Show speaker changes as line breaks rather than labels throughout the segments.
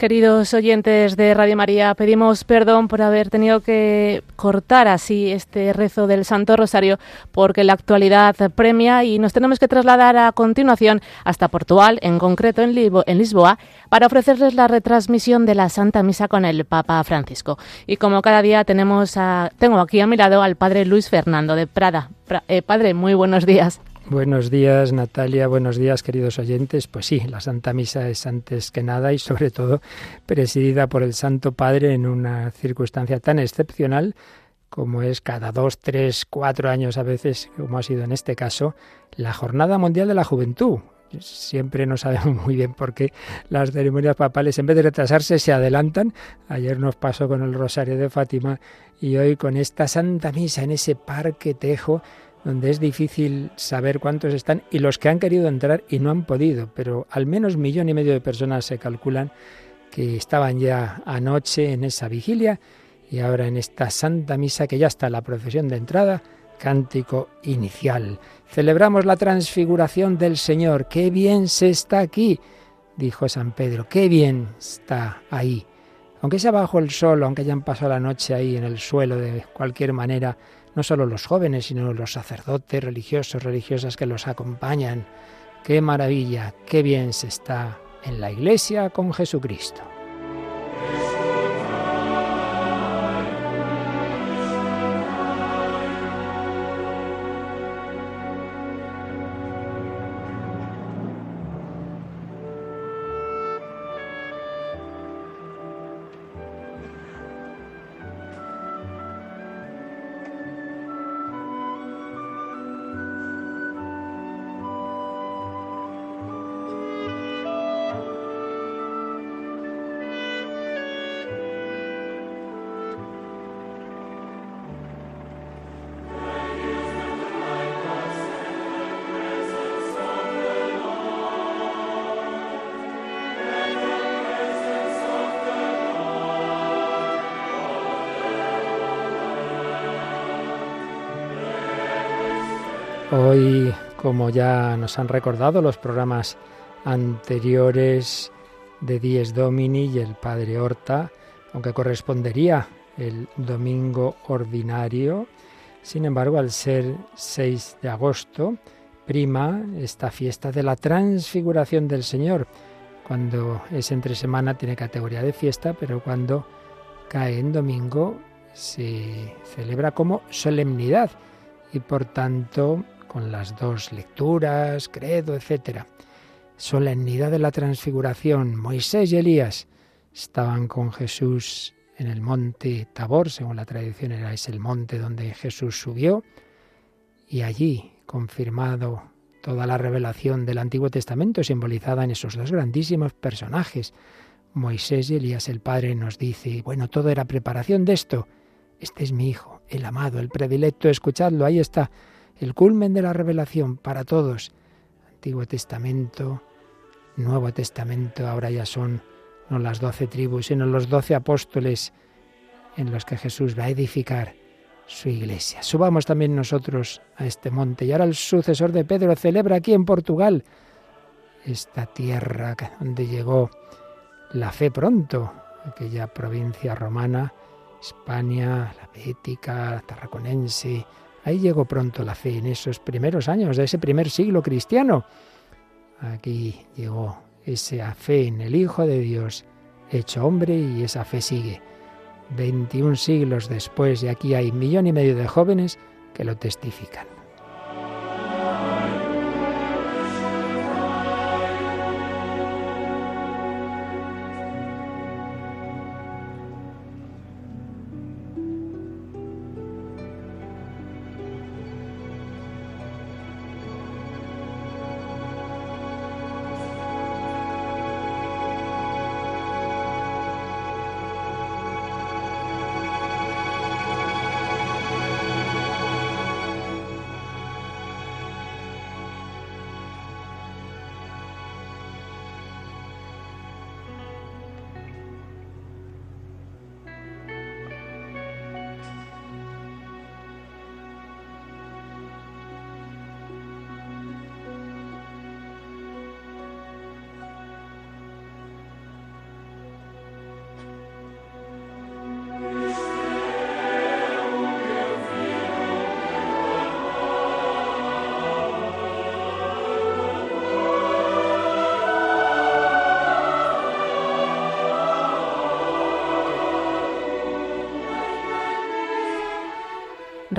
Queridos oyentes de Radio María, pedimos perdón por haber tenido que cortar así este rezo del Santo Rosario porque la actualidad premia y nos tenemos que trasladar a continuación hasta Portugal, en concreto en, Lisboa, para ofrecerles la retransmisión de la Santa Misa con el Papa Francisco. Y como cada día tenemos a, tengo aquí a mi lado al Padre Luis Fernando de Prada. Eh, padre, muy buenos días.
Buenos días, Natalia. Buenos días, queridos oyentes. Pues sí, la Santa Misa es antes que nada y sobre todo presidida por el Santo Padre en una circunstancia tan excepcional como es cada dos, tres, cuatro años a veces, como ha sido en este caso, la Jornada Mundial de la Juventud. Siempre no sabemos muy bien por qué las ceremonias papales, en vez de retrasarse, se adelantan. Ayer nos pasó con el Rosario de Fátima y hoy con esta Santa Misa en ese Parque Tejo donde es difícil saber cuántos están y los que han querido entrar y no han podido, pero al menos millón y medio de personas se calculan que estaban ya anoche en esa vigilia y ahora en esta Santa Misa que ya está la procesión de entrada, cántico inicial. Celebramos la transfiguración del Señor. ¡Qué bien se está aquí! dijo San Pedro. ¡Qué bien está ahí! Aunque sea bajo el sol, aunque hayan pasado la noche ahí en el suelo de cualquier manera, no solo los jóvenes, sino los sacerdotes, religiosos, religiosas que los acompañan. Qué maravilla, qué bien se está en la iglesia con Jesucristo. Ya nos han recordado los programas anteriores de Dies Domini y el Padre Horta, aunque correspondería el domingo ordinario, sin embargo, al ser 6 de agosto, prima esta fiesta de la transfiguración del Señor. Cuando es entre semana tiene categoría de fiesta, pero cuando cae en domingo se celebra como solemnidad y por tanto con las dos lecturas, credo, etc. Solemnidad de la transfiguración. Moisés y Elías estaban con Jesús en el monte Tabor, según la tradición era es el monte donde Jesús subió, y allí confirmado toda la revelación del Antiguo Testamento simbolizada en esos dos grandísimos personajes. Moisés y Elías, el Padre nos dice, bueno, todo era preparación de esto. Este es mi Hijo, el amado, el predilecto, escuchadlo, ahí está el culmen de la revelación para todos. Antiguo Testamento, Nuevo Testamento, ahora ya son no las doce tribus, sino los doce apóstoles en los que Jesús va a edificar su iglesia. Subamos también nosotros a este monte. Y ahora el sucesor de Pedro celebra aquí en Portugal esta tierra donde llegó la fe pronto, aquella provincia romana, España, la Bética, Tarraconense, Ahí llegó pronto la fe en esos primeros años de ese primer siglo cristiano. Aquí llegó esa fe en el Hijo de Dios hecho hombre y esa fe sigue. 21 siglos después y aquí hay millón y medio de jóvenes que lo testifican.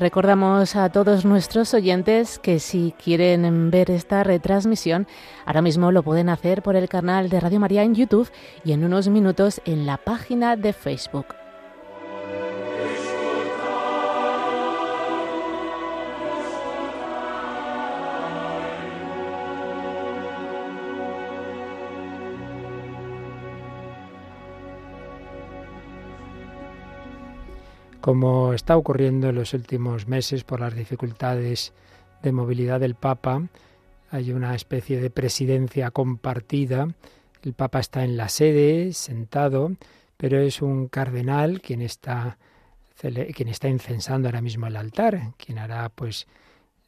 Recordamos a todos nuestros oyentes que si quieren ver esta retransmisión, ahora mismo lo pueden hacer por el canal de Radio María en YouTube y en unos minutos en la página de Facebook.
Como está ocurriendo en los últimos meses por las dificultades de movilidad del Papa. Hay una especie de presidencia compartida. El Papa está en la sede, sentado, pero es un cardenal quien está, quien está incensando ahora mismo el altar, quien hará pues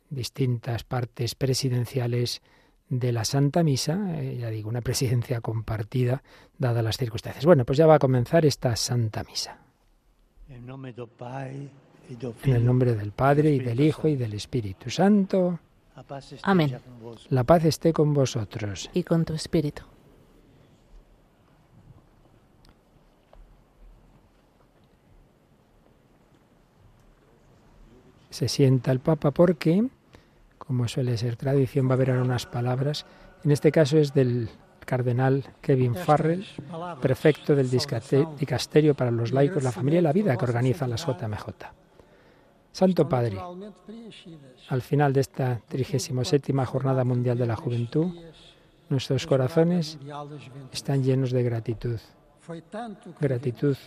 distintas partes presidenciales de la Santa Misa, eh, ya digo, una presidencia compartida dadas las circunstancias. Bueno, pues ya va a comenzar esta Santa Misa. En el nombre del Padre y del Hijo y del Espíritu Santo.
Amén.
La paz esté con vosotros.
Y con tu espíritu.
Se sienta el Papa porque, como suele ser tradición, va a haber unas palabras. En este caso es del cardenal Kevin Farrell, prefecto del Dicasterio para los Laicos, la Familia y la Vida que organiza la JMJ. Santo Padre, al final de esta 37 Jornada Mundial de la Juventud, nuestros corazones están llenos de gratitud. Gratitud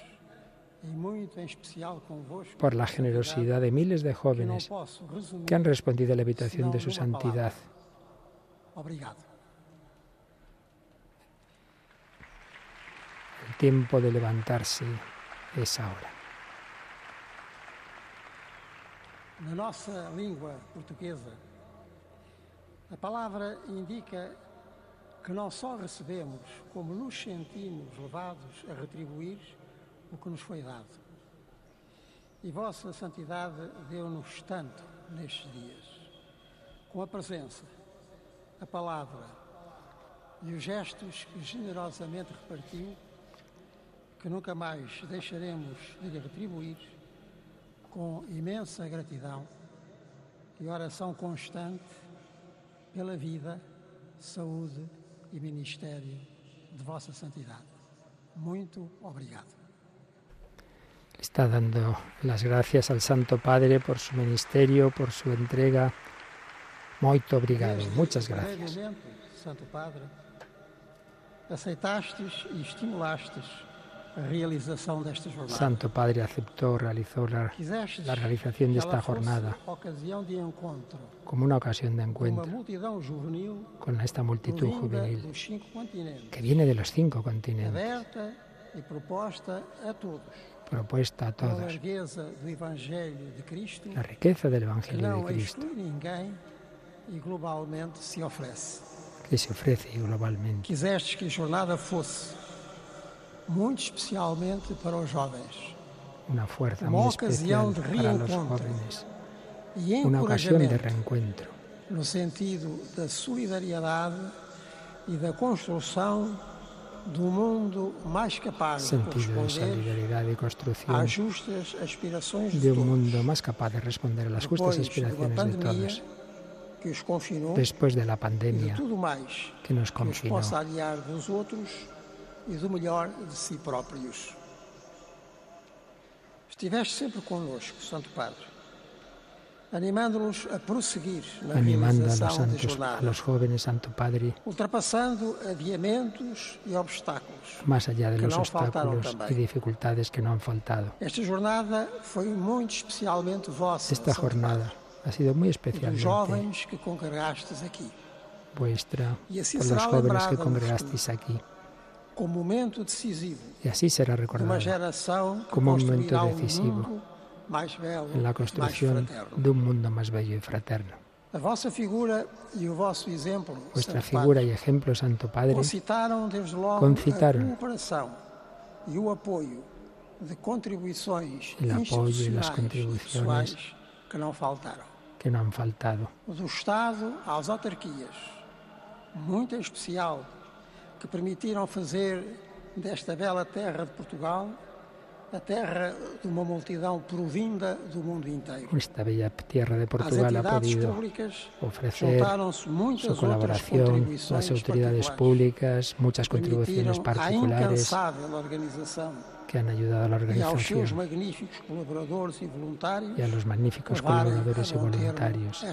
por la generosidad de miles de jóvenes que han respondido a la invitación de su santidad. Tiempo de levantarse es ahora.
Na nossa língua portuguesa, a palavra indica que não só recebemos, como nos sentimos levados a retribuir o que nos foi dado. E Vossa Santidade deu-nos tanto nestes dias, com a presença, a palavra e os gestos que generosamente repartiu que nunca mais deixaremos de lhe retribuir com imensa gratidão e oração constante pela vida, saúde e ministério de Vossa Santidade. Muito obrigado.
Está dando las gracias al Santo Padre por su ministerio, por su entrega. Muito obrigado. Muchas gracias.
Santo Padre, aceitastes e estimulastes
Santo Padre aceptó, realizó la, realización de esta jornada. como una ocasión de encuentro con esta multitud juvenil que viene de los cinco continentes, propuesta a todos, la riqueza del Evangelio de Cristo que se ofrece globalmente.
que jornada muito especialmente para os jovens.
Una fuerza muy especial para los jóvenes. Una ocasión de reencuentro.
No sentido da solidariedade e da construção de um mundo mais capaz
sentido de solidaridad y construcción de un mundo más capaz de responder a las justas aspiraciones de todos después de la pandemia que nos confinó
e do melhor de si próprios. Estiveste sempre conosco, Santo Padre, animando-nos a prosseguir na
Animando
realização
a
jornada,
los jóvenes, Santo Padre,
ultrapassando adiamentos e obstáculos
más allá de los
não
obstáculos y
também.
dificultades que no han faltado.
Esta jornada foi muito especialmente vossa,
Esta
Santo
jornada ha sido muy
Padre, e
especialmente
jovens que congregastes aqui,
vuestra
E assim
por los jóvenes que congregasteis aquí. Y así será
recordado
como
um
momento decisivo en la construcción de um mundo mais belo, y fraterno.
vossa figura e o vosso exemplo, Santo Padre,
concitaron el apoyo y las contribuciones
que
no han faltado
que permitiram fazer desta bela terra de Portugal a terra de uma multidão provinda do mundo inteiro.
Esta bella tierra de Portugal ha podido ofrecer
muitas
su colaboración,
contribuições
las autoridades públicas, muchas contribuciones
permitiram à
particulares que han ayudado a la organización
magníficos colaboradores e voluntários
y a los magníficos colaboradores y voluntarios.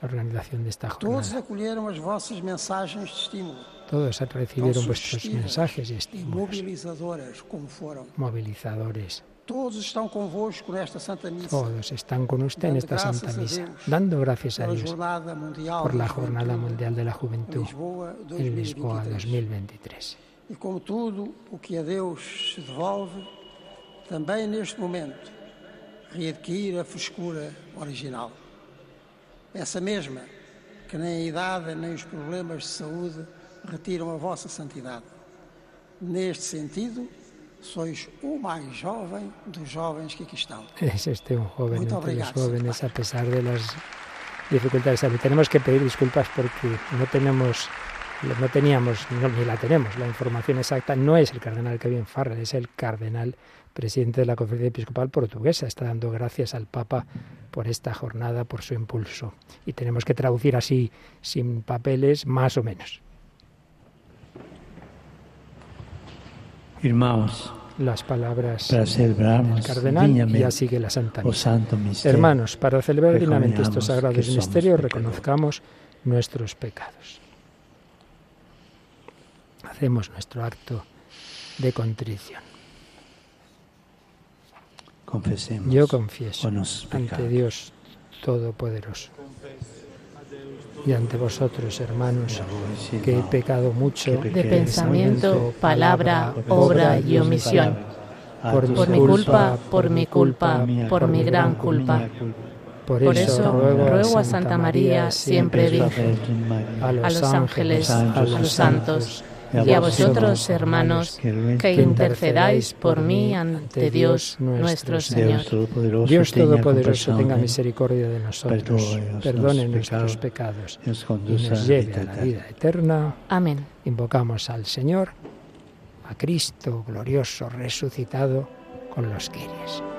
La organización de esta
Todos
jornada.
acolheram as vossas mensagens de estímulo,
Todos recibieron vuestros mensajes y
e
estímulos
mobilizadoras como foram.
movilizadores.
Todos estão convosco nesta Santa Missa,
Todos están con usted en esta Santa Misa, dando gracias a Dios
Jornada Mundial
por la
da
Jornada
Juventude
Mundial de la Juventud
Lisboa
en Lisboa
2023.
2023.
E como tudo o que a Deus se devolve, também neste momento readquire a frescura original. Essa mesma que nem a idade nem os problemas de saúde retiram a vossa santidade. Neste sentido, sois o mais jovem dos jovens que aqui estão.
Es este un joven
Muito
entre los
obrigado,
jóvenes a pesar de las dificultades. Tenemos que pedir disculpas porque no tenemos, no teníamos, no, ni la tenemos, la información exacta. No es el cardenal Kevin Farrell, es el cardenal presidente de la Conferencia Episcopal Portuguesa. Está dando gracias al Papa por esta jornada, por su impulso. Y tenemos que traducir así, sin papeles, más o menos.
Irmãos,
Las palabras
para
del cardenal y ya sigue la Santa
o
Misa. Hermanos, para celebrar dignamente estos sagrados misterios, reconozcamos nuestros pecados. Hacemos nuestro acto de contrición.
Confesemos
Yo confieso ante. Dios Todopoderoso y ante vosotros, hermanos, que he pecado mucho
de pensamiento, palabra, obra y omisión.
Por
Por mi culpa, por mi culpa, por mi gran culpa.
Por eso
ruego a Santa María, siempre Virgen,
a
a los ángeles, a los santos y a vosotros, hermanos, que intercedáis por mí ante Dios nuestro Señor.
Dios Todopoderoso tenga misericordia de nosotros,
perdone nuestros
pecados
y nos
lleve
vida
a la
eterna.
vida eterna.
Amén.
Invocamos al Señor, a Cristo glorioso resucitado con los quieres.
Christ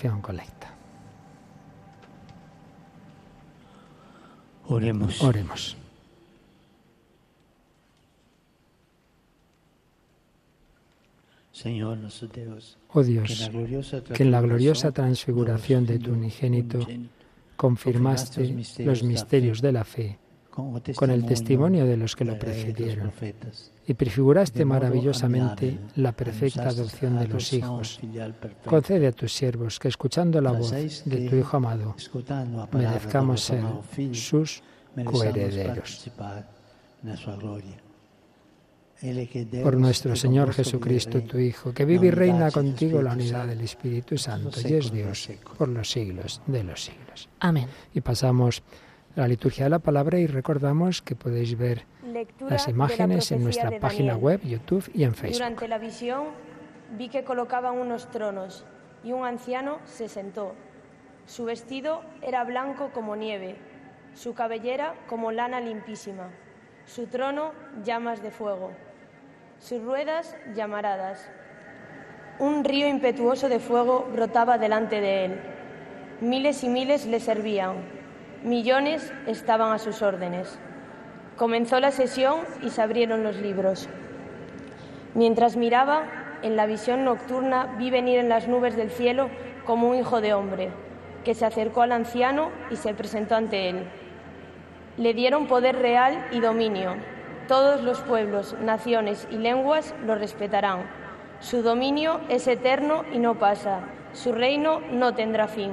Oración colecta.
Oremos.
Oremos.
Señor nuestro Dios,
Oh Dios, que en la gloriosa transfiguración de tu unigénito confirmaste los misterios de la fe con el testimonio de los que lo precedieron y prefiguraste maravillosamente la perfecta adopción de los hijos. Concede a tus siervos que escuchando la voz de tu Hijo amado merezcamos ser sus coherederos. Por nuestro Señor Jesucristo, tu Hijo, que vive y reina contigo la unidad del Espíritu Santo y es Dios por los siglos de los siglos.
Amén.
Y pasamos la liturgia de la palabra y recordamos que podéis ver
Lectura
las
de la
imágenes en nuestra página web, YouTube y en Facebook.
Durante la visión vi que colocaban unos tronos y un anciano se sentó. Su vestido era blanco como nieve, su cabellera como lana limpísima, su trono llamas de fuego, sus ruedas llamaradas. Un río impetuoso de fuego brotaba delante de él. Miles y miles le servían, millones estaban a sus órdenes. Comenzó la sesión y se abrieron los libros. Mientras miraba, en la visión nocturna vi venir en las nubes del cielo como un hijo de hombre, que se acercó al anciano y se presentó ante él. Le dieron poder real y dominio. Todos los pueblos, naciones y lenguas lo respetarán. Su dominio es eterno y no pasa. Su reino no tendrá fin.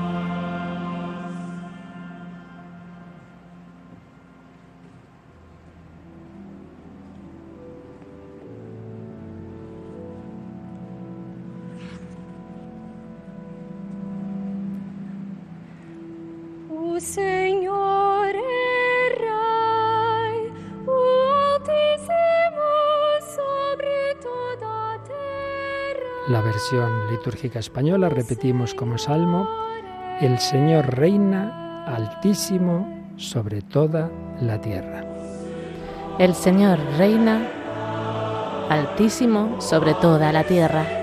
Litúrgica española repetimos como salmo, el Señor reina altísimo sobre toda la tierra.
El Señor reina altísimo sobre toda la tierra.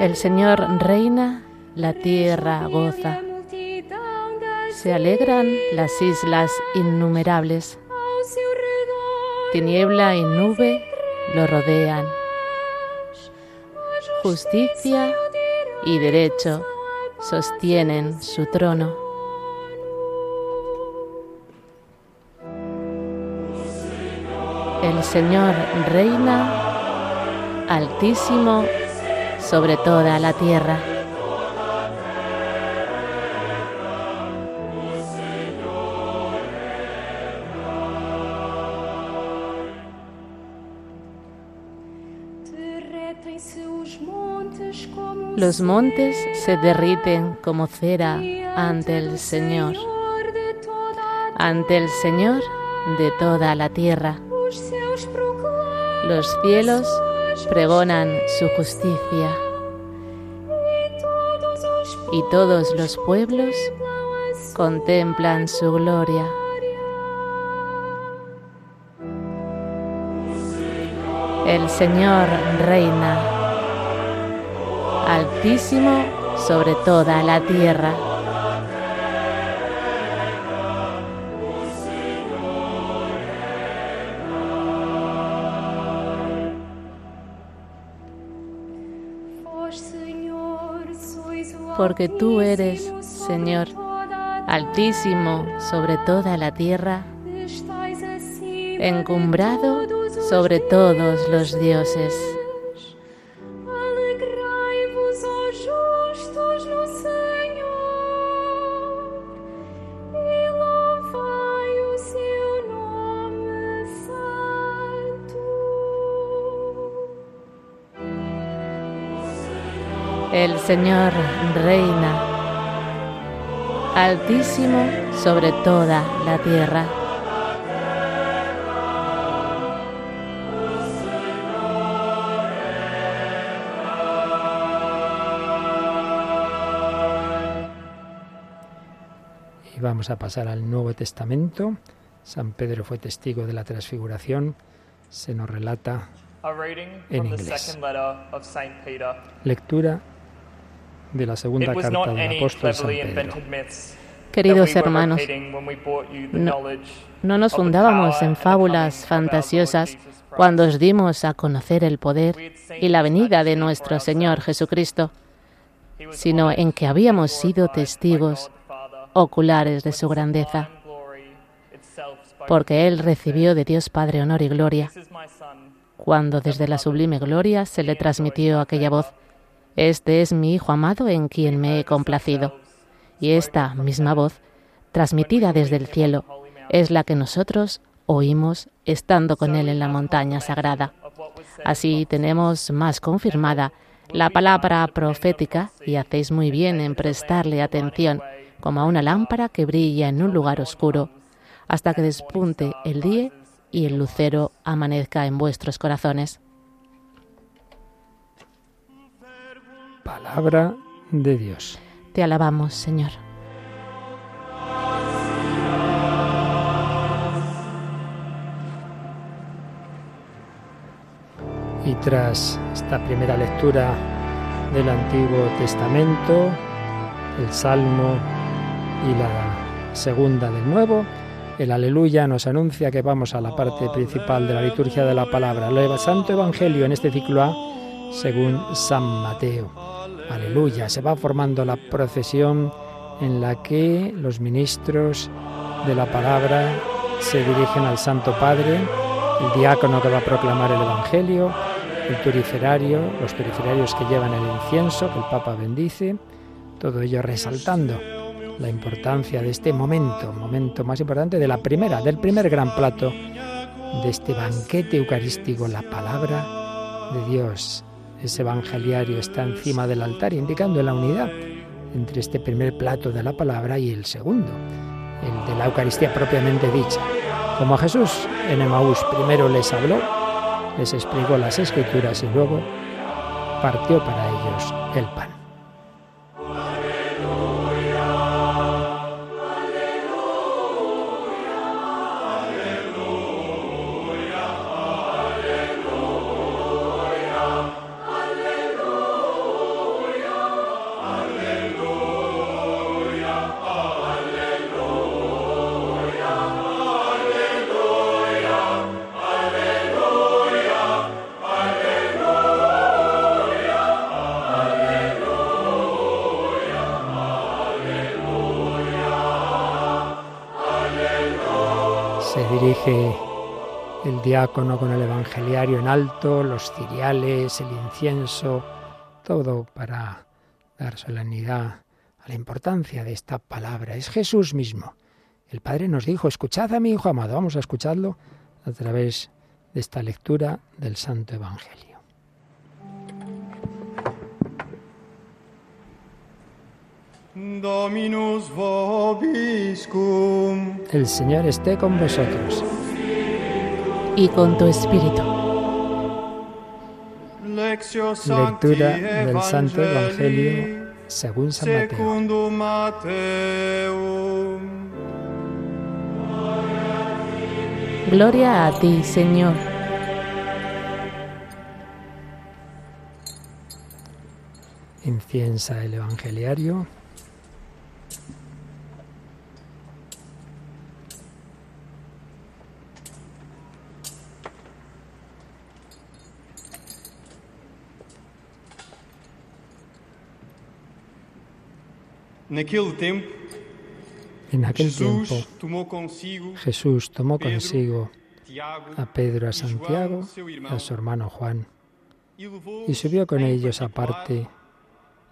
El Señor reina, la tierra goza. Se alegran las islas innumerables. Tiniebla y nube lo rodean. Justicia y derecho sostienen su trono. El Señor reina altísimo sobre toda la tierra. Los montes se derriten como cera ante el Señor, ante el Señor de toda la tierra. Los cielos pregonan su justicia y todos los pueblos contemplan su gloria. El Señor reina altísimo sobre toda la tierra. Porque tú eres, Señor, altísimo sobre toda la tierra, encumbrado sobre todos los dioses.
E santo.
El Señor reina altísimo sobre toda la tierra.
Y vamos a pasar al Nuevo Testamento. San Pedro fue testigo de la transfiguración. Se nos relata
A reading
En inglés.
second letter of Saint Peter.
lectura de la segunda carta del apóstol San Pedro.
Queridos hermanos, no- nos fundábamos en fábulas fantasiosas cuando os dimos a conocer el poder y la venida de nuestro Señor. Jesucristo, sino en que habíamos sido testigos oculares de su grandeza, porque Él recibió de Dios Padre honor y gloria, cuando desde la sublime gloria se le transmitió aquella voz, Este es mi Hijo amado en quien me he complacido. Y esta misma voz, transmitida desde el cielo, es la que nosotros oímos estando con Él en la montaña sagrada. Así tenemos más confirmada la palabra profética y hacéis muy bien en prestarle atención como a una lámpara que brilla en un lugar oscuro hasta que despunte el día y el lucero amanezca en vuestros corazones.
Palabra de Dios.
Te alabamos, Señor.
Y tras esta primera lectura del Antiguo Testamento, el Salmo y la segunda del Nuevo, el Aleluya nos anuncia que vamos a la parte principal de la liturgia de la palabra, el Santo Evangelio en este ciclo A, según San Mateo. Aleluya, se va formando la procesión en la que los ministros de la palabra se dirigen al Santo Padre, el diácono que va a proclamar el Evangelio, el turiferario, los turiferarios que llevan el incienso que el Papa bendice, todo ello resaltando la importancia de este momento, momento más importante de la primera, del primer gran plato de este banquete eucarístico, la palabra de Dios. Ese evangeliario está encima del altar indicando la unidad entre este primer plato de la palabra y el segundo, el de la Eucaristía propiamente dicha. Como a Jesús en Emaús primero les habló, les explicó las escrituras y luego partió para ellos el pan. Diácono con el evangeliario en alto, los ciriales, el incienso, todo para dar solemnidad a la importancia de esta palabra. Es Jesús mismo. El Padre nos dijo, escuchad a mi Hijo amado. Vamos a escucharlo a través de esta lectura del Santo Evangelio.
Dominus vobiscum.
El Señor esté con vosotros.
Y con tu espíritu.
Lectura del Santo Evangelio según San Mateo.
Gloria a ti, Señor.
Inciensa el evangeliario. En aquel tiempo Jesús tomó consigo a Pedro, a
e
Santiago y a su hermano Juan
e
y subió con ellos aparte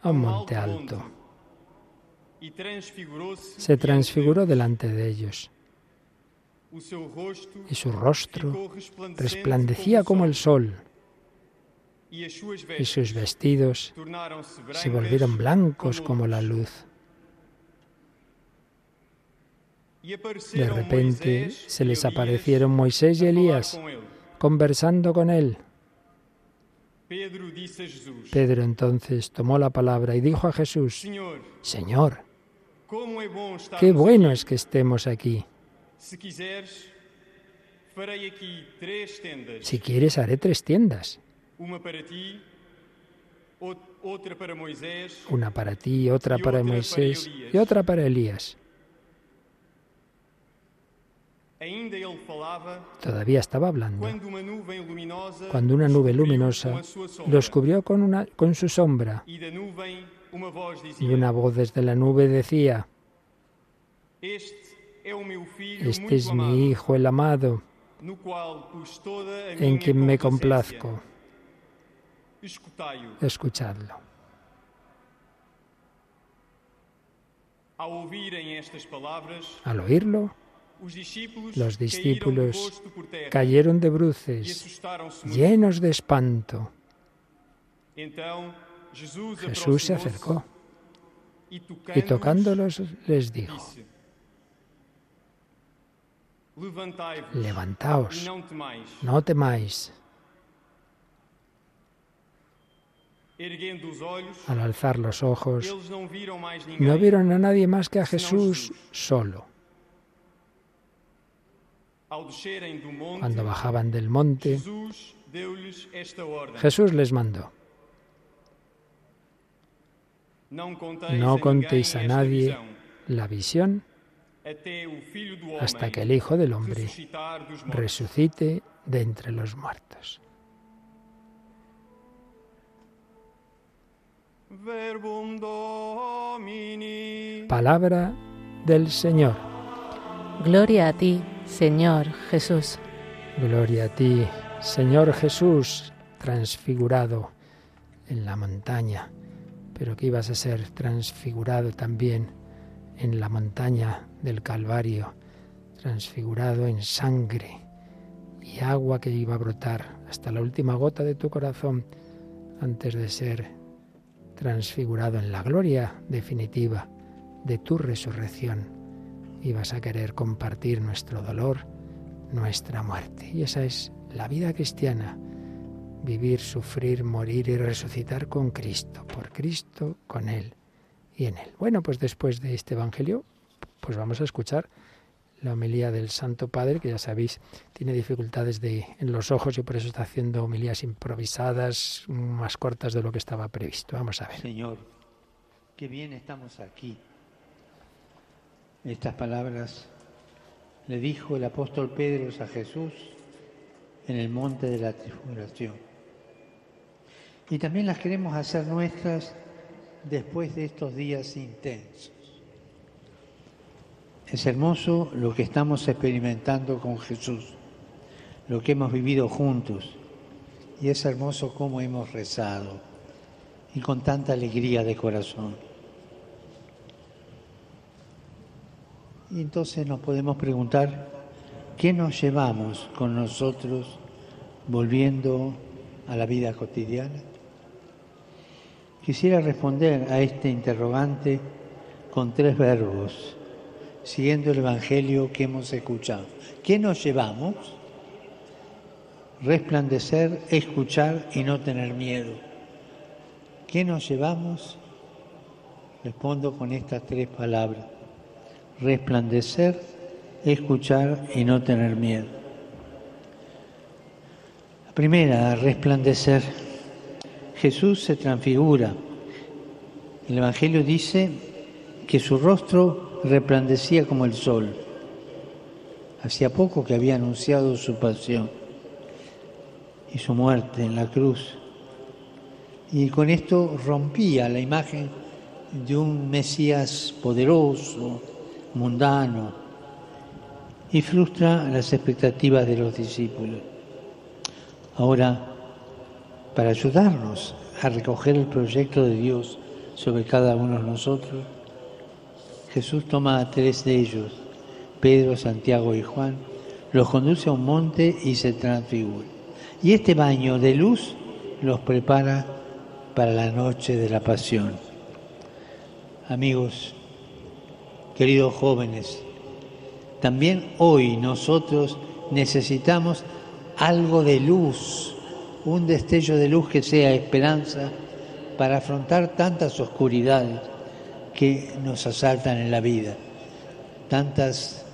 a un monte alto.
e
Se transfiguró delante de ellos. Y su rostro resplandecía como el sol. y sus vestidos se volvieron blancos como la luz.
E
De repente se les aparecieron Moisés y Elías conversando con él.
Pedro
entonces tomó la palabra y dijo a Jesús, Señor, qué bueno es que estemos aquí. Si quieres haré tres tiendas, una para ti, otra para Moisés y otra para Elías. Todavía estaba hablando. cuando una nube luminosa los cubrió con, una, con su sombra.
E
y una voz desde la nube decía,
Este
Este es mi Hijo el amado, en quien me complazco. Escuchadlo.
Ao ouvirem estas palavras,
Al oírlo, los discípulos cayeron de
e
bruces,
muito.
llenos de espanto. Jesús se acercó
e
y tocándolos les dijo,
e
levantaos,
temais.
no temáis. Al alzar los ojos, no vieron a nadie más que a Jesús solo. Cuando bajaban del monte, Jesús les mandó, no contéis a nadie la visión hasta que el Hijo del Hombre resucite de entre los muertos. Palabra del Señor.
Gloria a ti, Señor Jesús.
Gloria a ti, Señor Jesús, transfigurado en la montaña, pero que ibas a ser transfigurado también en la montaña del Calvario, transfigurado en sangre y agua que iba a brotar hasta la última gota de tu corazón antes de ser transfigurado en la gloria definitiva de tu resurrección. Ibas a querer compartir nuestro dolor, nuestra muerte. Y esa es la vida cristiana. Vivir, sufrir, morir y resucitar con Cristo, por Cristo, con Él y en Él. Bueno, pues después de este Evangelio, pues vamos a escuchar la homilía del Santo Padre, que ya sabéis, tiene dificultades de, en los ojos y por eso está haciendo homilías improvisadas, más cortas de lo que estaba previsto. Vamos a ver.
Señor, qué bien estamos aquí. Estas palabras le dijo el apóstol Pedro a Jesús en el monte de la transfiguración. Y también las queremos hacer nuestras después de estos días intensos. Es hermoso lo que estamos experimentando con Jesús, lo que hemos vivido juntos. Y es hermoso cómo hemos rezado y con tanta alegría de corazón. Y entonces nos podemos preguntar, ¿qué nos llevamos con nosotros volviendo a la vida cotidiana? Quisiera responder a este interrogante con tres verbos, siguiendo el Evangelio que hemos escuchado. ¿Qué nos llevamos? Resplandecer, escuchar y no tener miedo. ¿Qué nos llevamos? Respondo con estas tres palabras. Resplandecer, escuchar y no tener miedo. La primera, resplandecer. Jesús se transfigura. El Evangelio dice que su rostro resplandecía como el sol. Hacía poco que había anunciado su pasión y su muerte en la cruz. Y con esto rompía la imagen de un Mesías poderoso, mundano, y frustra las expectativas de los discípulos. Ahora, para ayudarnos a recoger el proyecto de Dios sobre cada uno de nosotros, Jesús toma a tres de ellos, Pedro, Santiago y Juan, los conduce a un monte y se transfigura. Y este baño de luz los prepara para la noche de la pasión. Amigos, queridos jóvenes, también hoy nosotros necesitamos algo de luz, un destello de luz que sea esperanza para afrontar tantas oscuridades que nos asaltan en la vida, tantas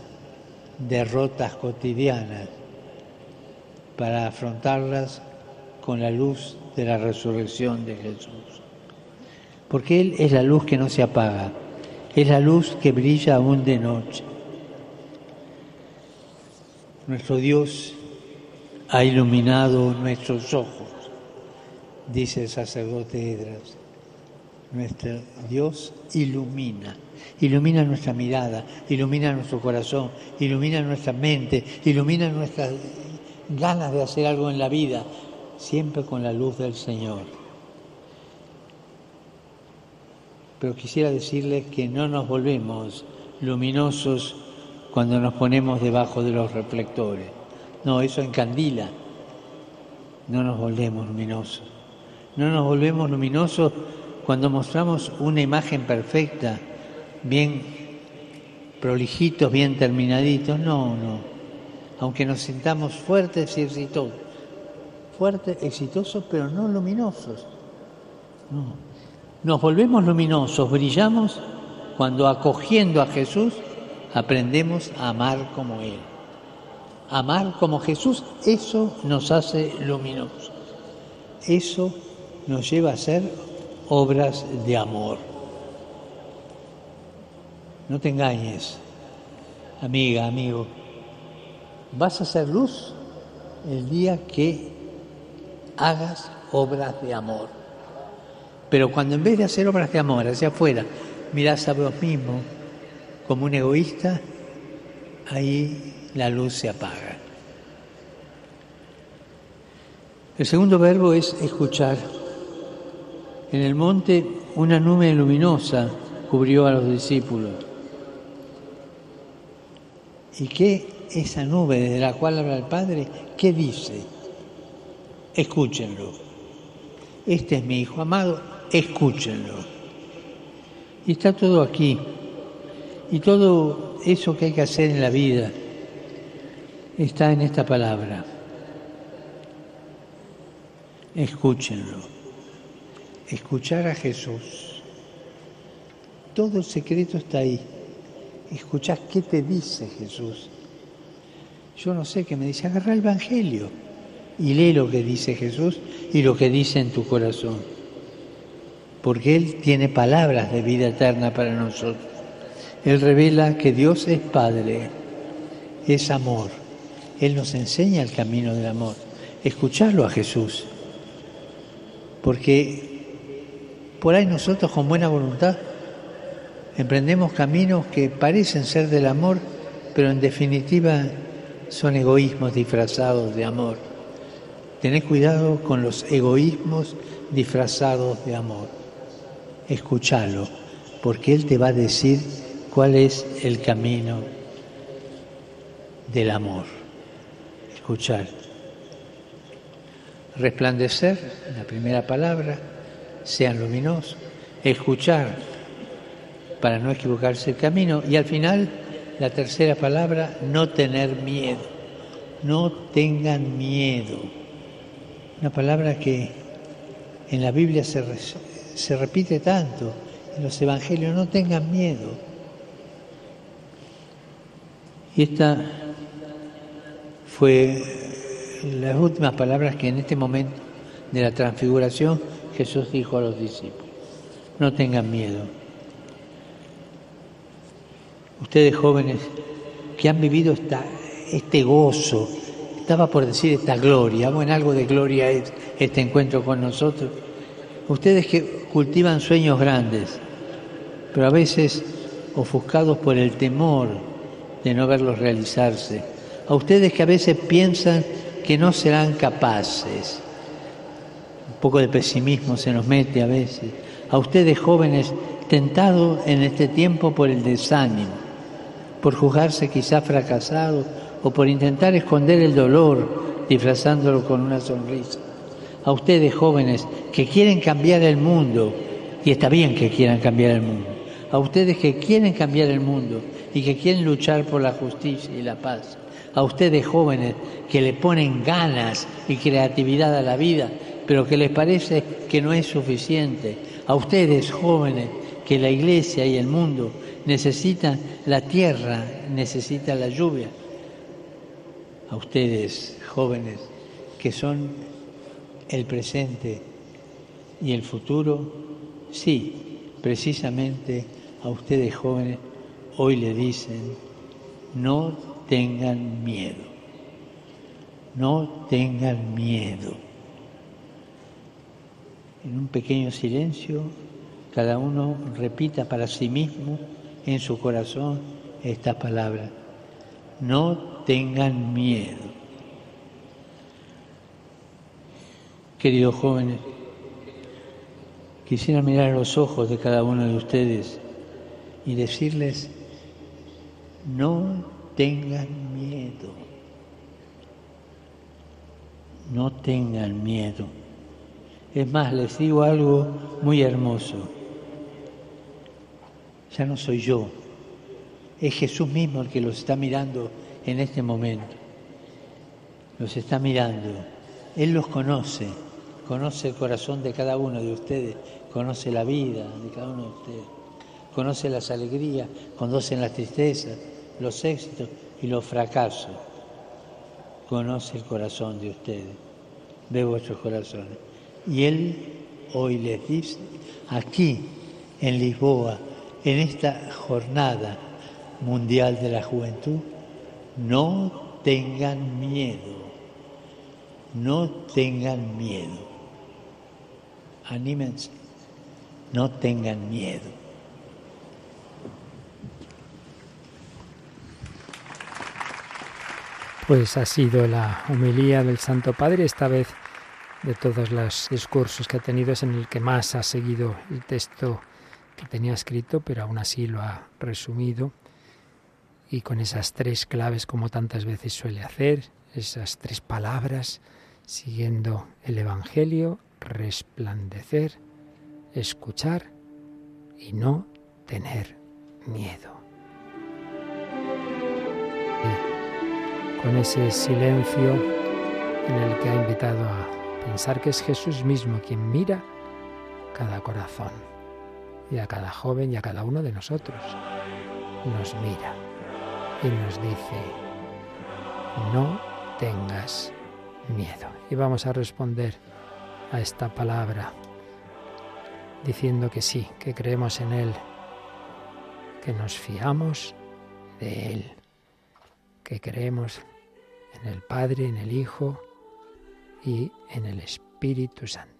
derrotas cotidianas, para afrontarlas con la luz de la resurrección de Jesús. Porque Él es la luz que no se apaga, es la luz que brilla aún de noche. Nuestro Dios ha iluminado nuestros ojos, dice el sacerdote Edras. Nuestro Dios ilumina, ilumina nuestra mirada, ilumina nuestro corazón, ilumina nuestra mente, ilumina nuestras ganas de hacer algo en la vida, siempre con la luz del Señor. Pero quisiera decirles que no nos volvemos luminosos cuando nos ponemos debajo de los reflectores. No, eso encandila. No nos volvemos luminosos. No nos volvemos luminosos cuando mostramos una imagen perfecta, bien prolijitos, bien terminaditos. No, no. Aunque nos sintamos fuertes y exitosos. Fuertes, exitosos, pero no luminosos. No. Nos volvemos luminosos, brillamos cuando acogiendo a Jesús aprendemos a amar como Él. Amar como Jesús, eso nos hace luminosos. Eso nos lleva a hacer obras de amor. No te engañes, amiga, amigo. Vas a hacer luz el día que hagas obras de amor. Pero cuando en vez de hacer obras de amor hacia afuera, mirás a vos mismo como un egoísta, ahí la luz se apaga. El segundo verbo es escuchar. En el monte una nube luminosa cubrió a los discípulos. ¿Y qué esa nube de la cual habla el Padre? ¿Qué dice? Escúchenlo. Este es mi Hijo amado, escúchenlo. Y está todo aquí. Y todo eso que hay que hacer en la vida está en esta palabra. Escúchenlo. Escuchar a Jesús. Todo el secreto está ahí. Escuchar qué te dice Jesús. Yo no sé qué me dice. Agarra el Evangelio y lee lo que dice Jesús y lo que dice en tu corazón. Porque Él tiene palabras de vida eterna para nosotros. Él revela que Dios es Padre, es amor. Él nos enseña el camino del amor. Escucharlo a Jesús. Porque por ahí nosotros con buena voluntad emprendemos caminos que parecen ser del amor, pero en definitiva son egoísmos disfrazados de amor. Tened cuidado con los egoísmos disfrazados de amor. Escúchalo, porque Él te va a decir cuál es el camino del amor. Escuchar. Resplandecer, la primera palabra, sean luminosos. Escuchar, para no equivocarse el camino. Y al final, la tercera palabra, no tener miedo. No tengan miedo. Una palabra que en la Biblia se, se repite tanto, en los evangelios, no tengan miedo. Y esta fue las últimas palabras que en este momento de la transfiguración Jesús dijo a los discípulos. No tengan miedo. Ustedes jóvenes que han vivido esta, este gozo, estaba por decir esta gloria, bueno, algo de gloria es este encuentro con nosotros. Ustedes que cultivan sueños grandes, pero a veces ofuscados por el temor de no verlos realizarse. A ustedes que a veces piensan que no serán capaces. Un poco de pesimismo se nos mete a veces. A ustedes jóvenes tentados en este tiempo por el desánimo, por juzgarse quizá fracasados o por intentar esconder el dolor disfrazándolo con una sonrisa. A ustedes jóvenes que quieren cambiar el mundo, y está bien que quieran cambiar el mundo, a ustedes que quieren cambiar el mundo y que quieren luchar por la justicia y la paz. A ustedes jóvenes que le ponen ganas y creatividad a la vida, pero que les parece que no es suficiente. A ustedes jóvenes que la iglesia y el mundo necesitan la tierra, necesitan la lluvia. A ustedes jóvenes que son el presente y el futuro, sí, precisamente a ustedes jóvenes hoy le dicen, no tengan miedo, no tengan miedo. En un pequeño silencio, cada uno repita para sí mismo en su corazón esta palabra, no tengan miedo. Queridos jóvenes, quisiera mirar a los ojos de cada uno de ustedes y decirles, no tengan miedo, no tengan miedo. Es más, les digo algo muy hermoso. Ya no soy yo, es Jesús mismo el que los está mirando en este momento. Los está mirando. Él los conoce, conoce el corazón de cada uno de ustedes, conoce la vida de cada uno de ustedes, conoce las alegrías, conoce las tristezas, los éxitos y los fracasos. Conoce el corazón de ustedes, ve vuestros corazones. Y Él hoy les dice, aquí en Lisboa, en esta jornada mundial de la juventud, no tengan miedo, no tengan miedo. Anímense, no tengan miedo.
Pues ha sido la homilía del Santo Padre, esta vez de todos los discursos que ha tenido, es en el que más ha seguido el texto que tenía escrito, pero aún así lo ha resumido y con esas tres claves como tantas veces suele hacer, esas tres palabras, siguiendo el Evangelio, resplandecer, escuchar y no tener miedo. Y con ese silencio en el que ha invitado a pensar que es Jesús mismo quien mira cada corazón y a cada joven y a cada uno de nosotros. Nos mira y nos dice, no tengas miedo. Y vamos a responder a esta palabra diciendo que sí, que creemos en Él, que nos fiamos de Él, que creemos en el Padre, en el Hijo y en el Espíritu Santo.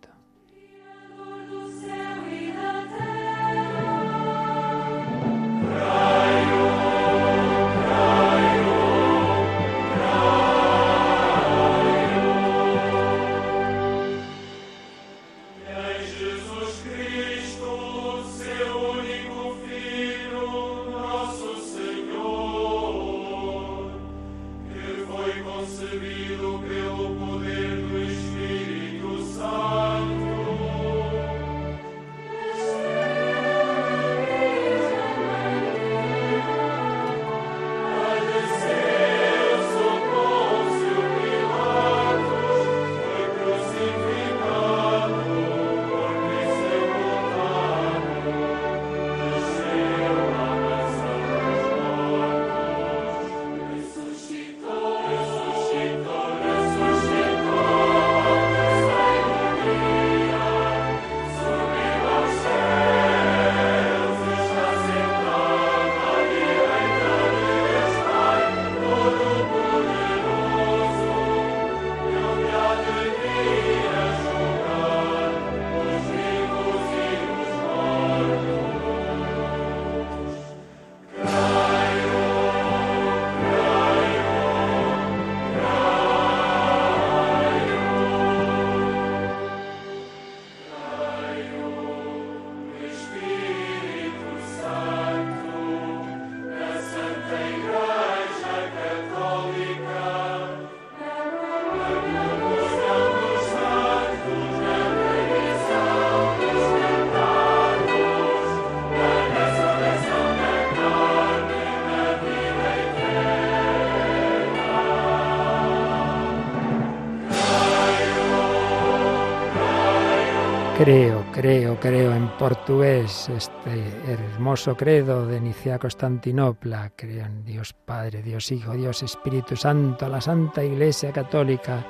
Hermoso credo de Nicea Constantinopla. Creo en Dios Padre, Dios Hijo, Dios Espíritu Santo, la Santa Iglesia Católica,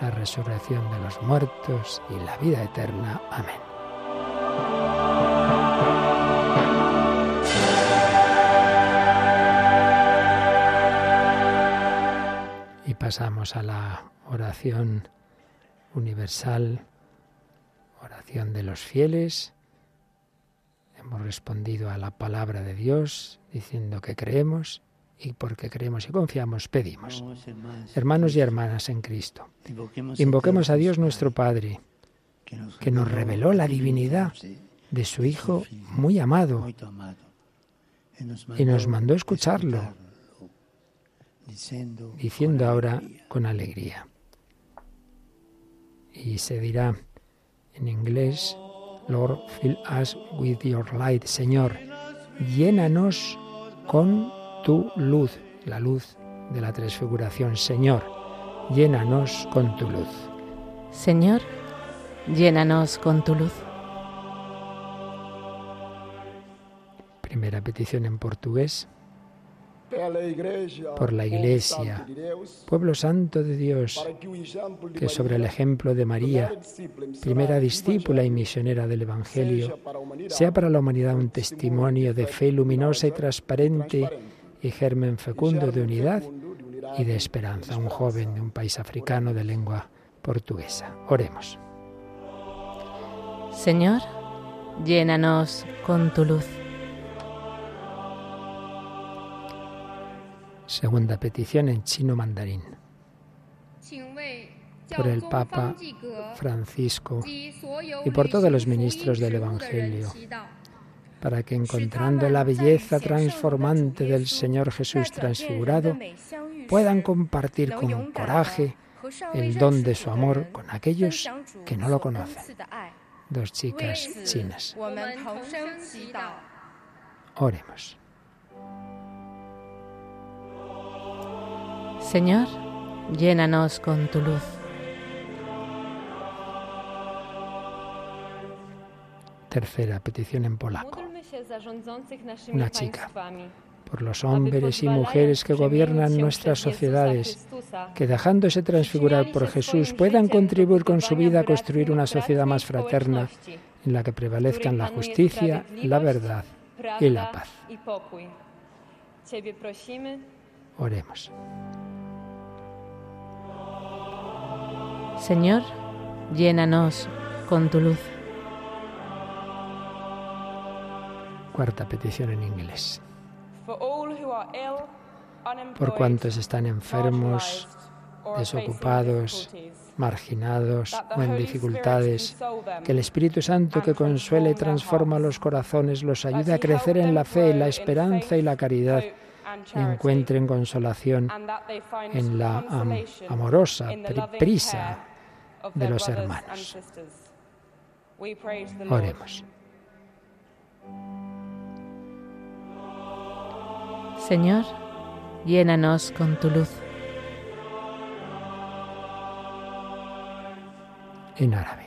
la resurrección de los muertos y la vida eterna. Amén. Y pasamos a la oración universal, oración de los fieles. Hemos respondido a la palabra de Dios diciendo que creemos y porque creemos y confiamos pedimos.
Hermanos,
y hermanas en Cristo,
invoquemos,
a Dios nuestro Padre,
que nos,
reveló la divinidad de su Hijo muy amado
y nos
mandó escucharlo,
diciendo,
ahora con alegría. Y se dirá en inglés, Lord, fill us with your light, Señor, llénanos con tu luz, la luz de la transfiguración, Señor, llénanos con tu luz.
Señor, llénanos con tu luz.
Primera petición en portugués, por la Iglesia, pueblo santo de Dios,
que
sobre el ejemplo de María, primera discípula y misionera del Evangelio, sea para la humanidad un testimonio de fe luminosa y transparente y germen fecundo de unidad y de esperanza. Un joven de un país africano de lengua portuguesa. Oremos.
Señor, llénanos con tu luz.
Segunda petición en chino mandarín. Por el Papa Francisco y por todos los ministros del Evangelio, para que encontrando la belleza transformante del Señor Jesús transfigurado, puedan compartir con coraje el don de su amor con aquellos que no lo conocen. Dos chicas chinas. Oremos.
Señor, llénanos con tu luz.
Tercera petición en polaco. Una chica. Por los hombres y mujeres que gobiernan nuestras sociedades, que dejándose transfigurar por Jesús puedan contribuir con su vida a construir una sociedad más fraterna en la que prevalezcan la justicia, la verdad y la paz. Oremos.
Señor, llénanos con tu luz.
Cuarta petición en inglés. Por cuantos están enfermos, desocupados, marginados o en dificultades, que el Espíritu Santo que consuela y transforma los corazones los ayude a crecer en la fe, la esperanza y la caridad encuentren consolación en la amorosa prisa de los hermanos. Oremos.
Señor, llénanos con tu luz.
En árabe.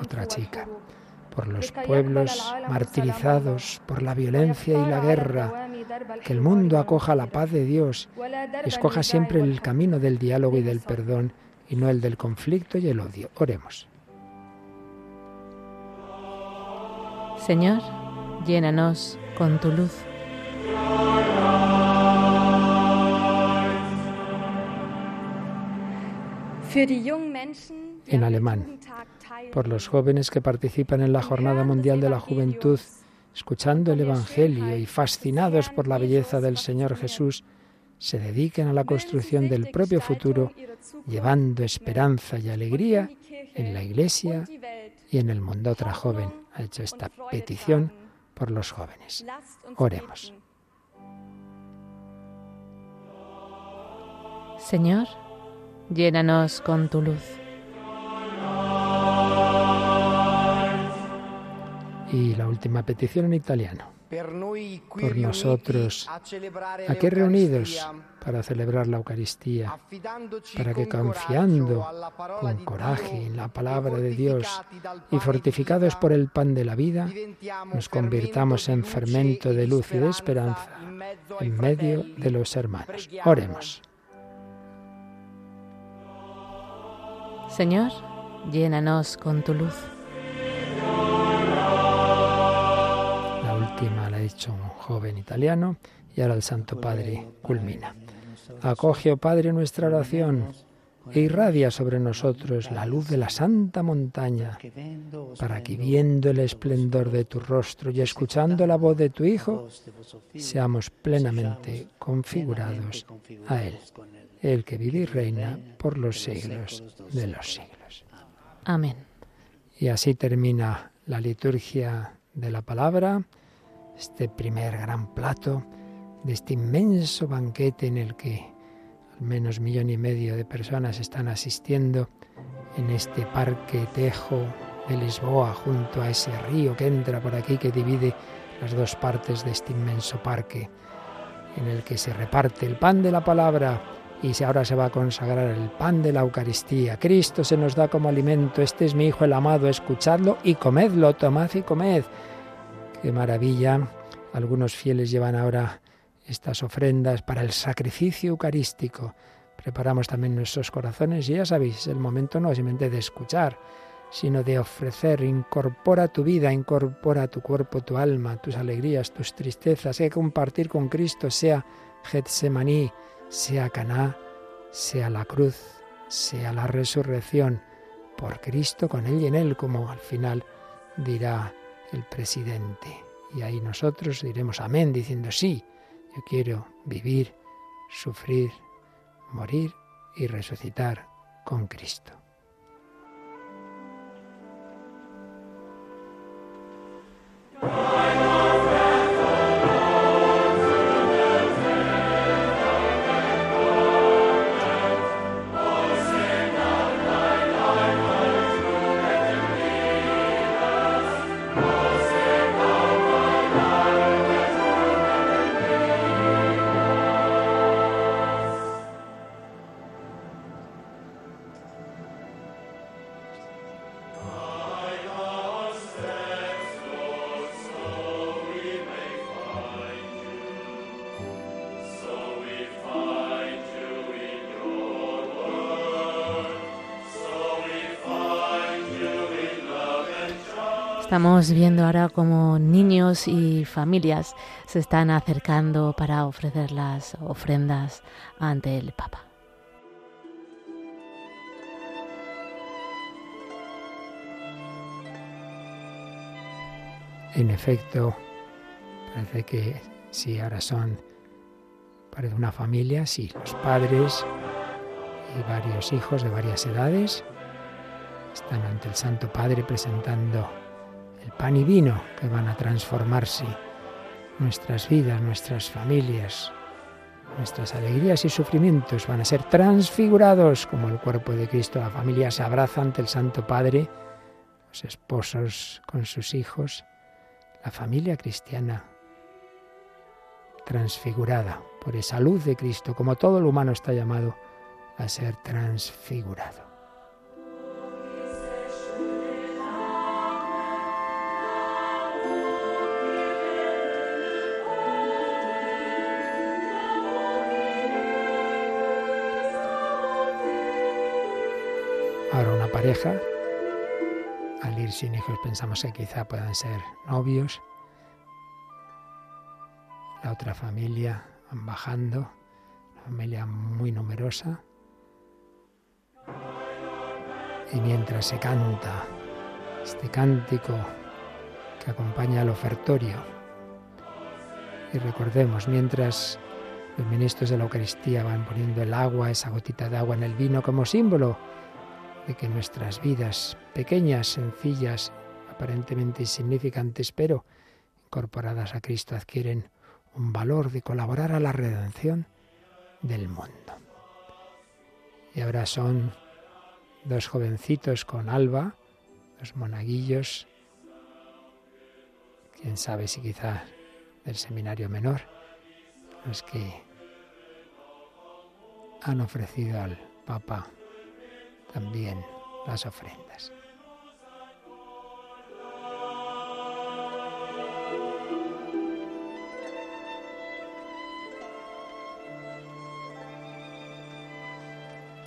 Otra chica por los pueblos martirizados por la violencia y la guerra, que el mundo acoja la paz de Dios, escoja siempre el camino del diálogo y del perdón y no el del conflicto y el odio. Oremos.
Señor, llénanos con tu luz.
En alemán. Por los jóvenes que participan en la Jornada Mundial de la Juventud, escuchando el Evangelio y fascinados por la belleza del Señor Jesús, se dediquen a la construcción del propio futuro, llevando esperanza y alegría en la Iglesia y en el mundo. Otra joven ha hecho esta petición por los jóvenes. Oremos.
Señor, llénanos con tu luz.
Y la última petición en italiano. por nosotros. ¿A qué reunidos? Para celebrar la Eucaristía, para que confiando con coraje en la palabra de Dios y fortificados por el pan de la vida, nos convirtamos en fermento de luz y de esperanza en medio de los hermanos. Oremos.
Señor, llénanos con tu luz.
Un joven italiano y ahora el Santo Padre culmina. Acoge, oh Padre, nuestra oración e irradia sobre nosotros la luz de la santa montaña, para que viendo el esplendor de tu rostro y escuchando la voz de tu Hijo, seamos plenamente configurados a Él, el que vive y reina por los siglos de los siglos.
Amén.
Y así termina la liturgia de la palabra, este primer gran plato de este inmenso banquete en el que al menos millón y medio de personas están asistiendo en este parque Tejo de Lisboa, junto a ese río que entra por aquí, que divide las dos partes de este inmenso parque, en el que se reparte el pan de la palabra y ahora se va a consagrar el pan de la Eucaristía. Cristo se nos da como alimento, este es mi Hijo el amado, escuchadlo y comedlo, tomad y comed. Qué maravilla. Algunos fieles llevan ahora estas ofrendas para el sacrificio eucarístico. Preparamos también nuestros corazones y ya sabéis, el momento no es simplemente de escuchar, sino de ofrecer, incorpora tu vida, incorpora tu cuerpo, tu alma, tus alegrías, tus tristezas, hay que compartir con Cristo, sea Getsemaní, sea Caná, sea la cruz, sea la resurrección, por Cristo, con Él y en Él, como al final dirá el presidente. Y ahí nosotros diremos amén, diciendo sí, yo quiero vivir, sufrir, morir y resucitar con Cristo.
Estamos viendo ahora cómo niños y familias se están acercando para ofrecer las ofrendas ante el Papa.
En efecto, parece que si ahora son, parece una familia, sí, los padres y varios hijos de varias edades están ante el Santo Padre presentando el pan y vino que van a transformarse nuestras vidas, nuestras familias, nuestras alegrías y sufrimientos van a ser transfigurados como el cuerpo de Cristo. La familia se abraza ante el Santo Padre, los esposos con sus hijos, la familia cristiana transfigurada por esa luz de Cristo, como todo lo humano está llamado a ser transfigurado. Pareja, al ir sin hijos pensamos que quizá puedan ser novios. La otra familia van bajando, familia muy numerosa. Y mientras se canta este cántico que acompaña al ofertorio, y recordemos, mientras los ministros de la Eucaristía van poniendo el agua, esa gotita de agua en el vino como símbolo de que nuestras vidas, pequeñas, sencillas, aparentemente insignificantes, pero incorporadas a Cristo, adquieren un valor de colaborar a la redención del mundo. Y ahora son dos jovencitos con alba, dos monaguillos, quién sabe si quizás del seminario menor, los que han ofrecido al Papa también las ofrendas.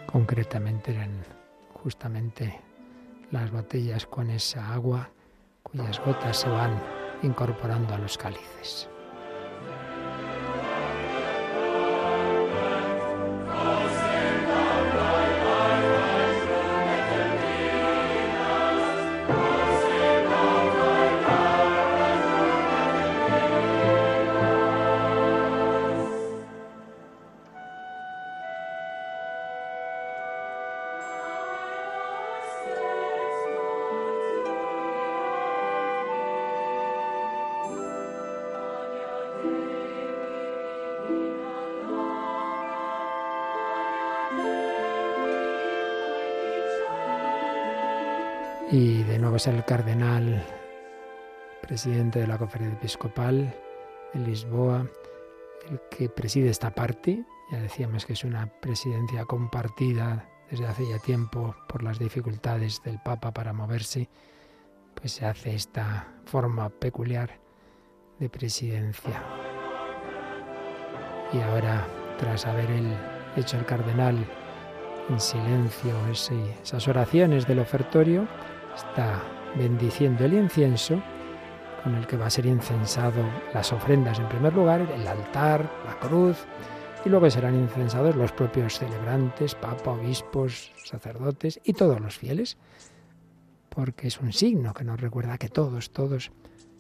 Concretamente eran justamente las botellas con esa agua cuyas gotas se van incorporando a los cálices. Y de nuevo es el cardenal, presidente de la conferencia episcopal de Lisboa, el que preside esta parte. Ya decíamos que es una presidencia compartida desde hace ya tiempo por las dificultades del Papa para moverse, pues se hace esta forma peculiar de presidencia. Y ahora, tras haber hecho el cardenal en silencio esas oraciones del ofertorio, está bendiciendo el incienso con el que va a ser incensado las ofrendas en primer lugar, el altar, la cruz, y luego serán incensados los propios celebrantes, papa, obispos, sacerdotes y todos los fieles, porque es un signo que nos recuerda que todos, todos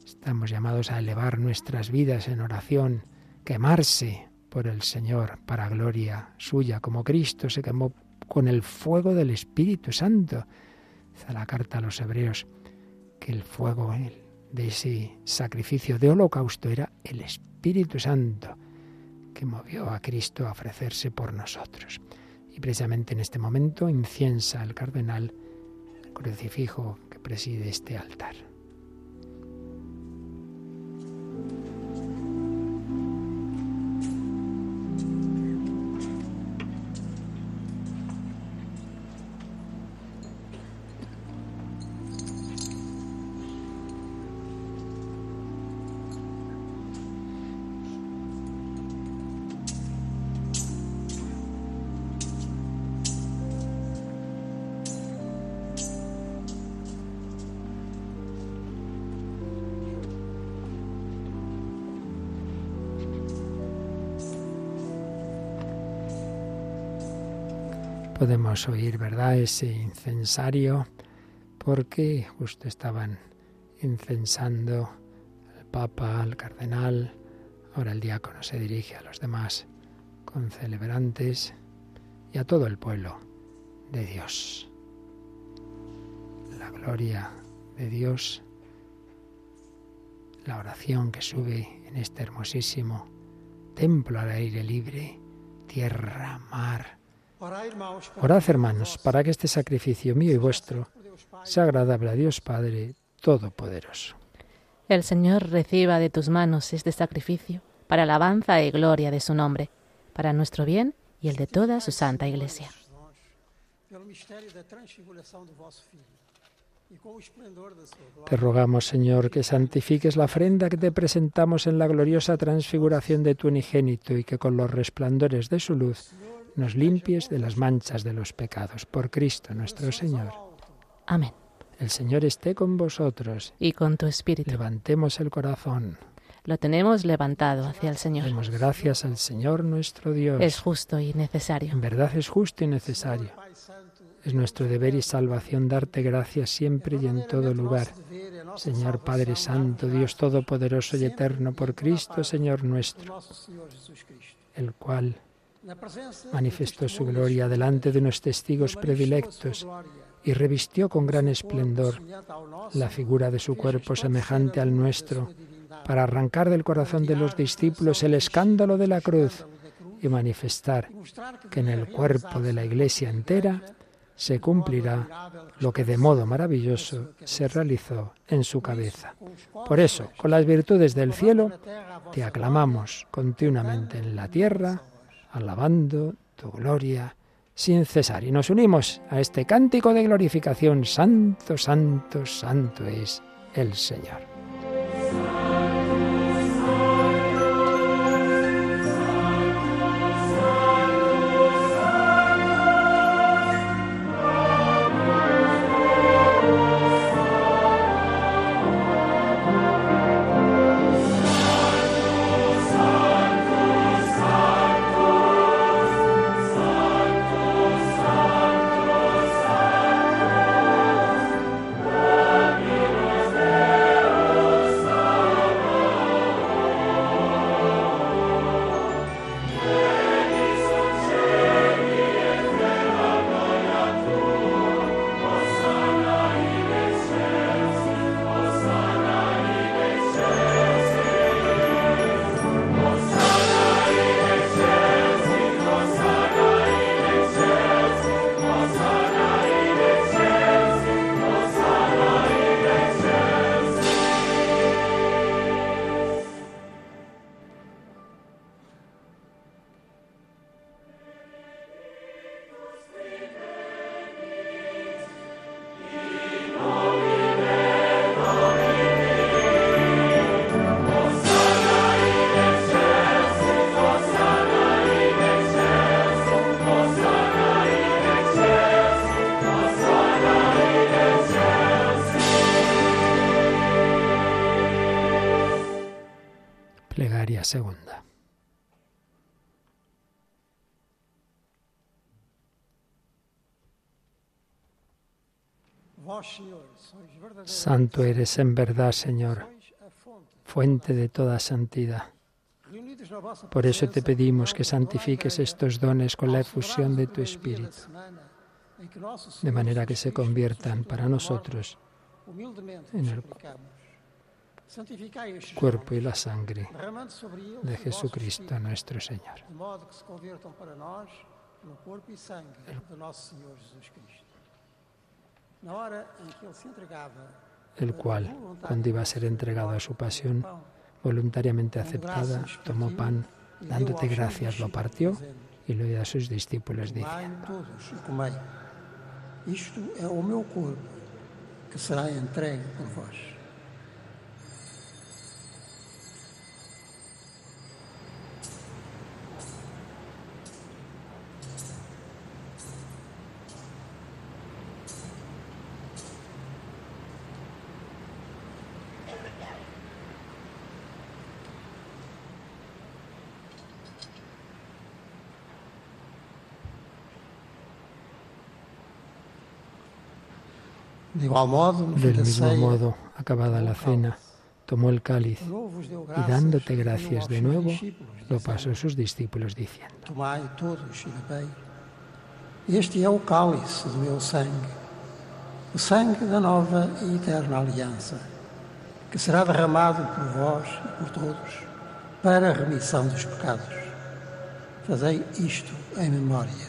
estamos llamados a elevar nuestras vidas en oración, quemarse por el Señor para gloria suya, como Cristo se quemó con el fuego del Espíritu Santo a la carta a los hebreos que el fuego de ese sacrificio de holocausto era el Espíritu Santo que movió a Cristo a ofrecerse por nosotros. Y precisamente en este momento inciensa el cardenal crucifijo que preside este altar. Oír, ¿verdad?, ese incensario, porque justo estaban incensando al Papa, al Cardenal, ahora el diácono se dirige a los demás con celebrantes y a todo el pueblo de Dios. La gloria de Dios, la oración que sube en este hermosísimo templo al aire libre, tierra, mar, Orad, hermanos, para que este sacrificio mío y vuestro sea agradable a Dios Padre Todopoderoso.
El Señor reciba de tus manos este sacrificio para alabanza y gloria de su nombre, para nuestro bien y el de toda su santa Iglesia.
Te rogamos, Señor, que santifiques la ofrenda que te presentamos en la gloriosa transfiguración de tu unigénito y que con los resplandores de su luz nos limpies de las manchas de los pecados. Por Cristo nuestro Señor.
Amén.
El Señor esté con vosotros.
Y con tu espíritu.
Levantemos el corazón.
Lo tenemos levantado hacia el Señor.
Demos gracias al Señor nuestro Dios.
Es justo y necesario.
En verdad es justo y necesario. Es nuestro deber y salvación darte gracias siempre y en todo lugar. Señor Padre Santo, Dios Todopoderoso y Eterno, por Cristo, Señor nuestro, el cual manifestó su gloria delante de unos testigos predilectos y revistió con gran esplendor la figura de su cuerpo semejante al nuestro, para arrancar del corazón de los discípulos el escándalo de la cruz y manifestar que en el cuerpo de la Iglesia entera se cumplirá lo que de modo maravilloso se realizó en su cabeza. Por eso, con las virtudes del cielo, te aclamamos continuamente en la tierra, alabando tu gloria sin cesar. Y nos unimos a este cántico de glorificación. Santo, santo, santo es el Señor. Segunda. Santo eres en verdad, Señor, fuente de toda santidad. Por eso te pedimos que santifiques estos dones con la efusión de tu Espíritu, de manera que se conviertan para nosotros en el cuerpo y la sangre de Jesucristo nuestro Señor. El cual, cuando iba a ser entregado a su pasión, voluntariamente aceptada, tomó pan, dándote gracias, lo partió y lo dio a sus discípulos diciendo,
Isto é o meu corpo que será entregue por vós.
Del mismo modo, acabada la cena, tomó el cáliz y dándote gracias de nuevo, lo pasó a sus discípulos diciendo,
Tomai todos bebei. Este é o cálice do meu sangue, o sangue da nova e eterna aliança, que será derramado por vós e por todos para a remissão dos pecados. Fazei isto em memória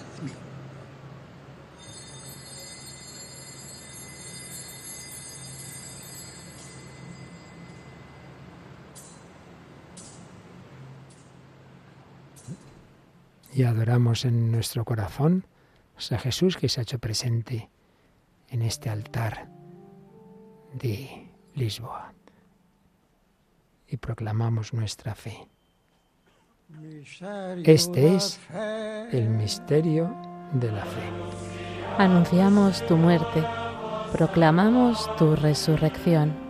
y adoramos en nuestro corazón a Jesús que se ha hecho presente en este altar de Lisboa. Y proclamamos nuestra fe. Este es el misterio de la fe.
Anunciamos tu muerte, proclamamos tu resurrección.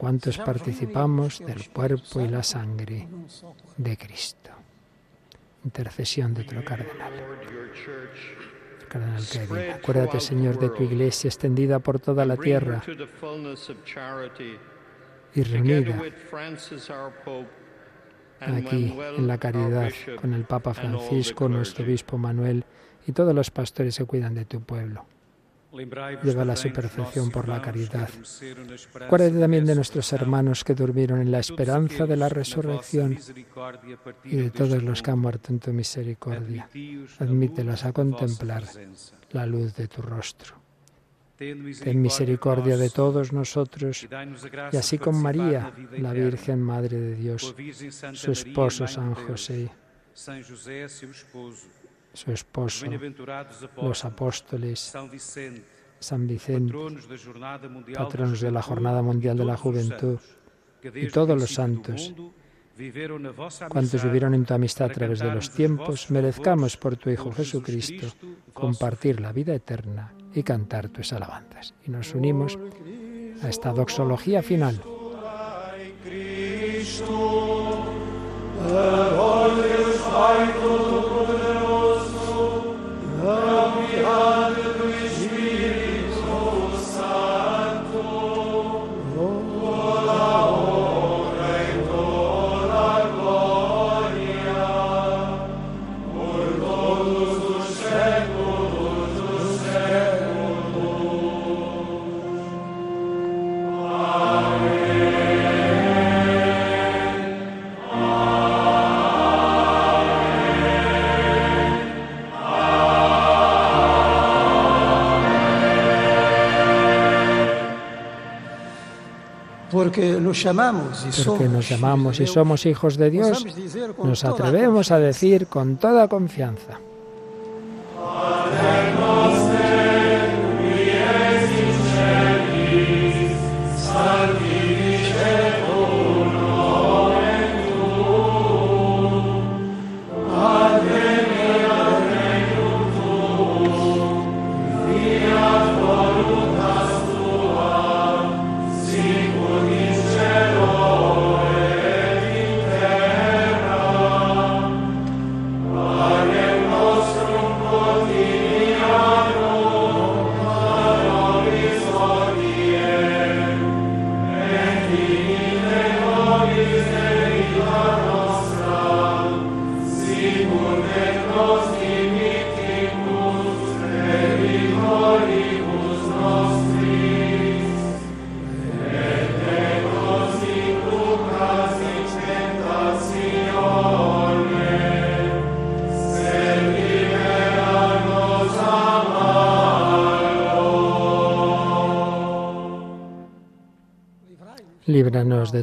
cuantos participamos del cuerpo y la sangre de Cristo. intercesión de otro cardenal. Cardenal Kevin. Acuérdate, Señor, de tu iglesia extendida por toda la tierra y reunida aquí en la caridad con el Papa Francisco, nuestro obispo Manuel y todos los pastores que cuidan de tu pueblo. Lleva a su perfección por la caridad. Acuérdate también de nuestros hermanos que durmieron en la esperanza de la resurrección y de todos los que han muerto en tu misericordia. Admítelos a contemplar la luz de tu rostro. Ten misericordia de todos nosotros y así con María, la Virgen Madre de Dios, su esposo San José, su esposo, los apóstoles, San Vicente, patronos de la Jornada Mundial de la Juventud y todos los santos, cuantos vivieron en tu amistad a través de los tiempos, merezcamos por tu Hijo Jesucristo compartir la vida eterna y cantar tus alabanzas. Y nos unimos a esta doxología final.
Nos
Porque nos llamamos y somos hijos de Dios, nos atrevemos a decir con toda confianza.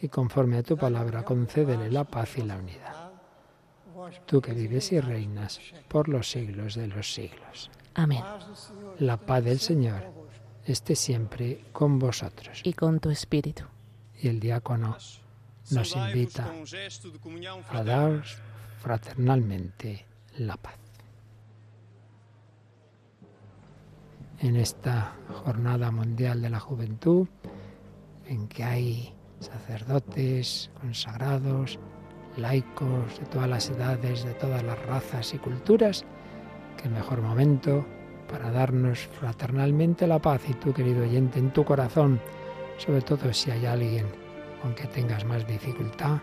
y conforme a tu palabra concédele la paz y la unidad. Tú que vives y reinas por los siglos de los siglos.
Amén.
La paz del Señor esté siempre con vosotros.
Y con tu espíritu.
Y el diácono nos invita a dar fraternalmente la paz. en esta jornada mundial de la juventud, en que hay sacerdotes, consagrados, laicos de todas las edades, de todas las razas y culturas, qué mejor momento para darnos fraternalmente la paz. Y tú, querido oyente, en tu corazón, sobre todo si hay alguien con que tengas más dificultad,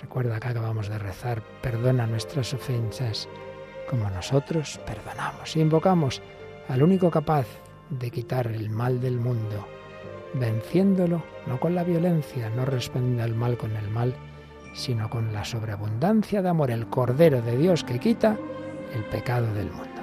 recuerda que acabamos de rezar, perdona nuestras ofensas. Como nosotros perdonamos y invocamos al único capaz de quitar el mal del mundo, venciéndolo no con la violencia, no respondiendo al mal con el mal, sino con la sobreabundancia de amor, el Cordero de Dios que quita el pecado del mundo.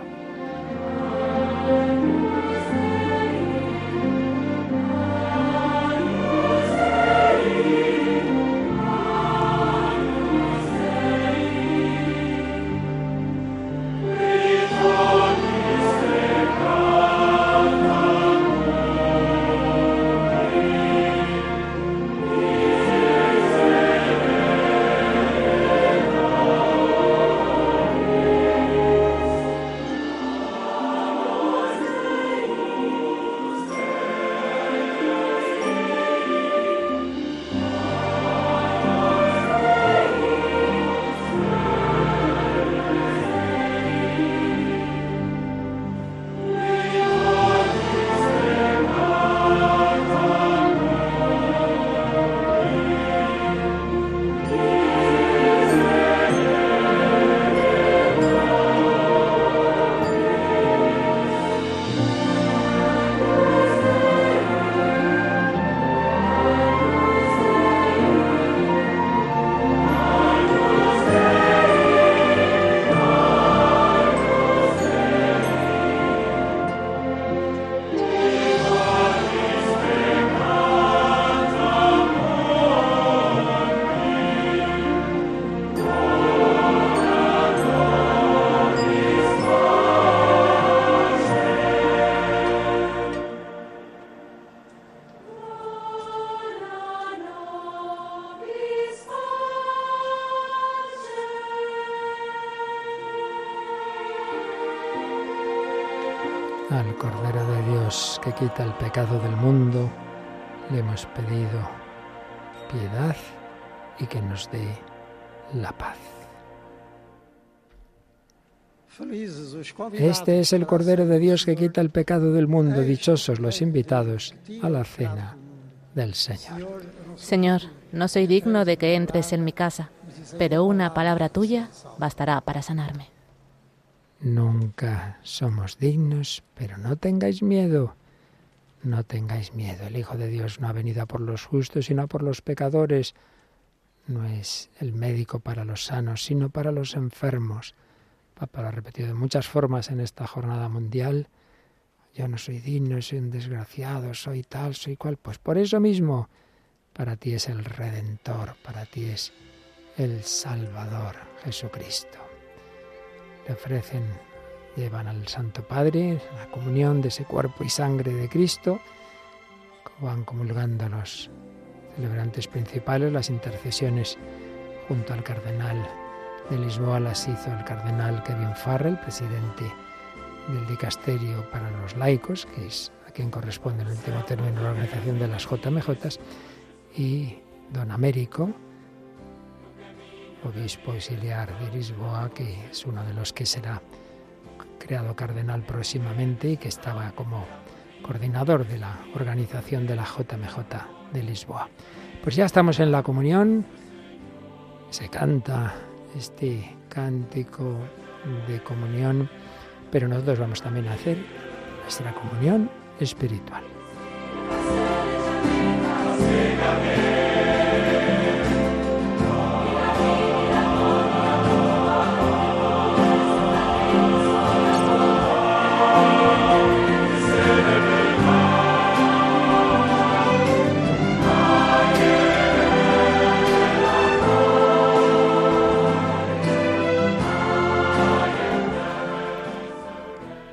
Quita el pecado del mundo, le hemos pedido piedad y que nos dé la paz. Este es el Cordero de Dios que quita el pecado del mundo. Dichosos los invitados a la cena del Señor.
Señor, no soy digno de que entres en mi casa, pero una palabra tuya bastará para sanarme.
Nunca somos dignos, pero no tengáis miedo. No tengáis miedo. El Hijo de Dios no ha venido por los justos, sino por los pecadores. No es el médico para los sanos, sino para los enfermos. Papa lo ha repetido de muchas formas en esta jornada mundial. Yo no soy digno, soy un desgraciado, soy tal, soy cual. Pues por eso mismo, para ti es el Redentor, para ti es el Salvador, Jesucristo. Le ofrecen, llevan al Santo Padre la comunión de ese cuerpo y sangre de Cristo, van comulgando los celebrantes principales, las intercesiones junto al cardenal de Lisboa las hizo el cardenal Kevin Farrell, presidente del dicasterio para los laicos, que es a quien corresponde en último término la organización de las JMJ, y don Américo, obispo auxiliar de Lisboa, que es uno de los que será creado cardenal próximamente y que estaba como coordinador de la organización de la JMJ de Lisboa. Pues ya estamos en la comunión, se canta este cántico de comunión, pero nosotros vamos también a hacer nuestra comunión espiritual.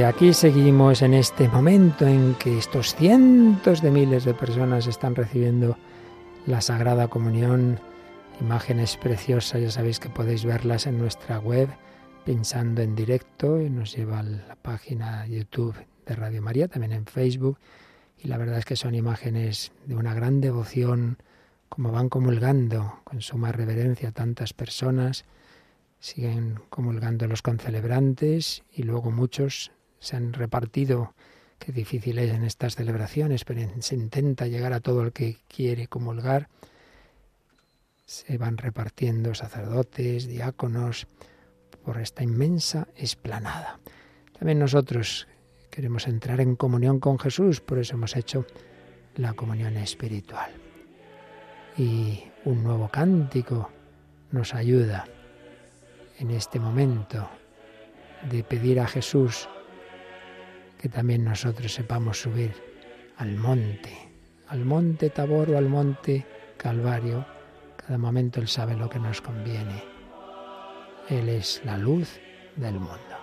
Sí, aquí seguimos en este momento en que estos cientos de miles de personas están recibiendo la Sagrada Comunión, imágenes preciosas, ya sabéis que podéis verlas en nuestra web pensando en directo y nos lleva a la página YouTube de Radio María, también en Facebook. Y la verdad es que son imágenes de una gran devoción, como van comulgando con suma reverencia tantas personas, siguen comulgando los concelebrantes y luego muchos se han repartido, qué difícil es en estas celebraciones, pero se intenta llegar a todo el que quiere comulgar, se van repartiendo sacerdotes, diáconos, por esta inmensa esplanada. También nosotros queremos entrar en comunión con Jesús, por eso hemos hecho la comunión espiritual. Y un nuevo cántico nos ayuda en este momento de pedir a Jesús que también nosotros sepamos subir al monte, al monte Tabor o al monte Calvario. Cada momento Él sabe lo que nos conviene. Él es la luz del mundo.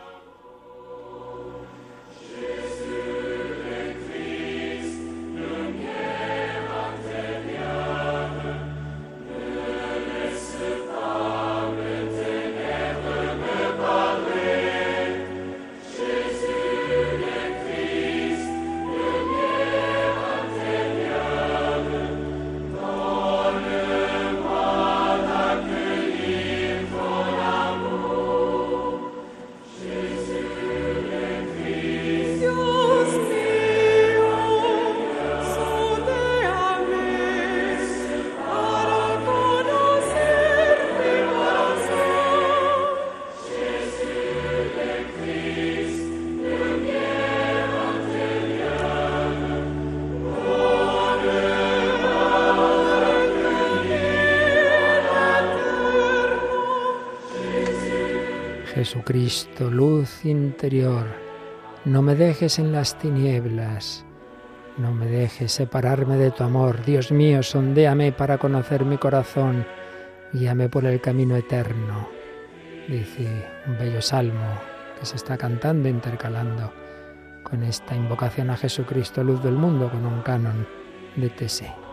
Jesucristo, luz interior, no me dejes en las tinieblas, no me dejes separarme de tu amor. Dios mío, sondéame para conocer mi corazón, guíame por el camino eterno. Dice un bello salmo que se está cantando, intercalando con esta invocación a Jesucristo, luz del mundo, con un canon de Tese.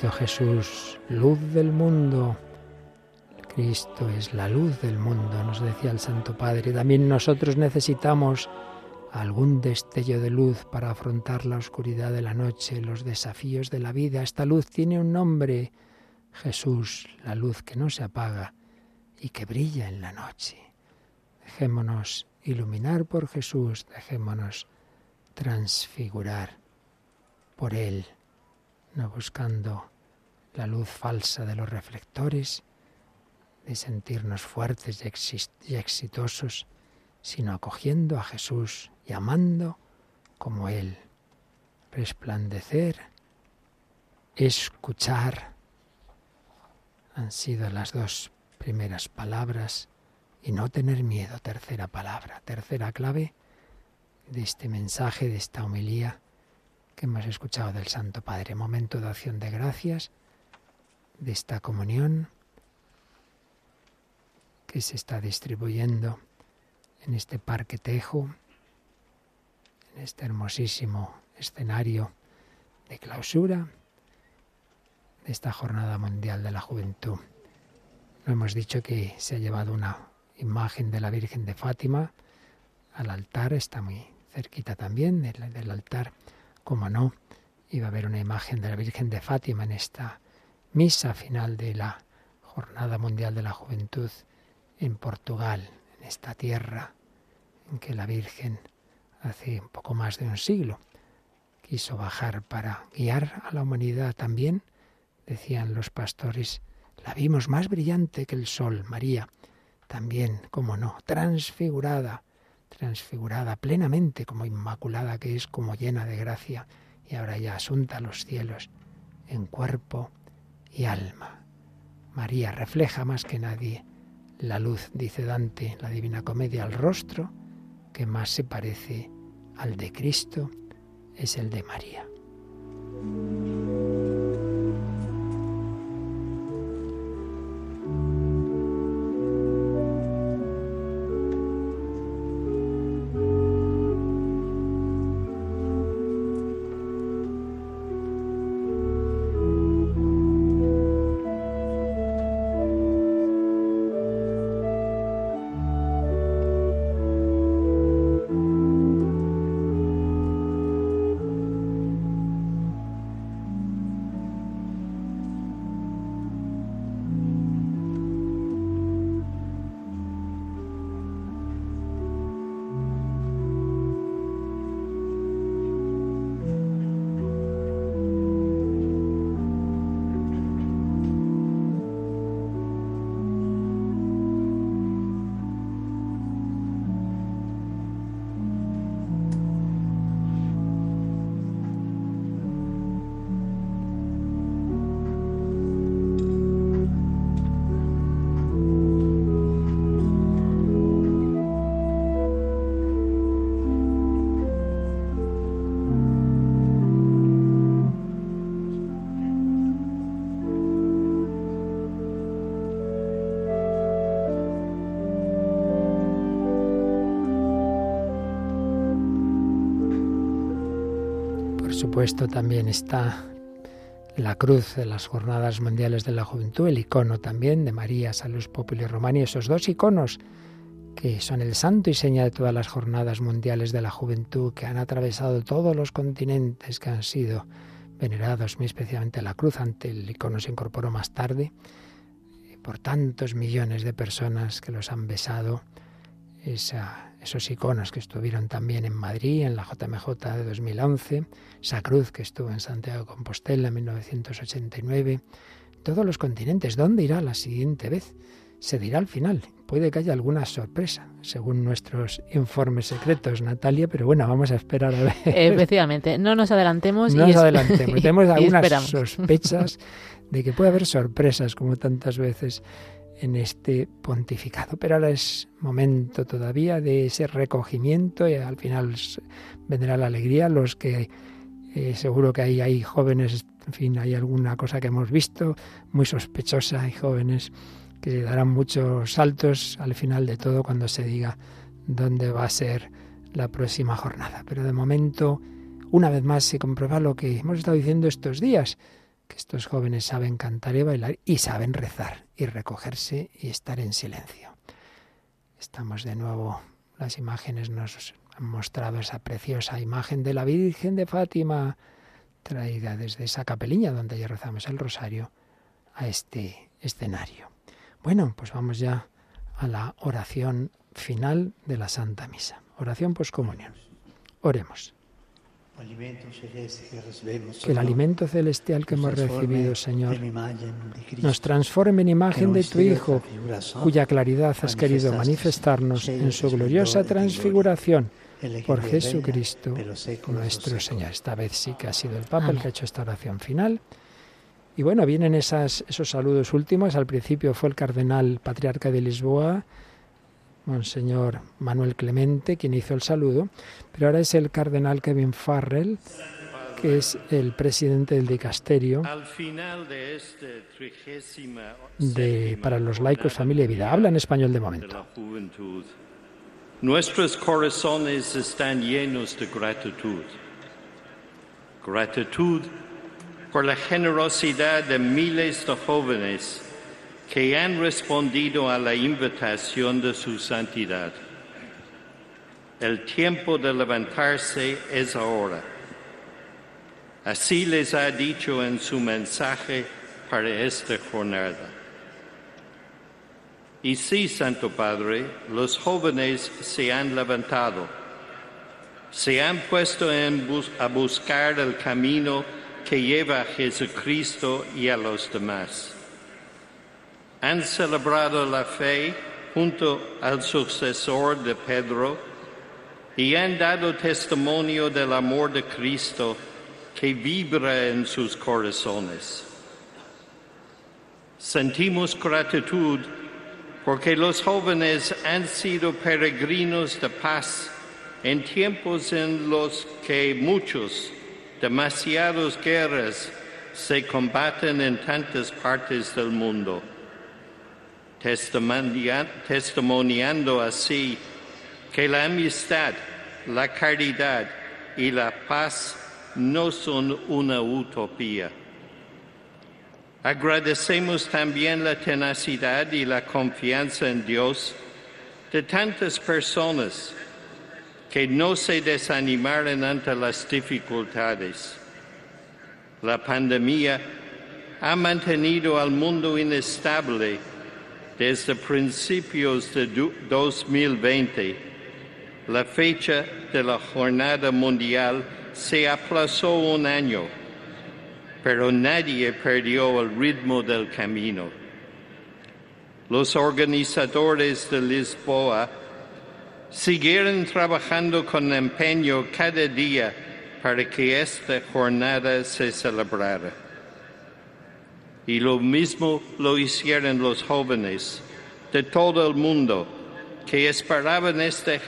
Cristo Jesús, luz del mundo. Cristo es la luz del mundo, nos decía el Santo Padre. También nosotros necesitamos algún destello de luz para afrontar la oscuridad de la noche, los desafíos de la vida. Esta luz tiene un nombre, Jesús, la luz que no se apaga y que brilla en la noche. Dejémonos iluminar por Jesús, dejémonos transfigurar por Él no buscando la luz falsa de los reflectores, de sentirnos fuertes y exitosos, sino acogiendo a Jesús y amando como Él resplandecer, escuchar. Han sido las dos primeras palabras y no tener miedo, tercera palabra, tercera clave de este mensaje, de esta homilía que hemos escuchado del Santo Padre. Momento de acción de gracias, de esta comunión que se está distribuyendo en este Parque Tejo, en este hermosísimo escenario de clausura de esta Jornada Mundial de la Juventud. No hemos dicho que se ha llevado una imagen de la Virgen de Fátima al altar, está muy cerquita también del, del altar, como no, iba a haber una imagen de la Virgen de Fátima en esta misa final de la Jornada Mundial de la Juventud en Portugal, en esta tierra en que la Virgen hace un poco más de un siglo quiso bajar para guiar a la humanidad también, decían los pastores, la vimos más brillante que el sol, María, también, como no, transfigurada, transfigurada plenamente, como inmaculada que es, como llena de gracia, y ahora ya asunta a los cielos en cuerpo y alma. María refleja más que nadie la luz, dice Dante, la Divina Comedia, al rostro que más se parece al de Cristo es el de María. Supuesto, también está la cruz de las Jornadas Mundiales de la Juventud, el icono también de María, Salus Populi Romani, esos dos iconos que son el santo y seña de todas las Jornadas Mundiales de la Juventud, que han atravesado todos los continentes, que han sido venerados, muy especialmente la cruz, ante el icono se incorporó más tarde, por tantos millones de personas que los han besado, esa, esos iconos que estuvieron también en Madrid, en la JMJ de 2011, esa cruz que estuvo en Santiago de Compostela en 1989, todos los continentes. ¿Dónde irá la siguiente vez? Se dirá al final. Puede que haya alguna sorpresa, según nuestros informes secretos, Natalia, pero bueno, vamos a esperar a ver.
Efectivamente, no nos adelantemos.
No nos adelantemos. Tenemos algunas sospechas de que puede haber sorpresas, como tantas veces en este pontificado. Pero ahora es momento todavía de ese recogimiento y al final vendrá la alegría. Los que eh, seguro que hay, hay jóvenes, en fin, hay alguna cosa que hemos visto muy sospechosa, hay jóvenes que darán muchos saltos al final de todo cuando se diga dónde va a ser la próxima jornada. Pero de momento, una vez más, se comprueba lo que hemos estado diciendo estos días que estos jóvenes saben cantar y bailar y saben rezar y recogerse y estar en silencio. Estamos de nuevo, las imágenes nos han mostrado esa preciosa imagen de la Virgen de Fátima, traída desde esa capeliña donde ya rezamos el rosario, a este escenario. Bueno, pues vamos ya a la oración final de la Santa Misa. Oración poscomunión. Oremos. Que el alimento celestial que hemos recibido, Señor, nos transforme en imagen de tu Hijo, cuya claridad has querido manifestarnos en su gloriosa transfiguración por Jesucristo nuestro Señor. Esta vez sí que ha sido el Papa el que ha hecho esta oración final. Y bueno, vienen esas, esos saludos últimos. Al principio fue el cardenal patriarca de Lisboa, Monseñor Manuel Clemente, quien hizo el saludo, pero ahora es el cardenal Kevin Farrell, que es el presidente del dicasterio de, para los laicos, familia y vida. Habla en español de momento.
Nuestros corazones están llenos de gratitud. Gratitud por la generosidad de miles de jóvenes que han respondido a la invitación de su santidad. El tiempo de levantarse es ahora. Así les ha dicho en su mensaje para esta jornada. Y sí, Santo Padre, los jóvenes se han levantado, se han puesto a buscar el camino que lleva a Jesucristo y a los demás. Han celebrado la fe junto al sucesor de Pedro y han dado testimonio del amor de Cristo que vibra en sus corazones. Sentimos gratitud porque los jóvenes han sido peregrinos de paz en tiempos en los que muchos, demasiadas guerras se combaten en tantas partes del mundo, testimoniando así que la amistad, la caridad y la paz no son una utopía. Agradecemos también la tenacidad y la confianza en Dios de tantas personas que no se desanimaron ante las dificultades. La pandemia ha mantenido al mundo inestable desde principios de 2020. La fecha de la Jornada Mundial se aplazó un año, pero nadie perdió el ritmo del camino. Los organizadores de Lisboa siguieron trabajando con empeño cada día para que esta jornada se celebrara. Y lo mismo lo hicieron los jóvenes de todo el mundo que esperaban esta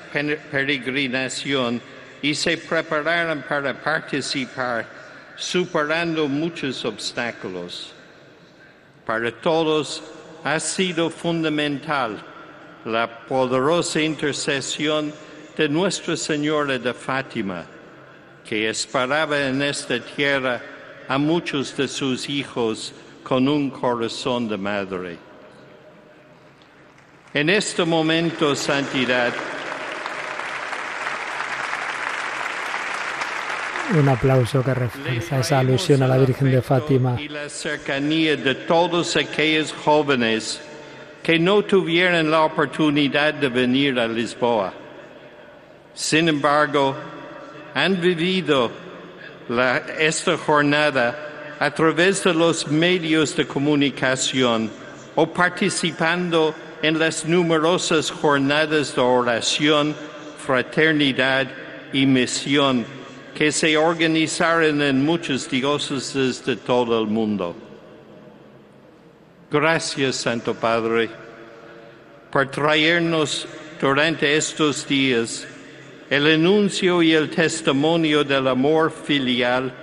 peregrinación y se prepararon para participar, superando muchos obstáculos. Para todos ha sido fundamental la poderosa intercesión de Nuestra Señora de Fátima, que esperaba en esta tierra a muchos de sus hijos con un corazón de madre. En este momento, santidad,
Un aplauso que refuerza esa alusión a la Virgen de Fátima.
Y la cercanía de todos aquellos jóvenes que no tuvieron la oportunidad de venir a Lisboa. Sin embargo, han vivido la, esta jornada a través de los medios de comunicación o participando en las numerosas jornadas de oración, fraternidad y misión que se organizaron en muchas diócesis de todo el mundo. Gracias, Santo Padre, por traernos durante estos días el anuncio y el testimonio del amor filial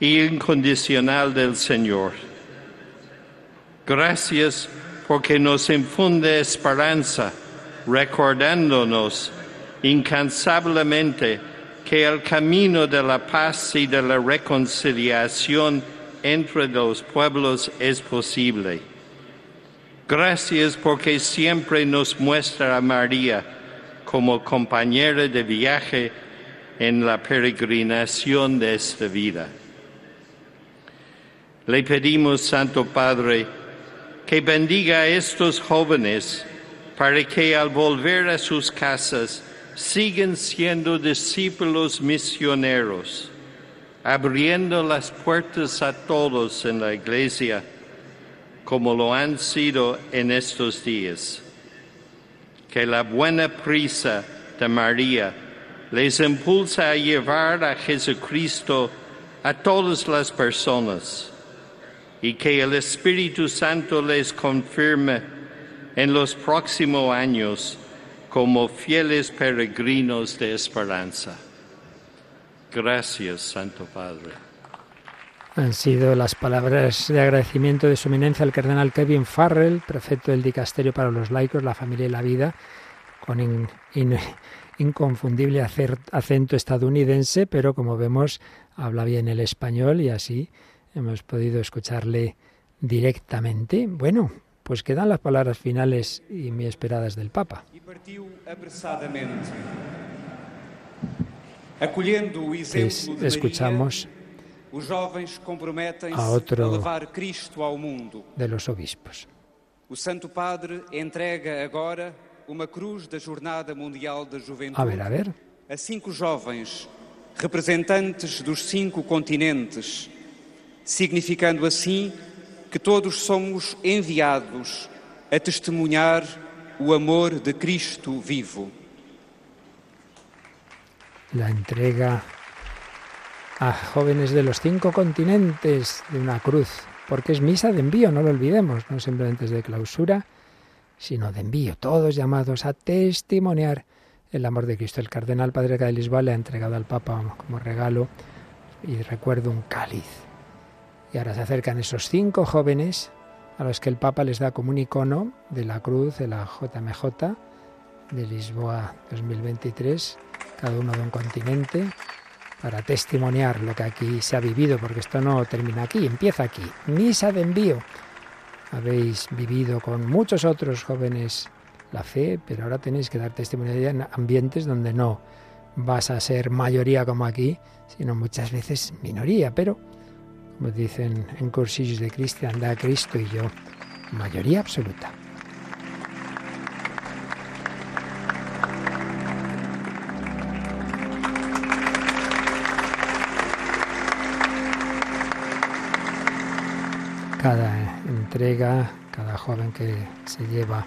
incondicional del Señor. Gracias porque nos infunde esperanza, recordándonos incansablemente que el camino de la paz y de la reconciliación entre los pueblos es posible. Gracias porque siempre nos muestra a María como compañera de viaje en la peregrinación de esta vida. Le pedimos, Santo Padre, que bendiga a estos jóvenes para que al volver a sus casas siguen siendo discípulos misioneros, abriendo las puertas a todos en la iglesia, como lo han sido en estos días. Que la buena prisa de María les impulsa a llevar a Jesucristo a todas las personas y que el Espíritu Santo les confirme en los próximos años como fieles peregrinos de esperanza. Gracias, Santo Padre.
Han sido las palabras de agradecimiento de su eminencia al cardenal Kevin Farrell, prefecto del Dicasterio para los Laicos, la Familia y la Vida, con in- in- inconfundible acento estadounidense, pero como vemos habla bien el español y así hemos podido escucharle directamente. Bueno, pues quedan las palabras finales y muy esperadas del Papa. Es-
de
escuchamos a
mundo.
de los obispos. A ver, a ver.
a cinco jovens, representantes dos cinco continentes, significando assim que todos somos enviados a testemunhar o amor de Cristo vivo.
la entrega a jóvenes de los cinco continentes de una cruz, porque es misa de envío, no lo olvidemos, no simplemente es de clausura, sino de envío, todos llamados a testimoniar el amor de Cristo. El cardenal Padre de le ha entregado al Papa como regalo, y recuerdo, un cáliz. Y ahora se acercan esos cinco jóvenes a los que el Papa les da como un icono de la cruz, de la JMJ, de Lisboa 2023, cada uno de un continente, para testimoniar lo que aquí se ha vivido, porque esto no termina aquí, empieza aquí. Misa de envío. Habéis vivido con muchos otros jóvenes la fe, pero ahora tenéis que dar testimonio en ambientes donde no vas a ser mayoría como aquí, sino muchas veces minoría, pero como dicen en cursillos de Cristian, da Cristo y yo, mayoría absoluta. Cada entrega, cada joven que se lleva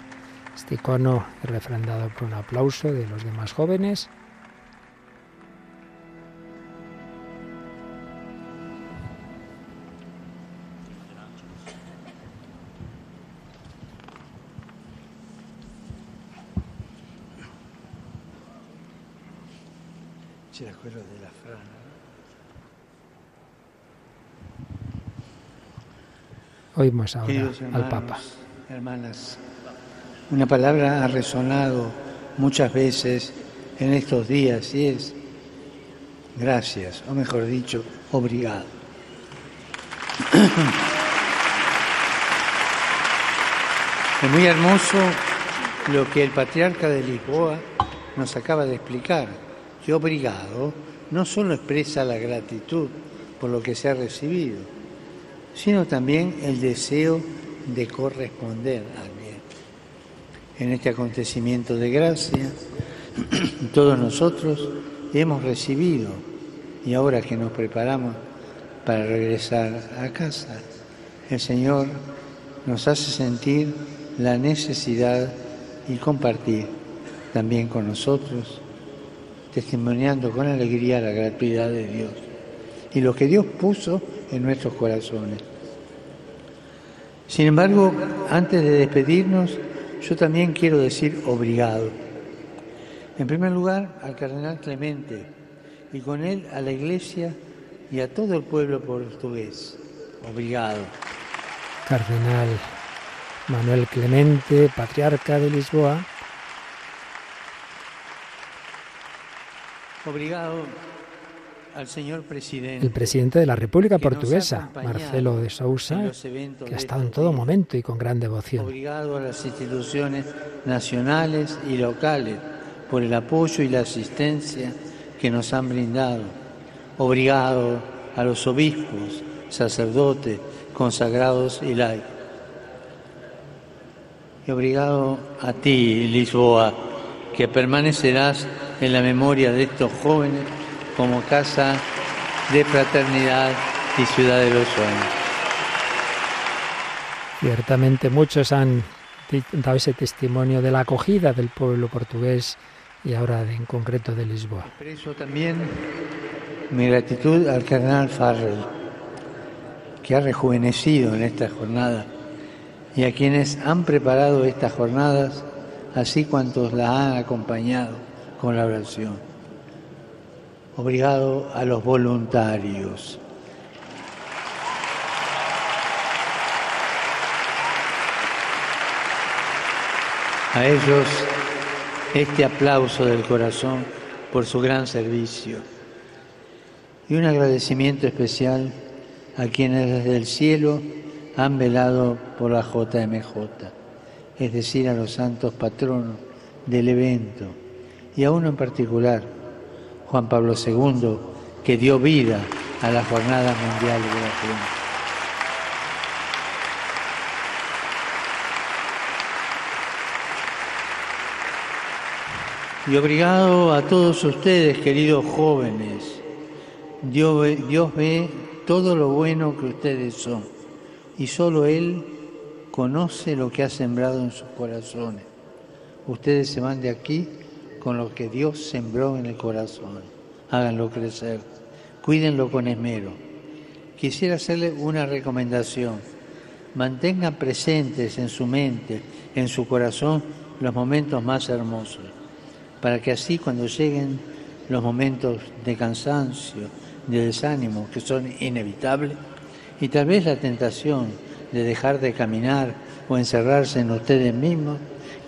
este icono refrendado por un aplauso de los demás jóvenes. Oímos ahora
Queridos
al Papa.
hermanas, una palabra ha resonado muchas veces en estos días y es gracias, o mejor dicho, obrigado. Es muy hermoso lo que el patriarca de Lisboa nos acaba de explicar, que obrigado no solo expresa la gratitud por lo que se ha recibido, sino también el deseo de corresponder al bien. En este acontecimiento de gracia, todos nosotros hemos recibido y ahora que nos preparamos para regresar a casa, el Señor nos hace sentir la necesidad y compartir también con nosotros, testimoniando con alegría la gratuidad de Dios y lo que Dios puso en nuestros corazones. Sin embargo, antes de despedirnos, yo también quiero decir obrigado. En primer lugar, al cardenal Clemente y con él a la Iglesia y a todo el pueblo portugués. Obrigado.
Cardenal Manuel Clemente, patriarca de Lisboa,
Obrigado.
El presidente de la República Portuguesa, Marcelo de Sousa, que ha estado en
estos
todo momento y con gran devoción.
Obrigado a las instituciones nacionales y locales por el apoyo y la asistencia que nos han brindado. Obrigado a los obispos, sacerdotes, consagrados y laicos. Y obrigado a ti, Lisboa, que permanecerás en la memoria de estos jóvenes como casa de fraternidad y ciudad de los sueños.
Ciertamente muchos han dado ese testimonio de la acogida del pueblo portugués y ahora en concreto de Lisboa.
Expreso también mi gratitud al cardenal Farrell, que ha rejuvenecido en esta jornada, y a quienes han preparado estas jornadas, así cuantos la han acompañado con la oración. Obrigado a los voluntarios. A ellos este aplauso del corazón por su gran servicio. Y un agradecimiento especial a quienes desde el cielo han velado por la JMJ, es decir, a los santos patronos del evento, y a uno en particular, Juan Pablo II, que dio vida a la Jornada Mundial de la Juventud. Y obrigado a todos ustedes, queridos jóvenes. Dios ve, Dios ve todo lo bueno que ustedes son y solo Él conoce lo que ha sembrado en sus corazones. Ustedes se van de aquí con lo que Dios sembró en el corazón. Háganlo crecer, cuídenlo con esmero. Quisiera hacerle una recomendación. Mantengan presentes en su mente, en su corazón, los momentos más hermosos para que así cuando lleguen los momentos de cansancio, de desánimo, que son inevitables, y tal vez la tentación de dejar de caminar o encerrarse en ustedes mismos,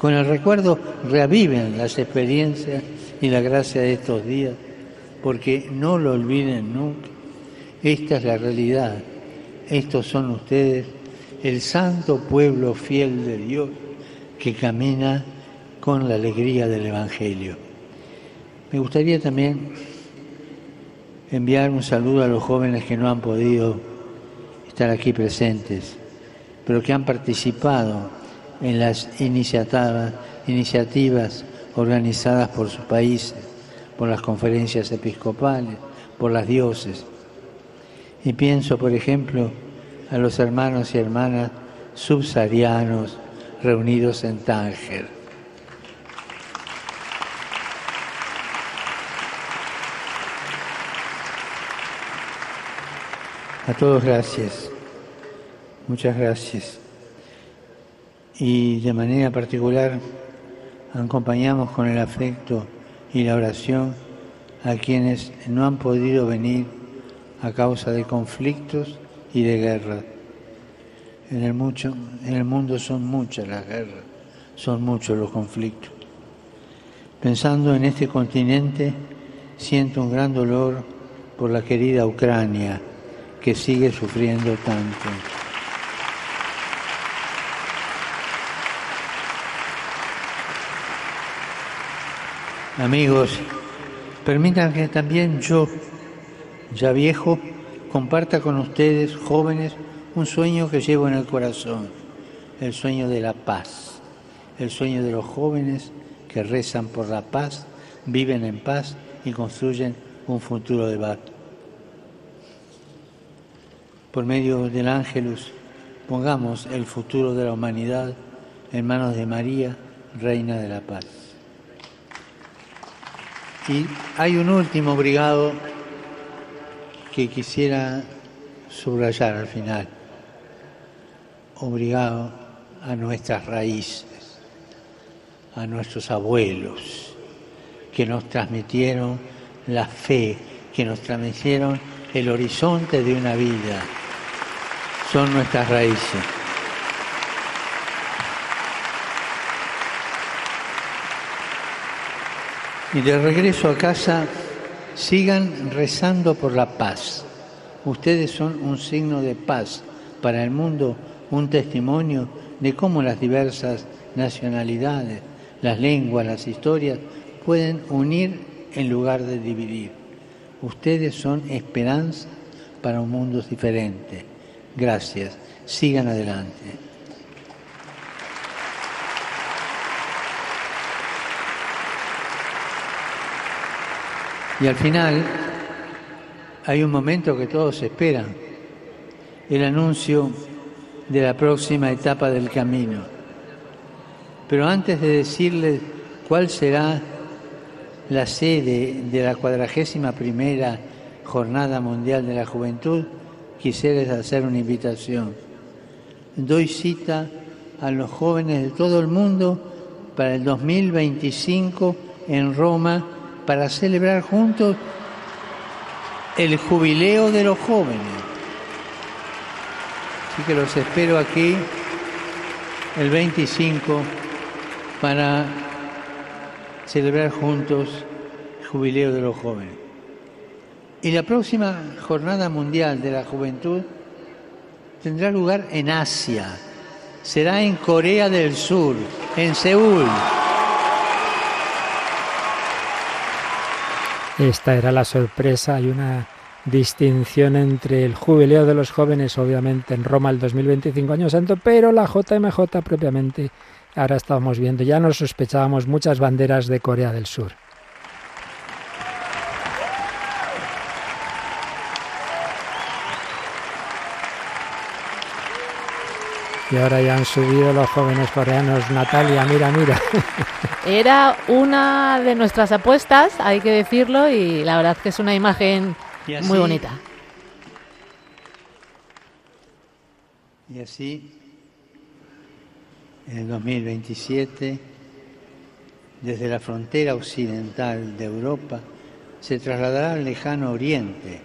con el recuerdo reaviven las experiencias y la gracia de estos días, porque no lo olviden nunca. Esta es la realidad. Estos son ustedes, el santo pueblo fiel de Dios que camina con la alegría del Evangelio. Me gustaría también enviar un saludo a los jóvenes que no han podido estar aquí presentes, pero que han participado en las iniciativas, organizadas por sus países, por las conferencias episcopales, por las dioses. Y pienso, por ejemplo, a los hermanos y hermanas subsaharianos reunidos en Tánger. A todos gracias, muchas gracias. Y de manera particular acompañamos con el afecto y la oración a quienes no han podido venir a causa de conflictos y de guerra. En el, en el mundo son muchas las guerras, son muchos los conflictos. Pensando en este continente, siento un gran dolor por la querida Ucrania que sigue sufriendo tanto. Amigos, permitan que también yo, ya viejo, comparta con ustedes, jóvenes, un sueño que llevo en el corazón, el sueño de la paz, el sueño de los jóvenes que rezan por la paz, viven en paz y construyen un futuro de paz por medio del ángelus, pongamos el futuro de la humanidad en manos de María, Reina de la Paz. Y hay un último brigado que quisiera subrayar al final. Obrigado a nuestras raíces, a nuestros abuelos, que nos transmitieron la fe, que nos transmitieron el horizonte de una vida son nuestras raíces. Y de regreso a casa, sigan rezando por la paz. Ustedes son un signo de paz para el mundo, un testimonio de cómo las diversas nacionalidades, las lenguas, las historias pueden unir en lugar de dividir. Ustedes son esperanza para un mundo diferente. Gracias. Sigan adelante. Y al final hay un momento que todos esperan, el anuncio de la próxima etapa del camino. Pero antes de decirles cuál será la sede de la cuadragésima primera Jornada Mundial de la Juventud, quisiera hacer una invitación. Doy cita a los jóvenes de todo el mundo para el 2025 en Roma para celebrar juntos el jubileo de los jóvenes. Así que los espero aquí el 25 para celebrar juntos el jubileo de los jóvenes. Y la próxima Jornada Mundial de la Juventud tendrá lugar en Asia. Será en Corea del Sur, en Seúl.
Esta era la sorpresa. Hay una distinción entre el jubileo de los jóvenes, obviamente en Roma el 2025 año santo, pero la JMJ propiamente, ahora estábamos viendo, ya nos sospechábamos muchas banderas de Corea del Sur. Y ahora ya han subido los jóvenes coreanos. Natalia, mira, mira.
Era una de nuestras apuestas, hay que decirlo, y la verdad que es una imagen
así-
muy bonita.
Y así, en el 2027, desde la frontera occidental de Europa, se trasladará al lejano oriente.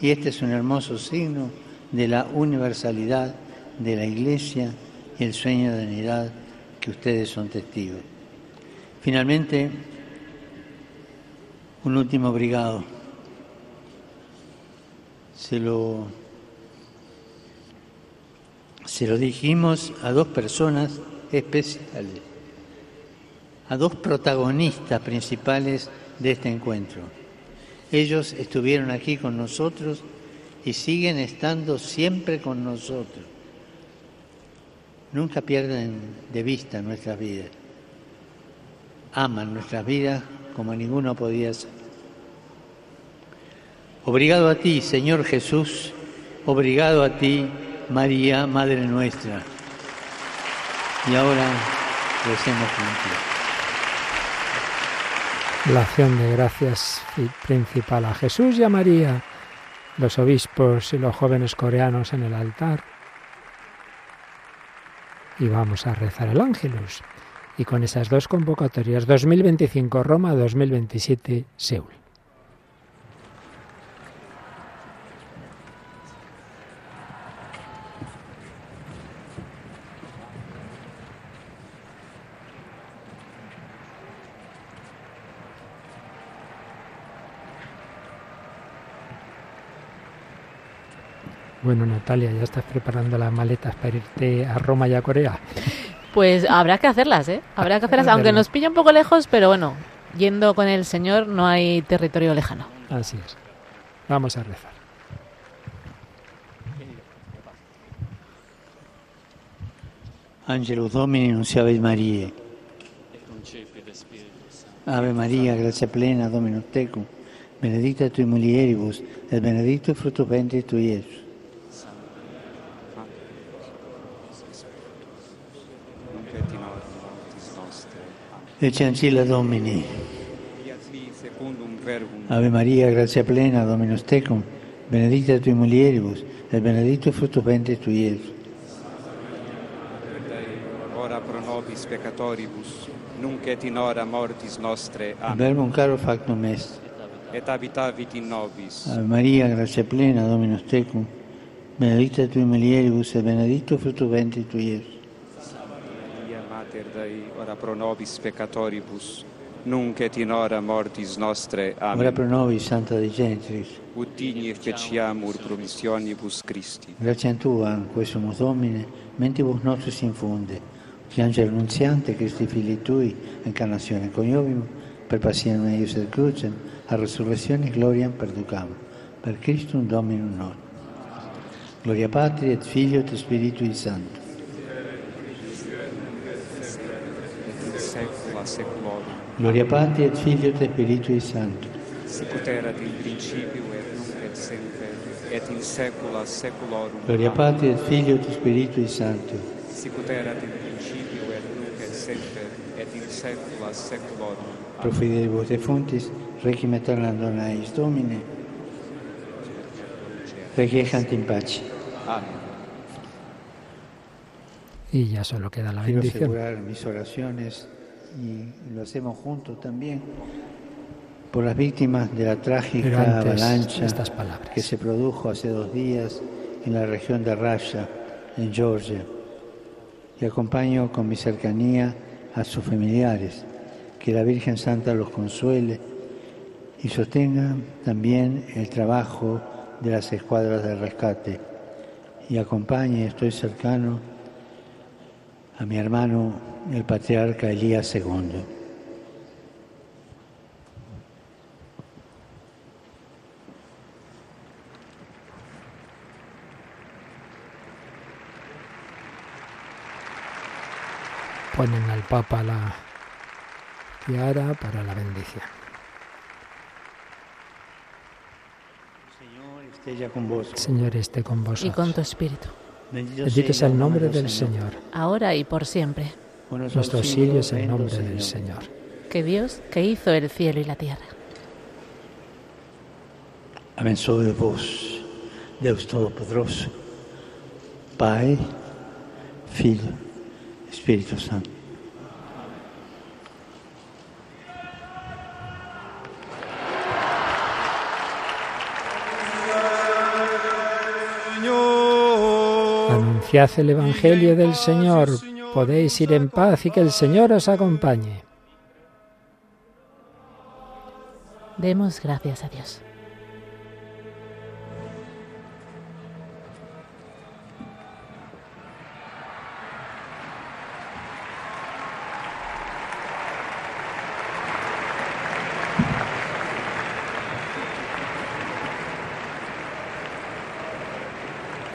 Y este es un hermoso signo de la universalidad de la Iglesia y el sueño de unidad que ustedes son testigos. Finalmente, un último brigado. Se lo se lo dijimos a dos personas especiales, a dos protagonistas principales de este encuentro. Ellos estuvieron aquí con nosotros y siguen estando siempre con nosotros. Nunca pierden de vista nuestras vidas. Aman nuestras vidas como ninguno podía ser. Obrigado a ti, Señor Jesús. Obrigado a ti, María, Madre nuestra. Y ahora recemos juntos.
La acción de gracias principal a Jesús y a María, los obispos y los jóvenes coreanos en el altar. Y vamos a rezar el ángelus. Y con esas dos convocatorias, 2025 Roma, 2027 Seúl. Bueno, Natalia, ya estás preparando las maletas para irte a Roma y a Corea.
Pues habrá que hacerlas, ¿eh? Habrá que hacerlas, aunque nos pilla un poco lejos, pero bueno, yendo con el Señor no hay territorio lejano.
Así es. Vamos a rezar.
Angelus Domini nunciavit Mariae. Ave Maria, grazia plena, Dominus tecum, benedicta tui mulieribus, et benedictus fructus ventris tui, Iesus. Ecce ancilla Domini. Ave Maria, grazia plena, Dominus tecum, benedicta tui mulieribus, et benedictus fructus ventris tui.
Dei, ora pro nobis peccatoribus, nunc et in hora mortis nostre. Amen.
Verbum caro factum est.
Et habitavit in nobis.
Ave Maria, grazia plena, Dominus tecum, benedicta tui mulieribus, et benedictus fructus ventris tui, Iesus.
Dei, ora pro nobis peccatoribus, nunc et in hora mortis nostre.
Ora
Amen.
pro nobis, Santa Dei Gentris,
Ut digni feciamur promissionibus Christi.
Grazie a Tua, quesumus Domine, mentibus nostris infunde, che angelo annunziante, Cristi fili Tui, incarnazione coniovium, per passione eius et crucem, a resurrezione gloriam perducam, per Christum Dominum nostrum. Gloria Patri et Filio et Spiritui Sancto.
Saeculorum.
Gloria Patri et Filio et Spiritui Sancto.
Sicut erat in principio et nunc et semper, et in saecula saeculorum.
Gloria. Patri et Filio et Spiritui Sancto.
Sicut erat in principio et nunc et semper, et in saecula saeculorum.
Pro fidelibus defuntis, requiem aeterna dona eis Domine, requiescant in pace.
Amén.
Y ya solo queda la
Quiero
bendición.
asegurar mis oraciones y lo hacemos juntos también por las víctimas de la trágica avalancha
estas palabras.
que se produjo hace dos días en la región de Rasha, en Georgia. Y acompaño con mi cercanía a sus familiares. Que la Virgen Santa los consuele y sostenga también el trabajo de las escuadras de rescate. Y acompañe, estoy cercano a mi hermano, el patriarca Elías II.
Ponen al Papa la tiara para la bendición.
Señor esté ya con vos.
Señor esté con
y
vosotros.
con tu espíritu,
Bendito sea el nombre del Señor.
ahora y por siempre.
Nuestro auxilio es el nombre del Señor.
Que Dios, que hizo el cielo y la tierra,
Abençoe vos, Deus Todo-Poderoso, Pai, Filho, Espírito Santo.
Anunciad el Evangelio del Señor. Podéis ir en paz y que el Señor os acompañe.
demos gracias a Dios.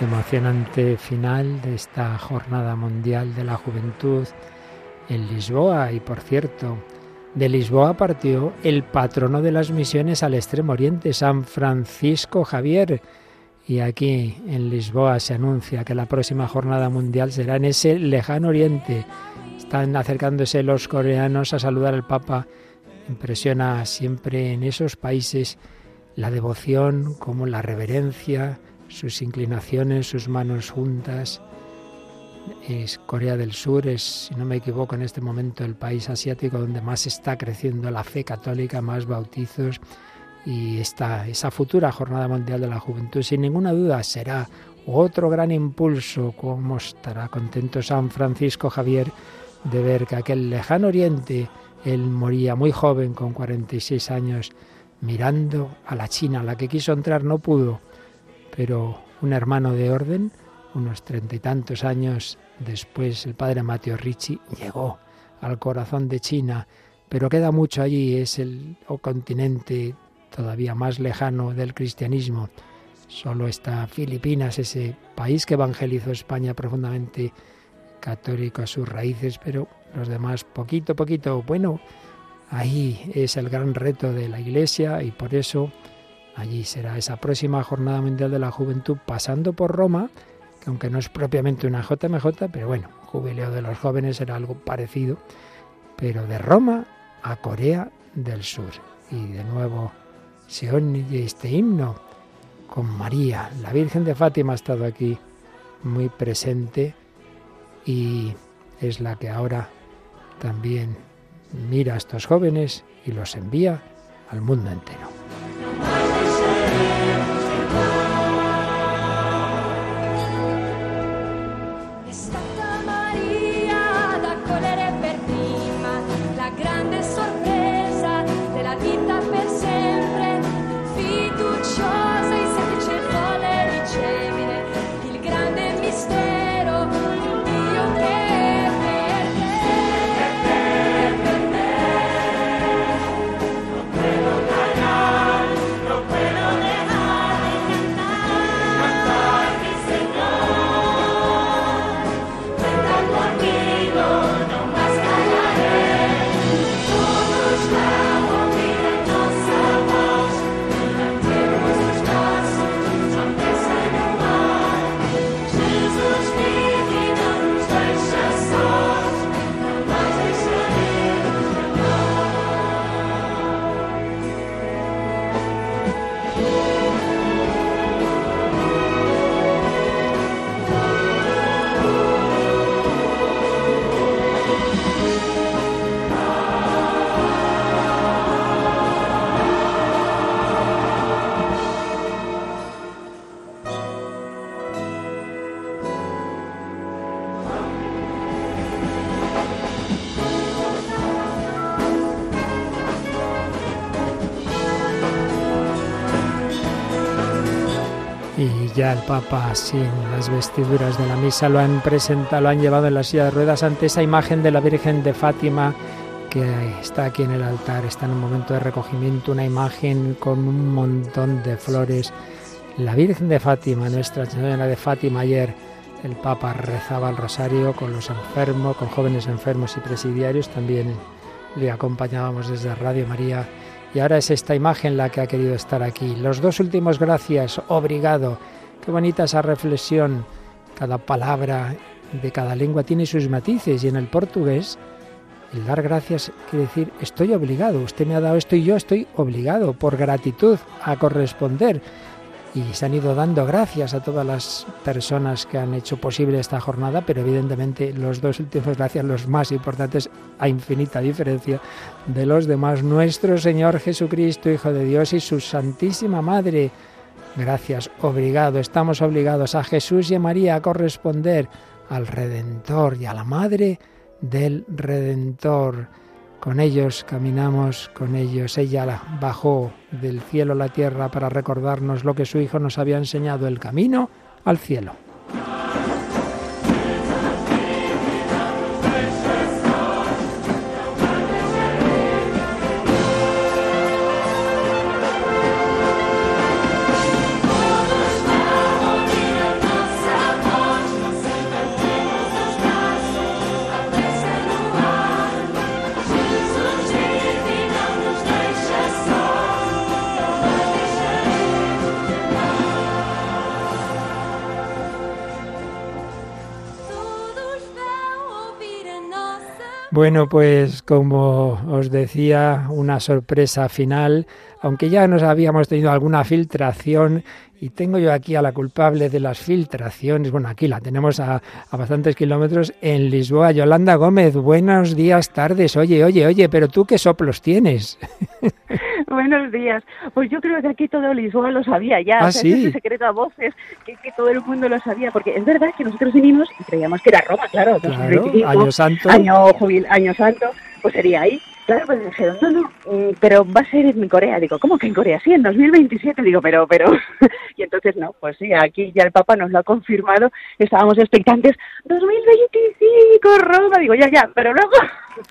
Emocionante final de esta Jornada Mundial de la Juventud en Lisboa. Y por cierto, de Lisboa partió el patrono de las misiones al Extremo Oriente, San Francisco Javier. Y aquí en Lisboa se anuncia que la próxima Jornada Mundial será en ese lejano Oriente. Están acercándose los coreanos a saludar al Papa. Impresiona siempre en esos países la devoción, como la reverencia, sus inclinaciones, sus manos juntas. Es Corea del Sur, es, si no me equivoco, en este momento el país asiático donde más está creciendo la fe católica, más bautizos y esta, esa futura Jornada Mundial de la Juventud, sin ninguna duda, será otro gran impulso, como estará contento San Francisco Javier de ver que aquel lejano oriente, él moría muy joven, con 46 años, mirando a la China, a la que quiso entrar no pudo, pero un hermano de orden, unos treinta y tantos años después, el padre Mateo Ricci llegó al corazón de China, pero queda mucho allí, es el o continente todavía más lejano del cristianismo. Solo está Filipinas, ese país que evangelizó España profundamente católico a sus raíces, pero los demás poquito, poquito. Bueno, ahí es el gran reto de la Iglesia y por eso allí será esa próxima Jornada Mundial de la Juventud pasando por Roma, que aunque no es propiamente una JMJ, pero bueno, Jubileo de los Jóvenes será algo parecido, pero de Roma a Corea del Sur. Y de nuevo se oye este himno con María. La Virgen de Fátima ha estado aquí muy presente y es la que ahora también mira a estos jóvenes y los envía al mundo entero. El Papa, sin las vestiduras de la misa, lo han presentado, lo han llevado en la silla de ruedas ante esa imagen de la Virgen de Fátima que está aquí en el altar, está en un momento de recogimiento, una imagen con un montón de flores. La Virgen de Fátima, Nuestra Señora de Fátima, ayer el Papa rezaba el rosario con los enfermos, con jóvenes enfermos y presidiarios, también le acompañábamos desde Radio María. Y ahora es esta imagen la que ha querido estar aquí. Los dos últimos gracias, obrigado. Qué bonita esa reflexión. Cada palabra de cada lengua tiene sus matices y en el portugués el dar gracias quiere decir estoy obligado. Usted me ha dado esto y yo estoy obligado por gratitud a corresponder. Y se han ido dando gracias a todas las personas que han hecho posible esta jornada, pero evidentemente los dos últimos gracias, los más importantes, a infinita diferencia de los demás. Nuestro Señor Jesucristo, Hijo de Dios, y su Santísima Madre. Gracias, obrigado, estamos obligados a Jesús y a María a corresponder al Redentor y a la Madre del Redentor. Con ellos caminamos, con ellos. Ella bajó del cielo a la tierra para recordarnos lo que su Hijo nos había enseñado, el camino al cielo. Bueno, pues como os decía, una sorpresa final, aunque ya nos habíamos tenido alguna filtración y tengo yo aquí a la culpable de las filtraciones, bueno, aquí la tenemos a, a, bastantes kilómetros en Lisboa, Yolanda Gómez, buenos días, tardes, oye, oye, oye, pero tú qué soplos tienes.
Buenos días. Pues yo creo que aquí todo Lisboa lo sabía ya.
¿Ah,
o sea,
sí?
secreto a voces que, que, todo el mundo lo sabía. Porque es verdad que nosotros vinimos y creíamos que era Roma, claro.
Claro,
2025,
año santo.
Año, jubil, año santo, pues sería ahí. Claro, pues dijeron, no, no, eh, pero va a ser en Corea. Digo, ¿cómo que en Corea? Sí, en 2027. Digo, pero, pero. y entonces, no, pues sí, aquí ya el Papa nos lo ha confirmado. Estábamos expectantes. 2025, Roma. Digo, ya, ya, pero luego.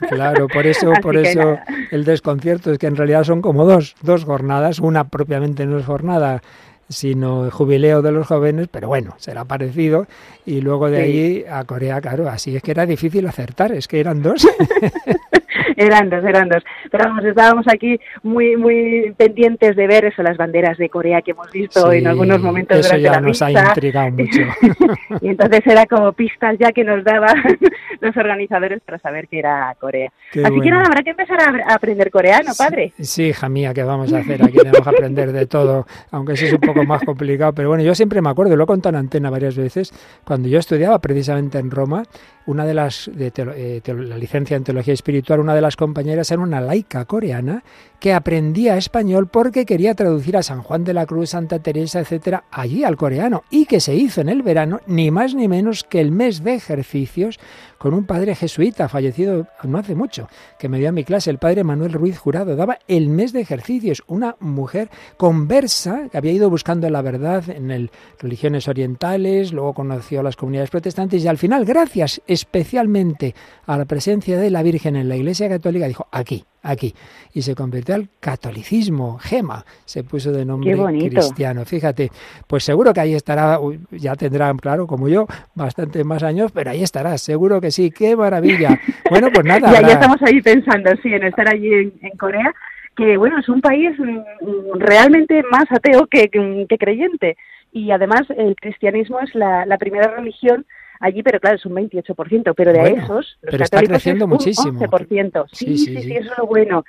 Claro, por eso, por eso
nada.
el desconcierto es que en realidad son como dos, dos jornadas. Una propiamente no es jornada sino el jubileo de los jóvenes, pero bueno, será parecido. Y luego de
Sí.
ahí a Corea, claro, así es que era difícil acertar, es que eran dos.
eran dos, eran dos. Pero vamos, estábamos aquí muy muy pendientes de ver eso, las banderas de Corea que hemos visto
Sí,
en algunos momentos
eso
durante
ya
la
nos ha
misa.
intrigado mucho.
y entonces era como pistas ya que nos daban los organizadores para saber que era Corea.
Qué
Así que nada, habrá que empezar a, a aprender coreano, padre.
Sí, hija mía, ¿qué vamos a hacer? Aquí tenemos que aprender de todo, aunque eso es un poco más complicado. Pero bueno, yo siempre me acuerdo, lo he contado en antena varias veces, cuando yo estudiaba precisamente en Roma, una de las, de eh, la licencia en teología espiritual, una de las compañeras era una laica coreana que aprendía español porque quería traducir a San Juan de la Cruz, Santa Teresa, etcétera, allí al coreano y que se hizo en el verano ni más ni menos que el mes de ejercicios con un padre jesuita fallecido no hace mucho, que me dio a mi clase, el padre Manuel Ruiz Jurado, daba el mes de ejercicios, una mujer conversa que había ido buscando la verdad en el, religiones orientales, luego conoció a las comunidades protestantes y al final, gracias especialmente a la presencia de la Virgen en la Iglesia Católica, dijo, aquí, aquí, y se convirtió al catolicismo, Gema, se puso de nombre cristiano. Fíjate, pues seguro que ahí estará, ya tendrá, claro, como yo, bastante más años, pero ahí estará, seguro que sí, qué maravilla. Bueno, pues nada.
ya,
habrá-
ya estamos ahí pensando, sí, en estar allí en, en Corea, que bueno, es un país mm, realmente más ateo que, que, que creyente. Y además el cristianismo es la, la primera religión allí, pero claro, es un 28%, pero de
Bueno,
esos, los
pero está creciendo
es
muchísimo.
un 11%. Sí,
Sí,
sí,
sí,
sí, eso es lo bueno.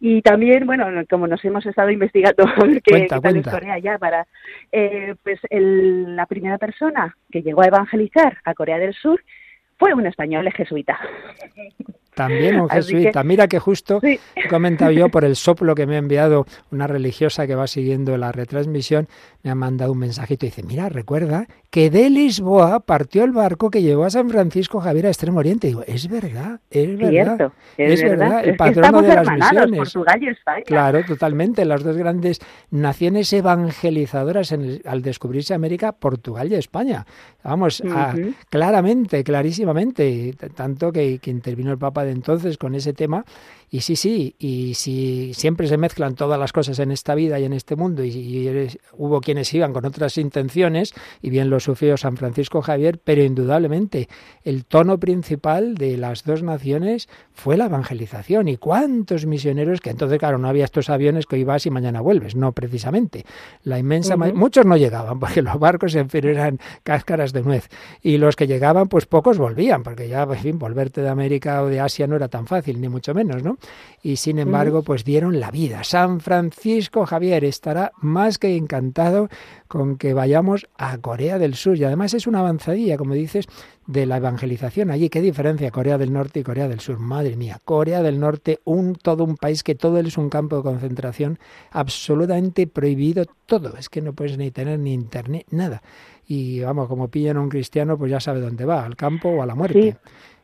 Y también, bueno, como nos hemos estado investigando qué, tal Corea ya para, eh, pues el- la primera persona que llegó a evangelizar a Corea del Sur fue un español jesuita.
También un jesuita.
que-
Mira que justo
Sí.
he comentado yo por el soplo que me ha enviado una religiosa que va siguiendo la retransmisión, me ha mandado un mensajito y dice, mira, recuerda que de Lisboa partió el barco que llevó a San Francisco Javier a Extremo Oriente. Digo, es verdad, es verdad.
Cierto, es,
verdad, el
Es que
patrono de las misiones.
Portugal y España.
Claro, totalmente. Las dos grandes naciones evangelizadoras en el- al descubrirse América, Portugal y España. Vamos, a- claramente, clarísimamente, tanto que, que intervino el Papa de entonces con ese tema. Y sí, sí, y si siempre se mezclan todas las cosas en esta vida y en este mundo, y, y eres- hubo quienes iban con otras intenciones, y bien lo sufrió San Francisco Javier, pero indudablemente el tono principal de las dos naciones fue la evangelización. ¿Y cuántos misioneros que entonces, claro, no había estos aviones que hoy vas y mañana vuelves? No, precisamente. La inmensa
Ujú.
muchos no llegaban porque los barcos en fin eran cáscaras de nuez y los que llegaban pues pocos volvían porque ya en fin volverte de América o de Asia no era tan fácil ni mucho menos no y sin embargo pues dieron la vida. San Francisco Javier estará más que encantado con que vayamos a Corea del Sur. Y además es una avanzadilla como dices de la evangelización. Allí qué diferencia Corea del Norte y Corea del Sur madre mía Corea del Norte un todo un país que todo es un campo de concentración absolutamente prohibido todo. Es que no puedes ni tener ni internet nada. Y vamos, como pillan a un cristiano, pues ya sabe dónde va, al campo o a la muerte.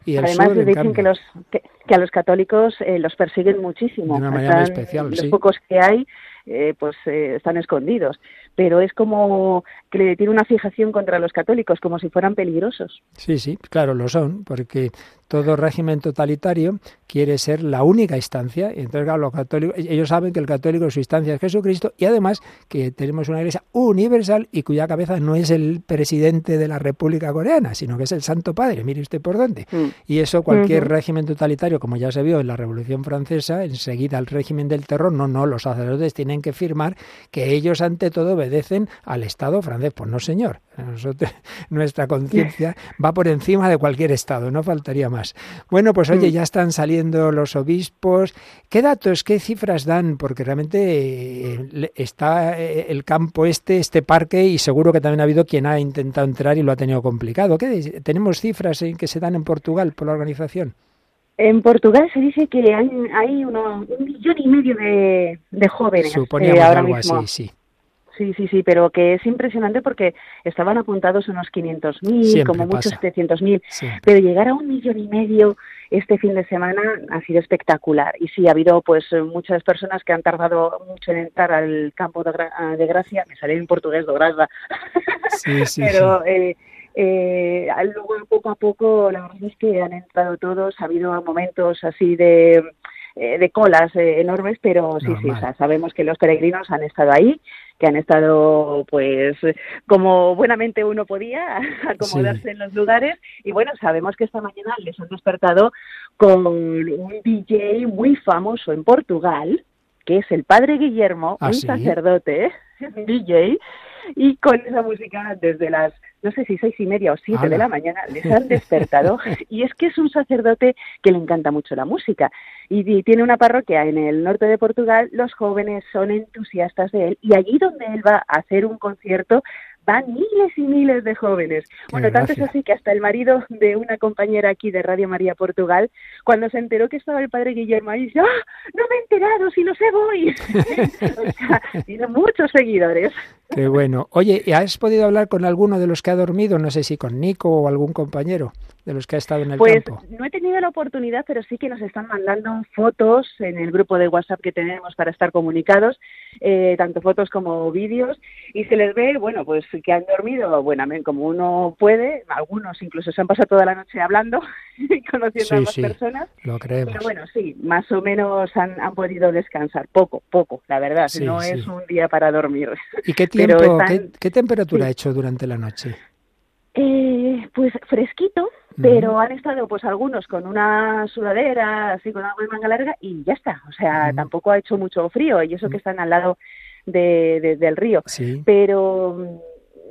Y el
Además
sur, en
dicen
cambio,
que los que, que a los católicos eh, los persiguen muchísimo.
De una manera
Están-
especial,
los
sí.
pocos que hay, eh, pues eh, están escondidos. Pero es como que le tiene una fijación contra los católicos, como si fueran peligrosos.
Sí, sí, claro, lo son, porque todo régimen totalitario quiere ser la única instancia. Y entonces, claro, los católicos, ellos saben que el católico su instancia es Jesucristo y además que tenemos una iglesia universal y cuya cabeza no es el presidente de la República Coreana, sino que es el Santo Padre. Mire usted por dónde. Y eso cualquier régimen totalitario, como ya se vio en la Revolución Francesa, enseguida el régimen del terror, no, no, los sacerdotes tienen que firmar que ellos ante todo obedecen al Estado francés. Pues no, señor. Nosotros, nuestra conciencia va por encima de cualquier Estado, no faltaría más. Bueno, pues oye,
Mm.
ya están saliendo los obispos. ¿Qué datos, qué cifras dan? Porque realmente eh, está eh, el campo este, este parque, y seguro que también ha habido quien ha intentado entrar y lo ha tenido complicado. ¿Qué? ¿Tenemos cifras eh, que se dan en Portugal por la organización?
En Portugal se dice que hay, hay uno- un millón y medio de, de jóvenes
Suponíamos
eh, ahora
algo
mismo.
así, sí.
Sí, sí, sí, pero que es impresionante porque estaban apuntados unos 500.000,
Siempre
como muchos
pasa.
700.000,
Siempre.
pero llegar a un millón y medio este fin de semana ha sido espectacular. Y sí, ha habido pues muchas personas que han tardado mucho en entrar al campo de, Gra- de Gracia, me salió en portugués de Gracia,
Sí, sí,
pero
sí.
eh, eh, luego poco a poco la verdad es que han entrado todos, ha habido momentos así de, eh, de colas eh, enormes, pero sí, sí, o sea, sabemos que los peregrinos han estado ahí, que han estado pues como buenamente uno podía acomodarse en los lugares. Y bueno, sabemos que esta mañana les han despertado con un DJ muy famoso en Portugal, que es el padre Guillermo,
¿Ah,
un
sí?
sacerdote, un DJ, y con esa música desde las, no sé si seis y media o siete de la mañana, les han despertado. y es que es un sacerdote que le encanta mucho la música. Y, tiene una parroquia en el norte de Portugal, los jóvenes son entusiastas de él, y allí donde él va a hacer un concierto, van miles y miles de jóvenes. bueno, tanto es así que hasta el marido de una compañera aquí de Radio María Portugal, cuando se enteró que estaba el padre Guillermo ahí, dice, ¡ah! No me he enterado, si no sé voy. o sea, tiene muchos seguidores.
Qué bueno. Oye, ¿y ¿has podido hablar con alguno de los que ha dormido? No sé si con Nico o algún compañero de los que ha estado en el
Pues
campo.
no he tenido la oportunidad, pero sí que nos están mandando fotos en el grupo de WhatsApp que tenemos para estar comunicados, eh, tanto fotos como vídeos, y se les ve, bueno, pues que han dormido buenamente, como uno puede, algunos incluso se han pasado toda la noche hablando y conociendo a
Sí,
más
sí,
personas.
lo creemos.
Pero bueno, sí, más o menos han, han podido descansar, poco, poco, la verdad,
Sí,
no es un día para dormir.
¿Y qué tiempo,
están-
qué, qué temperatura
sí.
ha hecho durante la noche?
Eh, pues fresquito, pero han estado pues algunos con una sudadera, así con algo de manga larga y ya está. O sea, tampoco ha hecho mucho frío y eso que están al lado de, de- del río.
Sí.
Pero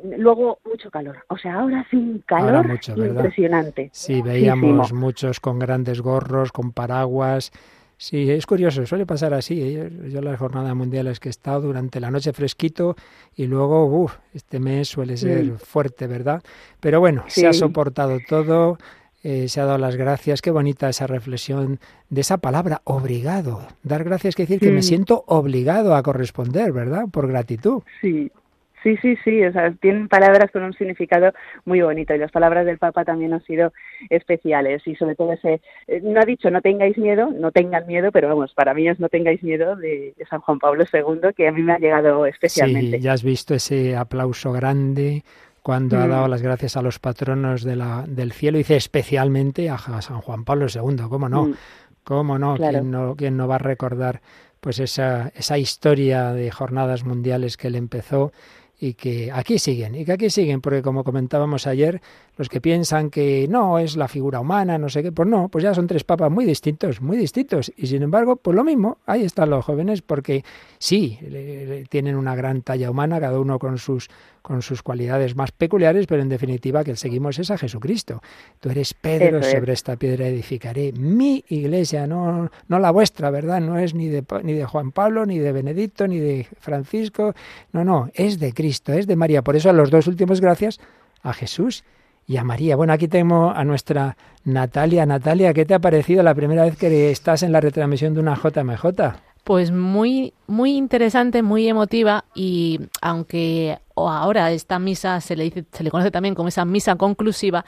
mm, luego mucho calor. O sea, ahora un calor
Ahora
impresionante.
Sí, veíamos
Muchísimo.
muchos con grandes gorros, con paraguas. Sí, es curioso, suele pasar así. ¿eh? Yo las jornadas mundiales que he estado durante la noche fresquito y luego, uff, este mes suele ser
Mm.
fuerte, ¿verdad? Pero bueno, se ha soportado todo, eh, se ha dado las gracias. Qué bonita esa reflexión de esa palabra, obligado. Dar gracias quiere decir que me
Mm.
siento obligado a corresponder, ¿verdad? Por gratitud.
Sí, Sí, sí, sí, o sea, tienen palabras con un significado muy bonito y las palabras del Papa también han sido especiales y sobre todo ese, eh, no ha dicho no tengáis miedo, no tengan miedo, pero vamos, para mí es no tengáis miedo de, San Juan Pablo II que a mí me ha llegado especialmente.
Sí, ya has visto ese aplauso grande cuando ha
Mm.
dado las gracias a los patronos de la, del cielo, dice especialmente a San Juan Pablo II, ¿cómo no?
Mm.
¿Cómo no?
Claro.
¿Quién no? quién no va a recordar pues esa, esa historia de jornadas mundiales que él empezó y que aquí siguen, y que aquí siguen, porque como comentábamos ayer, los que piensan que no es la figura humana, no sé qué, pues no, pues ya son tres papas muy distintos, muy distintos, y sin embargo, pues lo mismo, ahí están los jóvenes, porque sí, tienen una gran talla humana, cada uno con sus, con sus cualidades más peculiares, pero en definitiva que el seguimos es a Jesucristo. Tú eres Pedro,
es.
sobre esta piedra edificaré mi iglesia, no, no la vuestra, ¿verdad? No es ni de, ni de Juan Pablo, ni de Benedicto, ni de Francisco, no, no, es de Cristo, es de María. Por eso a los dos últimos gracias a Jesús y a María. Bueno, aquí tengo a nuestra Natalia. Natalia, ¿qué te ha parecido la primera vez que estás en la retransmisión de una JMJ?
Pues muy, muy interesante, muy emotiva y aunque ahora esta misa se le dice, se le conoce también como esa misa conclusiva,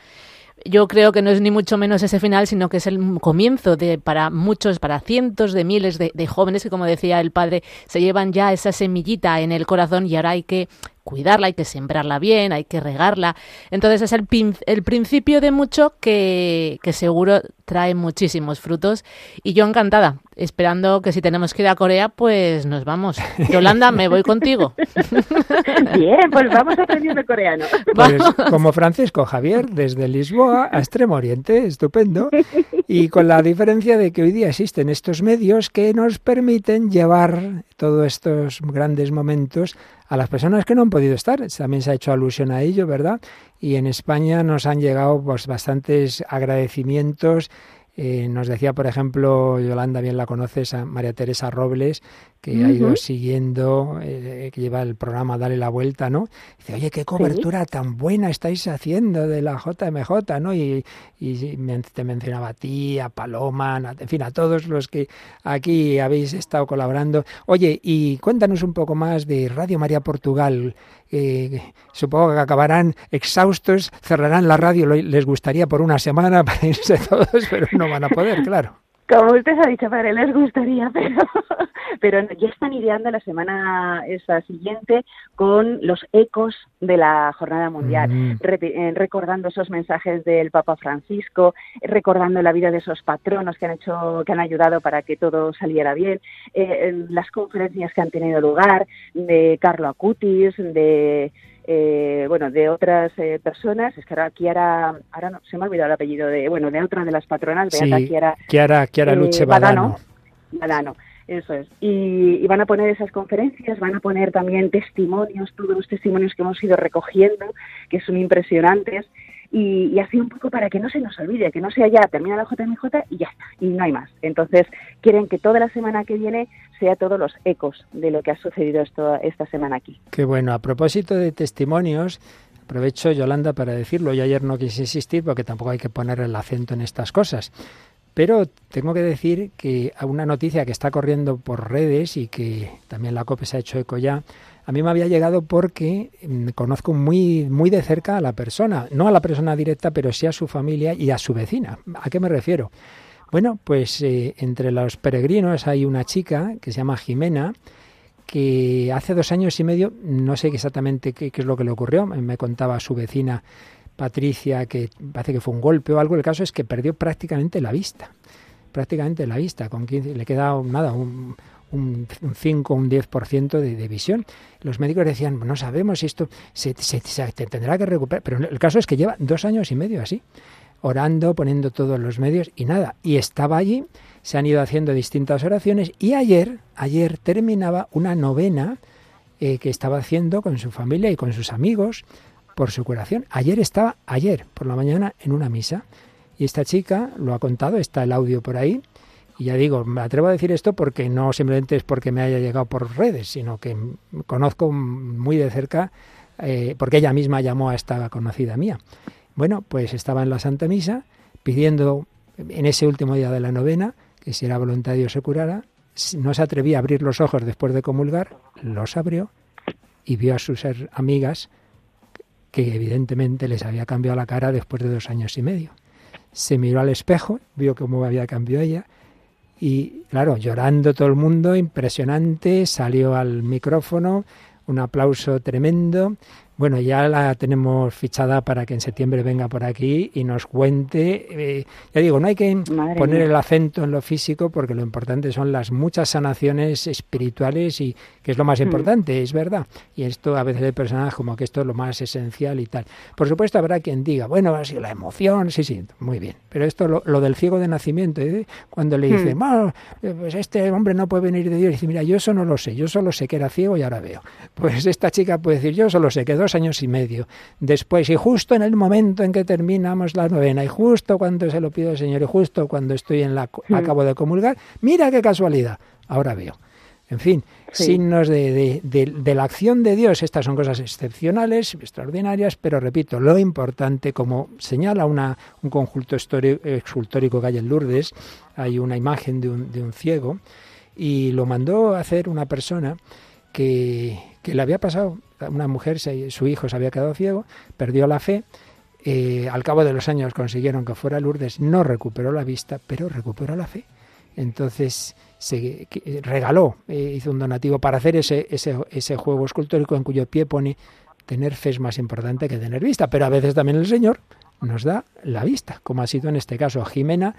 yo creo que no es ni mucho menos ese final, sino que es el comienzo de para muchos, para cientos de miles de, de jóvenes que, como decía el padre, se llevan ya esa semillita en el corazón y ahora hay que cuidarla, hay que sembrarla bien, hay que regarla. Entonces es el, pin- el principio de mucho que, que seguro trae muchísimos frutos. Y yo encantada, esperando que si tenemos que ir a Corea, pues nos vamos. Yolanda, me voy contigo.
Bien, pues vamos aprendiendo coreano.
Pues como Francisco Javier, desde Lisboa a Extremo Oriente, estupendo. Y con la diferencia de que hoy día existen estos medios que nos permiten llevar todos estos grandes momentos a las personas que no han podido estar. También se ha hecho alusión a ello, ¿verdad? Y en España nos han llegado pues, bastantes agradecimientos. Eh, nos decía, por ejemplo, Yolanda, bien la conoces, a María Teresa Robles, que ha ido siguiendo, eh, que lleva el programa Dale la Vuelta, ¿no? Dice, oye, qué cobertura tan buena estáis haciendo de la JMJ, ¿no? Y, y te mencionaba a ti, a Paloma, en fin, a todos los que aquí habéis estado colaborando. Oye, y cuéntanos un poco más de Radio María Portugal. Eh, supongo que acabarán exhaustos, cerrarán la radio, les gustaría por una semana para irse todos, pero no van a poder, claro.
Como usted ha dicho, padre, les gustaría, pero, pero ya están ideando la semana esa siguiente con los ecos de la Jornada Mundial,
Mm.
eh, recordando esos mensajes del Papa Francisco, recordando la vida de esos patronos que han hecho, que han ayudado para que todo saliera bien, eh, eh, las conferencias que han tenido lugar de Carlo Acutis, de eh, bueno, de otras eh, personas, es que ahora Kiara, ahora no, se me ha olvidado el apellido de, bueno, de otra de las patronas, Beata
Sí,
Kiara
Chiara, Chiara
eh,
Luce
Badano.
Badano.
Badano, eso es. Y, y van a poner esas conferencias, van a poner también testimonios, todos los testimonios que hemos ido recogiendo, que son impresionantes. Y, así un poco para que no se nos olvide, que no sea ya termina la JMJ y ya está, y no hay más. Entonces, quieren que toda la semana que viene sea todos los ecos de lo que ha sucedido esto, esta semana aquí.
Qué bueno. A propósito de testimonios, aprovecho, Yolanda, para decirlo. Yo ayer no quise insistir porque tampoco hay que poner el acento en estas cosas. Pero tengo que decir que una noticia que está corriendo por redes y que también la COPE se ha hecho eco ya, a mí me había llegado porque mm, conozco muy, muy de cerca a la persona, no a la persona directa, pero sí a su familia y a su vecina. ¿A qué me refiero? Bueno, pues eh, entre los peregrinos hay una chica que se llama Jimena, que hace dos años y medio, no sé exactamente qué, es lo que le ocurrió, me contaba su vecina Patricia que parece que fue un golpe o algo, el caso es que perdió prácticamente la vista, prácticamente la vista, con 15, le queda nada, un, un, un 5 un 10% de, de visión. Los médicos decían, no sabemos si esto se tendrá que recuperar, pero el caso es que lleva dos años y medio así, orando, poniendo todos los medios y nada, y estaba allí, se han ido haciendo distintas oraciones y ayer, ayer terminaba una novena eh, que estaba haciendo con su familia y con sus amigos por su curación. Ayer estaba, ayer por la mañana, en una misa. Y esta chica lo ha contado, está el audio por ahí. Y ya digo, me atrevo a decir esto porque no simplemente es porque me haya llegado por redes, sino que conozco muy de cerca, eh, porque ella misma llamó a esta conocida mía. Bueno, pues estaba en la Santa Misa pidiendo en ese último día de la novena que si era voluntad de Dios se curara. No se atrevía a abrir los ojos después de comulgar, los abrió y vio a sus amigas que evidentemente les había cambiado la cara después de dos años y medio. Se miró al espejo, vio cómo había cambiado ella y, claro, llorando todo el mundo, impresionante, salió al micrófono, un aplauso tremendo. Bueno, ya la tenemos fichada para que en septiembre venga por aquí y nos cuente. eh, ya digo, no hay que
Madre
poner
mía.
el acento en lo físico porque lo importante son las muchas sanaciones espirituales y que es lo más
Mm.
importante, es verdad. Y esto a veces hay personas como que esto es lo más esencial y tal. Por supuesto habrá quien diga, bueno, ha sido la emoción, sí, sí, muy bien. Pero esto lo, lo del ciego de nacimiento, ¿eh? cuando le dice,
Mm.
"Bueno, eh, pues este hombre no puede venir de Dios, y dice, mira, yo eso no lo sé, yo solo sé que era ciego y ahora veo. Pues esta chica puede decir, yo solo sé que dos años y medio después, y justo en el momento en que terminamos la novena, y justo cuando se lo pido al Señor, y justo cuando estoy en la,
Mm.
acabo de comulgar, mira qué casualidad, ahora veo. En fin,
Sí.
signos de, de- de- de la acción de Dios. Estas son cosas excepcionales, extraordinarias, pero repito, lo importante, como señala una, un conjunto escultórico que hay en Lourdes, hay una imagen de un, de un ciego, y lo mandó a hacer una persona que, que le había pasado, una mujer, su hijo se había quedado ciego, perdió la fe, eh, al cabo de los años consiguieron que fuera Lourdes, no recuperó la vista, pero recuperó la fe. Entonces se eh, regaló, eh, hizo un donativo para hacer ese, ese, ese juego escultórico en cuyo pie pone tener fe es más importante que tener vista, pero a veces también el Señor nos da la vista, como ha sido en este caso Jimena,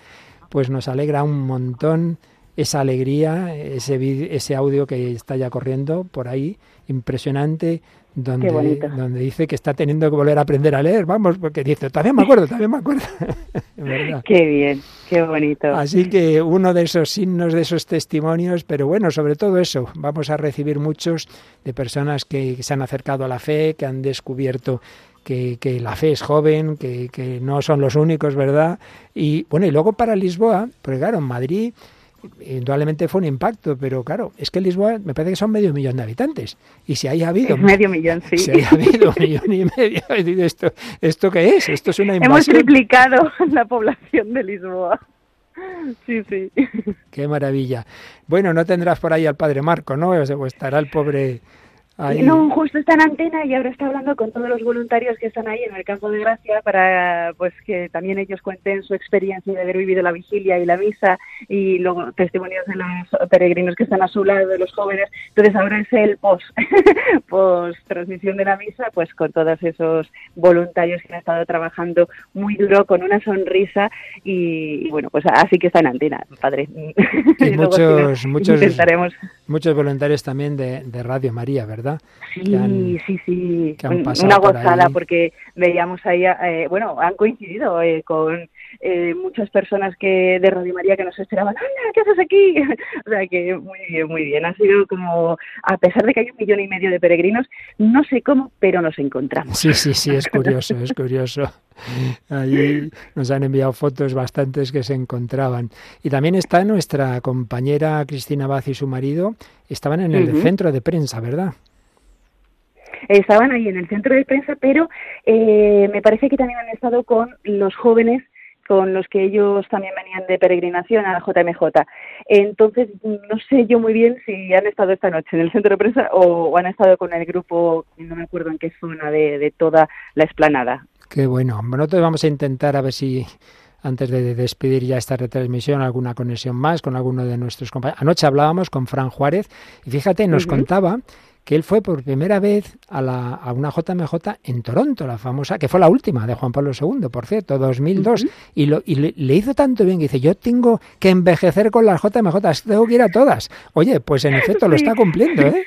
pues nos alegra un montón esa alegría, ese, ese audio que está ya corriendo por ahí, impresionante, donde, donde dice que está teniendo que volver a aprender a leer, vamos, porque dice, también me acuerdo, también me acuerdo.
Qué bien, qué bonito.
Así que uno de esos signos, de esos testimonios, pero bueno, sobre todo eso, vamos a recibir muchos de personas que se han acercado a la fe, que han descubierto que, que la fe es joven, que, que no son los únicos, ¿verdad? Y bueno, y luego para Lisboa, porque claro, en Madrid indudablemente fue un impacto, pero claro, es que Lisboa me parece que son medio millón de habitantes. Y si haya habido...
Es medio millón, sí.
Si haya habido un millón y medio, ¿esto, ¿esto qué es? Esto es una
Hemos
invasión.
triplicado la población de Lisboa. Sí, sí.
Qué maravilla. Bueno, no tendrás por ahí al padre Marco, ¿no? O o estará el pobre ahí.
No, justo está en antena y ahora está hablando con todos los voluntarios que están ahí en el campo de gracia para pues que también ellos cuenten su experiencia de haber vivido la vigilia y la misa y luego testimonios de los peregrinos que están a su lado, de los jóvenes. Entonces ahora es el post, post transmisión de la misa, pues con todos esos voluntarios que han estado trabajando muy duro con una sonrisa y, y bueno, pues así que está en antena, padre.
Y
Luego, si no,
muchos, muchos,
intentaremos
muchos voluntarios también de, de Radio María, ¿verdad?
Sí,
han-
sí, sí. Una gozada porque veíamos ahí, eh, bueno, han coincidido eh, con eh, muchas personas que de Radio María que nos esperaban. ¡Anda, qué haces aquí! o sea que muy bien, muy bien. Ha sido como, a pesar de que hay un millón y medio de peregrinos, no sé cómo, pero nos encontramos.
Sí, sí, sí, es curioso, es curioso. Allí nos han enviado fotos bastantes que se encontraban. Y también está nuestra compañera Cristina Baz y su marido, estaban en el centro de prensa, ¿verdad?
Estaban ahí en el centro de prensa, pero eh, me parece que también han estado con los jóvenes con los que ellos también venían de peregrinación a la JMJ. Entonces, no sé yo muy bien si han estado esta noche en el centro de prensa o, o han estado con el grupo, no me acuerdo en qué zona de, de toda la explanada.
Qué bueno. Bueno, Nosotros vamos a intentar a ver si antes de despedir ya esta retransmisión alguna conexión más con alguno de nuestros compañeros. Anoche hablábamos con Fran Juárez y fíjate, nos contaba que él fue por primera vez a, la, a una JMJ en Toronto, la famosa, que fue la última de Juan Pablo II, por cierto, 2002, y, lo, y le, le hizo tanto bien que dice, yo tengo que envejecer con las JMJ, tengo que ir a todas. Oye, pues en efecto lo está cumpliendo, ¿eh?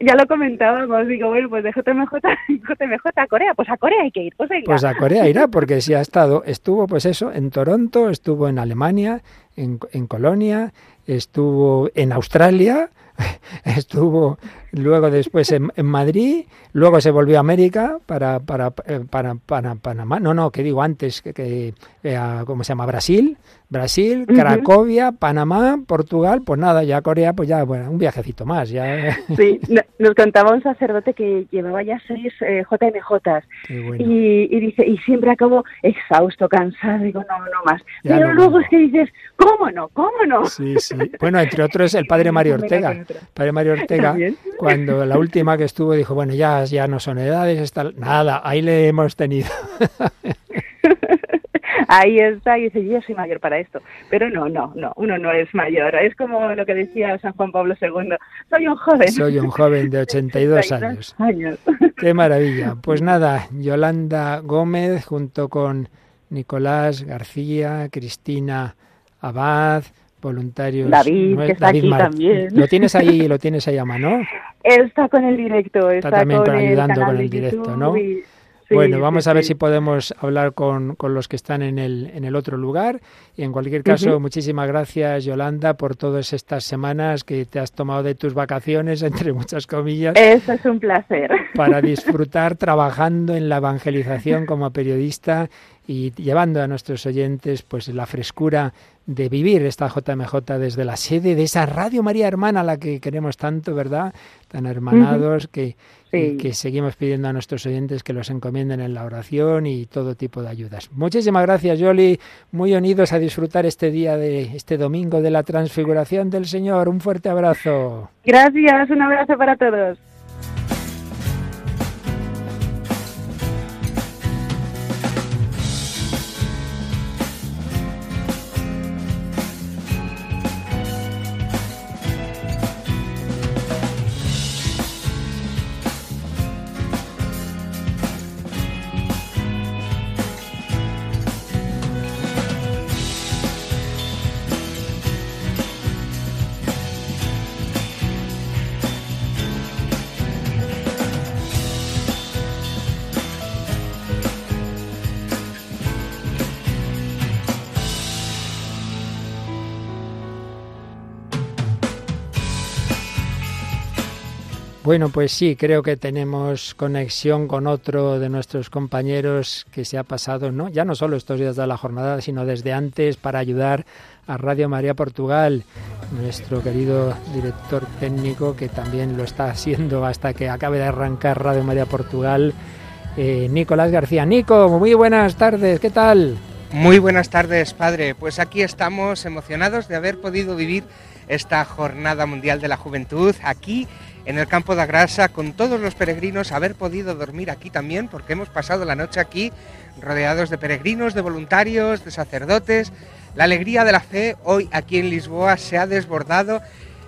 Ya, lo comentábamos, digo, bueno, pues de JMJ, JMJ a Corea, pues a Corea hay que ir, pues.
Pues a Corea irá, porque si ha estado, estuvo pues eso, en Toronto, estuvo en Alemania, en, en Colonia, estuvo en Australia, estuvo luego después en, en Madrid, luego se volvió a América para, para, eh, para, para Panamá, no, no, que digo antes, que, que eh, ¿cómo se llama? Brasil, Brasil,
Ujú.
Cracovia, Panamá, Portugal, pues nada, ya Corea, pues ya, bueno, un viajecito más, ya.
Sí, no- nos contaba un sacerdote que llevaba ya seis eh, JMJs
bueno.
y, y dice y siempre acabo exhausto, cansado, digo no, no más.
Ya
Pero
no,
luego
no.
es que dices, ¿cómo no? ¿Cómo no?
Sí, sí. Bueno, entre otros el padre Mario Ortega. Padre Mario Ortega
También.
Cuando la última que estuvo dijo, bueno, ya, ya no son edades, está... nada, ahí le hemos tenido.
Ahí está, y dice, yo soy mayor para esto. Pero no, no, no, uno no es mayor. Es como lo que decía San Juan Pablo II, soy un joven.
Soy un joven de 82 años.
años.
Qué maravilla. Pues nada, Yolanda Gómez junto con Nicolás García, Cristina Abad, voluntarios.
David, que está aquí también.
Lo tienes ahí, lo tienes ahí a mano.
Está con el directo, está,
también
con
con-
el
ayudando con el directo, ¿no?
y- sí,
bueno,
sí,
vamos a ver
sí.
si podemos hablar con, con los que están en el, en el otro lugar. Y en cualquier caso, muchísimas gracias, Yolanda, por todas estas semanas que te has tomado de tus vacaciones, entre muchas comillas.
Eso es un placer.
para disfrutar trabajando en la evangelización como periodista y llevando a nuestros oyentes pues la frescura de vivir esta JMJ desde la sede de esa Radio María Hermana a la que queremos tanto, ¿verdad? Tan hermanados que,
Sí.
que seguimos pidiendo a nuestros oyentes que los encomienden en la oración y todo tipo de ayudas. Muchísimas gracias, Yoli. Muy unidos a disfrutar este día de este domingo de la transfiguración del Señor. Un fuerte abrazo.
Gracias, un abrazo para todos.
Bueno, pues sí, creo que tenemos conexión con otro de nuestros compañeros que se ha pasado, ¿no? Ya no solo estos días de la jornada, sino desde antes para ayudar a Radio María Portugal, nuestro querido director técnico que también lo está haciendo hasta que acabe de arrancar Radio María Portugal, eh, Nicolás García. Nico, muy buenas tardes, ¿qué tal?
Muy buenas tardes, padre. Pues aquí estamos emocionados de haber podido vivir esta Jornada Mundial de la Juventud aquí en el Campo de Grasa con todos los peregrinos, haber podido dormir aquí también porque hemos pasado la noche aquí rodeados de peregrinos, de voluntarios, de sacerdotes. La alegría de la fe hoy aquí en Lisboa se ha desbordado.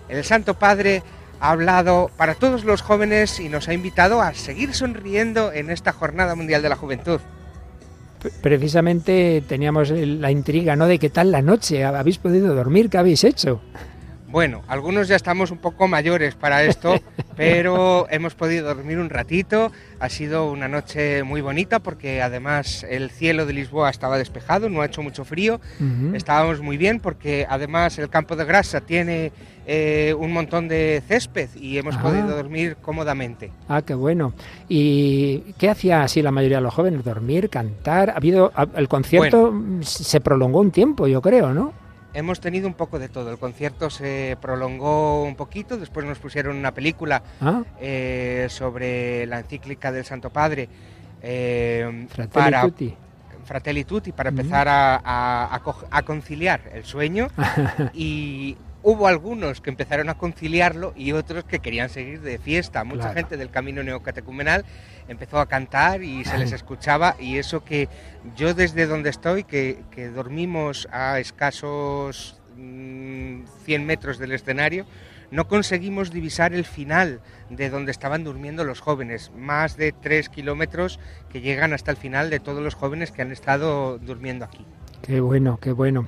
El Santo Padre ha hablado para todos los jóvenes y nos ha invitado a seguir sonriendo en esta Jornada Mundial de la Juventud.
Precisamente teníamos la intriga, ¿no? De qué tal la noche, ¿habéis podido dormir? ¿Qué habéis hecho?
Bueno, algunos ya estamos un poco mayores para esto, pero hemos podido dormir un ratito. Ha sido una noche muy bonita porque además el cielo de Lisboa estaba despejado, no ha hecho mucho frío. Estábamos muy bien porque además el campo de grasa tiene eh, un montón de césped y hemos
Ah.
podido dormir cómodamente.
Ah, qué bueno. ¿Y qué hacía así la mayoría de los jóvenes? ¿Dormir, cantar? Ha habido el concierto se prolongó un tiempo, yo creo, ¿no?
Hemos tenido un poco de todo. El concierto se prolongó un poquito, después nos pusieron una película
Ah.
eh, sobre la encíclica del Santo Padre eh,
Fratelli
para
Tutti.
Fratelli Tutti, para
Ujú.
empezar a, a- a co- a conciliar el sueño y hubo algunos que empezaron a conciliarlo y otros que querían seguir de fiesta. Mucha
Claro.
gente del camino neocatecumenal empezó a cantar y se les escuchaba y eso que yo desde donde estoy, que, que dormimos a escasos mm, 100 metros del escenario, no conseguimos divisar el final de donde estaban durmiendo los jóvenes, más de 3 kilómetros que llegan hasta el final de todos los jóvenes que han estado durmiendo aquí.
Qué bueno, qué bueno.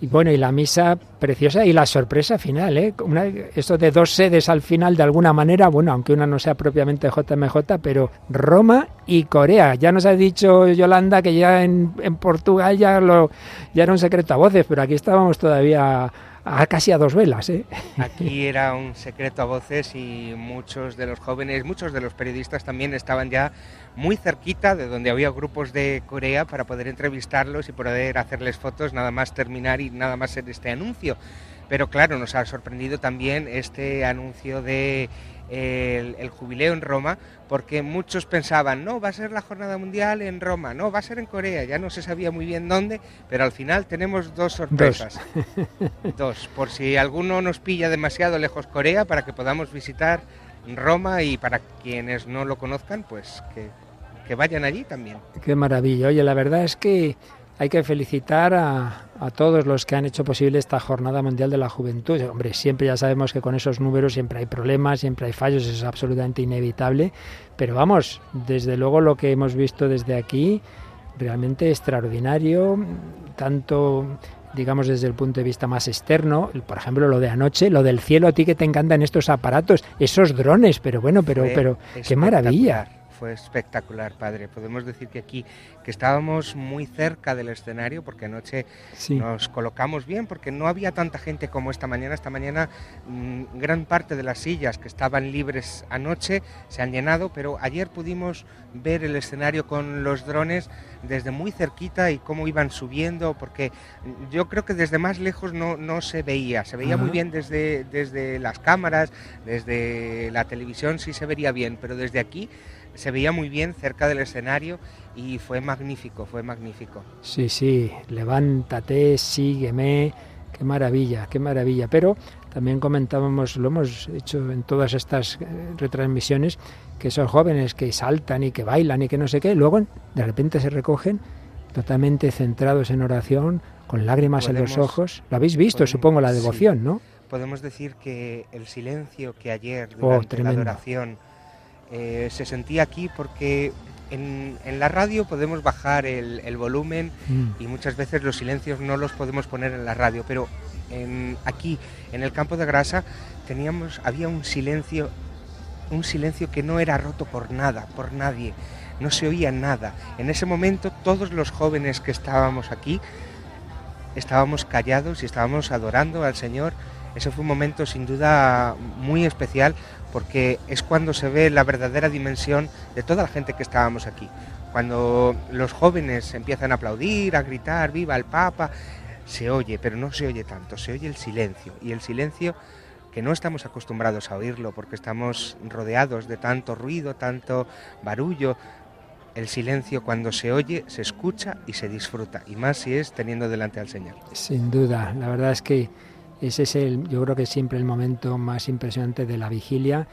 Y bueno, y la misa preciosa y la sorpresa final, ¿eh? Una, de dos sedes al final, de alguna manera, bueno, aunque una no sea propiamente JMJ, pero Roma y Corea. Ya nos ha dicho Yolanda que ya en, en Portugal ya, lo, ya era un secreto a voces, pero aquí estábamos todavía a, casi a dos velas, ¿eh?
Aquí era un secreto a voces y muchos de los jóvenes, muchos de los periodistas también estaban ya muy cerquita de donde había grupos de Corea para poder entrevistarlos y poder hacerles fotos nada más terminar y nada más en este anuncio. Pero claro, nos ha sorprendido también este anuncio de el, el jubileo en Roma, porque muchos pensaban, no, va a ser la jornada mundial en Roma, no, va a ser en Corea, ya no se sabía muy bien dónde, pero al final tenemos dos sorpresas. Dos, por si alguno nos pilla demasiado lejos Corea, para que podamos visitar Roma y para quienes no lo conozcan, pues que, que vayan allí también.
Qué maravilla. Oye, la verdad es que hay que felicitar a, a, todos los que han hecho posible esta Jornada Mundial de la Juventud. Hombre, siempre ya sabemos que con esos números siempre hay problemas, siempre hay fallos, eso es absolutamente inevitable. Pero vamos, desde luego lo que hemos visto desde aquí, realmente extraordinario, tanto digamos desde el punto de vista más externo, por ejemplo lo de anoche, lo del cielo a ti que te encantan estos aparatos, esos drones, pero bueno, pero pero qué maravilla.
Fue espectacular, padre. Podemos decir que aquí, que estábamos muy cerca del escenario, porque anoche
Sí.
nos colocamos bien, porque no había tanta gente como esta mañana. Esta mañana mm, gran parte de las sillas que estaban libres anoche se han llenado, pero ayer pudimos ver el escenario con los drones desde muy cerquita y cómo iban subiendo, porque yo creo que desde más lejos no, no se veía. Se veía
Ajá.
muy bien desde, desde las cámaras, desde la televisión sí se vería bien, pero desde aquí se veía muy bien cerca del escenario y fue magnífico, fue magnífico.
Sí, sí, levántate, sígueme, qué maravilla, qué maravilla. Pero también comentábamos, lo hemos hecho en todas estas eh, retransmisiones, que esos jóvenes que saltan y que bailan y que no sé qué, luego de repente se recogen totalmente centrados en oración, con lágrimas en los ojos. Lo habéis visto,
podemos-
supongo, la
sí.
devoción, ¿no?
Podemos decir que el silencio que ayer
Oh,
durante la
tremendo.
adoración eh, se sentía aquí porque en, en la radio podemos bajar el, el volumen
Mm.
y muchas veces los silencios no los podemos poner en la radio, pero en- aquí en el campo de grasa teníamos había un silencio un silencio que no era roto por nada, por nadie, no se oía nada. En ese momento todos los jóvenes que estábamos aquí estábamos callados y estábamos adorando al Señor. Ese fue un momento sin duda muy especial porque es cuando se ve la verdadera dimensión de toda la gente que estábamos aquí. Cuando los jóvenes empiezan a aplaudir, a gritar, viva el Papa, se oye, pero no se oye tanto, se oye el silencio. Y el silencio que no estamos acostumbrados a oírlo porque estamos rodeados de tanto ruido, tanto barullo. El silencio cuando se oye, se escucha y se disfruta, y más si es teniendo delante al Señor.
Sin duda, la verdad es que ese es el, yo creo que es siempre el momento más impresionante de la vigilia,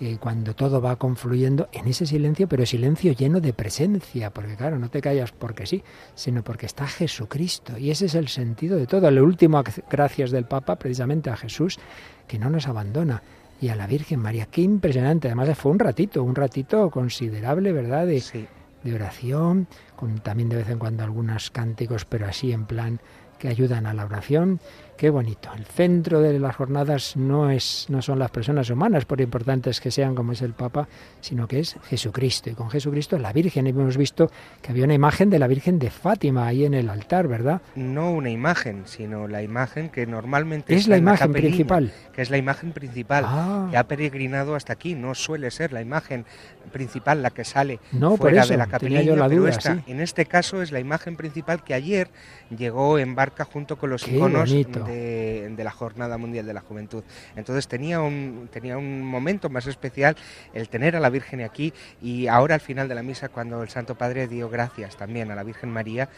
eh, cuando todo va confluyendo en ese silencio, pero silencio lleno de presencia, porque claro, no te callas porque sí, sino porque está Jesucristo, y ese es el sentido de todo. Lo último, gracias del Papa, precisamente a Jesús, que no nos abandona. Y a la Virgen María, qué impresionante. Además fue un ratito, un ratito considerable, ¿verdad? De,
Sí.
de oración, con también de vez en cuando algunos cánticos, pero así en plan que ayudan a la oración. Qué bonito. El centro de las jornadas no es no son las personas humanas, por importantes que sean como es el Papa, sino que es Jesucristo y con Jesucristo la Virgen. Y hemos visto que había una imagen de la Virgen de Fátima ahí en el altar, ¿verdad?
No una imagen, sino la imagen que normalmente
Es
está
la
en
imagen principal.
que es la imagen principal,
Ah.
que ha peregrinado hasta aquí. No suele ser la imagen principal la que sale
No, por
fuera
eso,
de la capilla,
yo la
pero
duda,
esta,
sí.
en este caso es la imagen principal que ayer llegó en barca junto con los
Qué
iconos
bonito.
De, de la Jornada Mundial de la Juventud. Entonces tenía un, tenía un momento más especial el tener a la Virgen aquí y ahora al final de la misa cuando el Santo Padre dio gracias también a la Virgen María,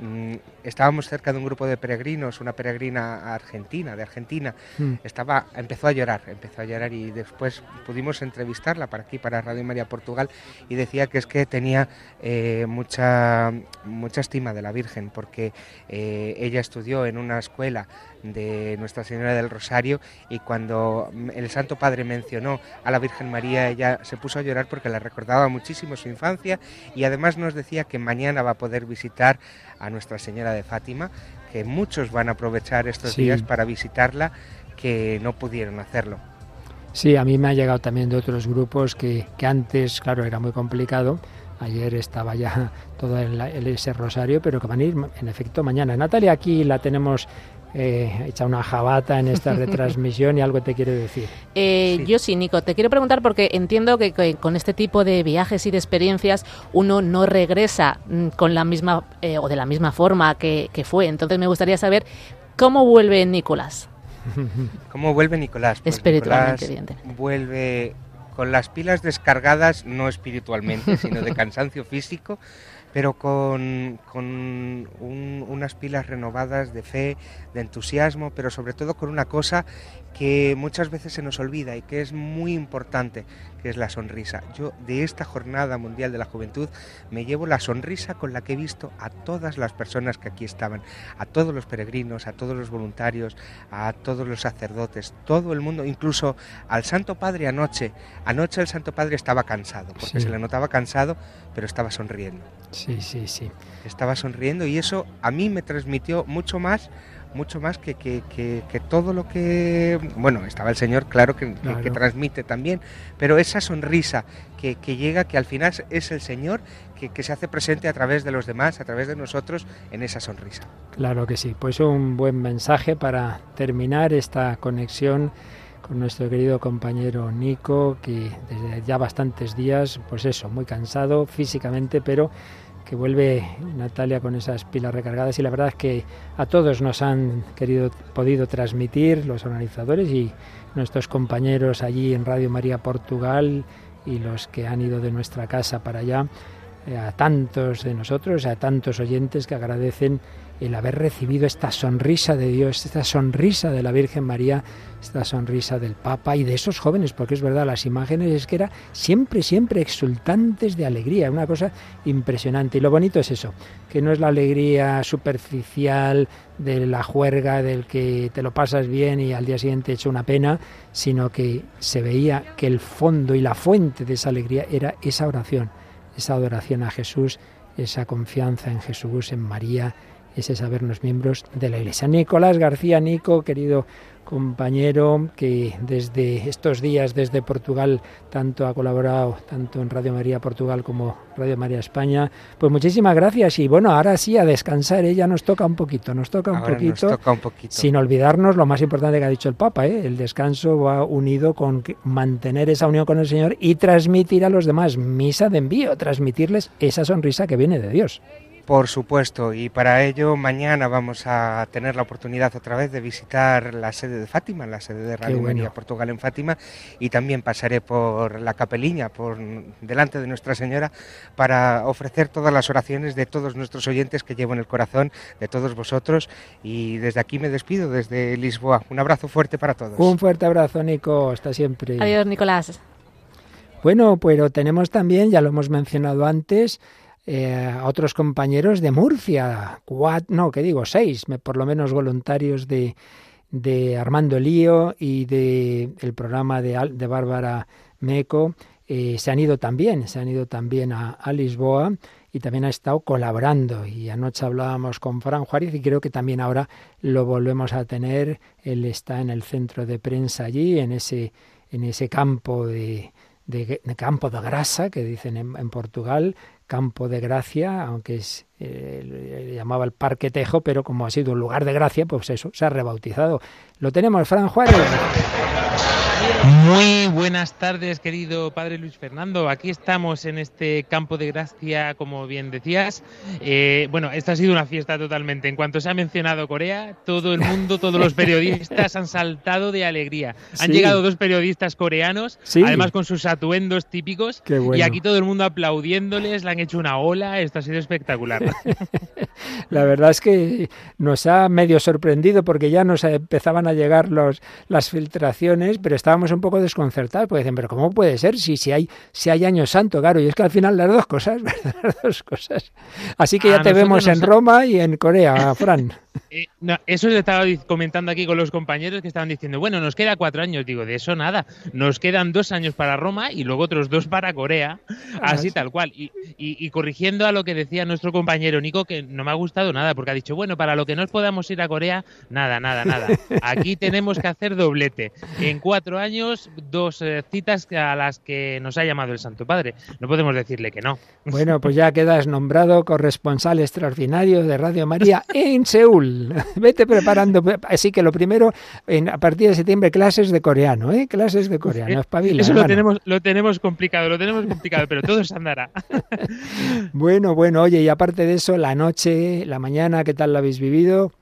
mm, estábamos cerca de un grupo de peregrinos, una peregrina argentina, de Argentina,
Mm.
estaba, empezó a llorar, empezó a llorar y después pudimos entrevistarla para aquí, para Radio María Portugal, y decía que es que tenía eh, mucha, mucha estima de la Virgen, porque eh, ella estudió en una escuela de Nuestra Señora del Rosario y cuando el Santo Padre mencionó a la Virgen María, ella se puso a llorar porque la recordaba muchísimo su infancia y además nos decía que mañana va a poder visitar a Nuestra Señora de Fátima, que muchos van a aprovechar estos
Sí.
días para visitarla que no pudieron hacerlo.
Sí, a mí me ha llegado también de otros grupos que, que antes, claro, era muy complicado. Ayer estaba ya todo en, la- en ese rosario, pero que van a ir, en efecto, mañana. Natalia, aquí la tenemos eh, hecha una jabata en esta retransmisión y algo te quiere decir.
Eh, Yo sí, Nico, te quiero preguntar porque entiendo que, que con este tipo de viajes y de experiencias uno no regresa mm, con la misma eh, o de la misma forma que, que fue. Entonces me gustaría saber cómo vuelve Nicolás.
¿Cómo vuelve Nicolás? Pues
Espiritualmente,
Nicolás
evidentemente.
vuelve con las pilas descargadas, no espiritualmente, sino de cansancio físico, pero con, con un- unas pilas renovadas de fe, de entusiasmo, pero sobre todo con una cosa que muchas veces se nos olvida y que es muy importante, que es la sonrisa. Yo de esta Jornada Mundial de la Juventud me llevo la sonrisa con la que he visto a todas las personas que aquí estaban, a todos los peregrinos, a todos los voluntarios, a todos los sacerdotes, todo el mundo, incluso al Santo Padre anoche. Anoche el Santo Padre estaba cansado, porque
Sí.
se le notaba cansado, pero estaba sonriendo.
Sí, sí, sí.
Estaba sonriendo y eso a mí me transmitió mucho más mucho más que, que, que- que todo lo que... Bueno, estaba el Señor, claro, que,
Claro.
transmite también, pero esa sonrisa que, que llega, que al final es el Señor que, que se hace presente a través de los demás, a través de nosotros, en esa sonrisa.
Claro que sí. Pues un buen mensaje para terminar esta conexión con nuestro querido compañero Nico, que desde ya bastantes días, pues eso, muy cansado físicamente, pero que vuelve Natalia con esas pilas recargadas y la verdad es que a todos nos han querido podido transmitir los organizadores y nuestros compañeros allí en Radio María Portugal y los que han ido de nuestra casa para allá eh, a tantos de nosotros, a tantos oyentes que agradecen el haber recibido esta sonrisa de Dios, esta sonrisa de la Virgen María, esta sonrisa del Papa y de esos jóvenes, porque es verdad, las imágenes es que era siempre, siempre exultantes de alegría, una cosa impresionante. Y lo bonito es eso, que no es la alegría superficial de la juerga, del que te lo pasas bien y al día siguiente hecho una pena, sino que se veía que el fondo y la fuente de esa alegría era esa oración, esa adoración a Jesús, esa confianza en Jesús, en María, ese sabernos miembros de la Iglesia. Nicolás García Nico, querido compañero que desde estos días, desde Portugal, tanto ha colaborado tanto en Radio María Portugal como Radio María España. Pues muchísimas gracias y bueno, ahora sí a descansar, ¿eh? ya nos toca un poquito, nos toca un
Ahora nos
poquito.
toca un poquito.
Sin olvidarnos lo más importante que ha dicho el Papa, ¿eh? el descanso va unido con mantener esa unión con el Señor y transmitir a los demás misa de envío, transmitirles esa sonrisa que viene de Dios.
Por supuesto, y para ello mañana vamos a tener la oportunidad otra vez de visitar la sede de Fátima, la sede de Radio
bueno.
María Portugal en Fátima, y también pasaré por la capeliña, por delante de Nuestra Señora, para ofrecer todas las oraciones de todos nuestros oyentes que llevo en el corazón, de todos vosotros, y desde aquí me despido, desde Lisboa. Un abrazo fuerte para todos.
Un fuerte abrazo, Nico, hasta siempre.
Adiós, Nicolás.
Bueno, pero tenemos también, ya lo hemos mencionado antes, eh, a otros compañeros de Murcia, cuatro, no, que digo, seis, por lo menos voluntarios de, de Armando Lío y de programa de, de Bárbara Meco, eh, se han ido también, se han ido también a, Lisboa y también ha estado colaborando. Y anoche hablábamos con Fran Juárez y creo que también ahora lo volvemos a tener. Él está en el centro de prensa allí, en ese, en ese campo de, campo de grasa que dicen en, en Portugal, campo de gracia, aunque es eh, llamaba el Parque Tejo, pero como ha sido un lugar de gracia, pues eso se ha rebautizado. Lo tenemos, Fran Juárez.
Muy buenas tardes, querido padre Luis Fernando. Aquí estamos en este campo de gracia, como bien decías. Eh, bueno, esta ha sido una fiesta totalmente. En cuanto se ha mencionado Corea, todo el mundo, todos los periodistas han saltado de alegría. Han
Sí.
llegado dos periodistas coreanos,
Sí.
además con sus atuendos típicos,
Qué bueno.
y aquí todo el mundo aplaudiéndoles, le han hecho una ola. Esto ha sido espectacular.
La verdad es que nos ha medio sorprendido porque ya nos empezaban a llegar los, las filtraciones, pero estábamos un poco desconcertados porque dicen, pero ¿cómo puede ser si, si, hay, si hay año santo? Claro, y es que al final las dos cosas. Las dos cosas. Así que
A
ya te vemos en Roma y en Corea, Fran.
Eh, no, eso le estaba comentando aquí con los compañeros que estaban diciendo, bueno, nos queda cuatro años. Digo, de eso nada. Nos quedan dos años para Roma y luego otros dos para Corea. Así tal cual. Y, y- y corrigiendo a lo que decía nuestro compañero Nico, que no me ha gustado nada, porque ha dicho, bueno, para lo que no podamos ir a Corea, nada, nada, nada. Aquí tenemos que hacer doblete. En cuatro años, dos eh, citas a las que nos ha llamado el Santo Padre. No podemos decirle que no.
Bueno, pues ya quedas nombrado corresponsal extraordinario de Radio María en Seúl. Vete preparando. Así que lo primero, en, a partir de septiembre, clases de coreano, ¿eh? Clases de coreano. Espabila,
Eso lo
hermano.
tenemos, lo tenemos complicado, lo tenemos complicado, pero todo se andará.
Bueno, bueno, oye, y aparte de eso, la noche, la mañana, ¿qué tal la habéis vivido?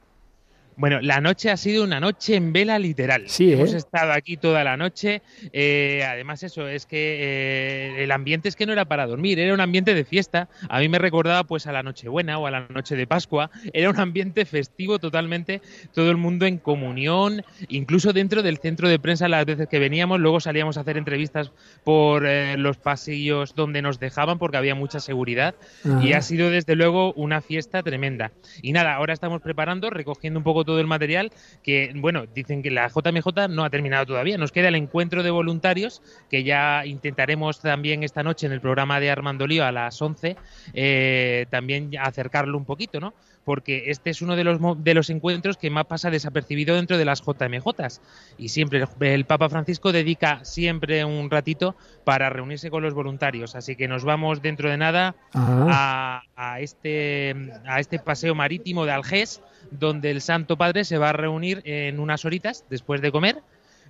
Bueno, la noche ha sido una noche en vela literal.
Sí,
Hemos
¿eh?
estado aquí toda la noche. eh, además, eso es que eh, el ambiente es que no era para dormir, era un ambiente de fiesta. A mí me recordaba pues a la Nochebuena o a la noche de Pascua. Era un ambiente festivo totalmente, todo el mundo en comunión, incluso dentro del centro de prensa las veces que veníamos. Luego salíamos a hacer entrevistas por eh, los pasillos donde nos dejaban porque había mucha seguridad.
Ajá.
Y ha sido desde luego una fiesta tremenda. Y nada, ahora estamos preparando, recogiendo un poco todo el material que, bueno, dicen que la JMJ no ha terminado todavía. Nos queda el encuentro de voluntarios que ya intentaremos también esta noche en el programa de Armando Lío a las 11 eh, también acercarlo un poquito, ¿no? Porque este es uno de los, de los encuentros que más pasa desapercibido dentro de las JMJs. Y siempre el, el Papa Francisco dedica siempre un ratito para reunirse con los voluntarios. Así que nos vamos dentro de nada a, a este, a este paseo marítimo de Algés, donde el Santo Padre se va a reunir en unas horitas después de comer,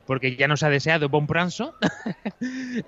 porque ya nos ha deseado bon pranzo.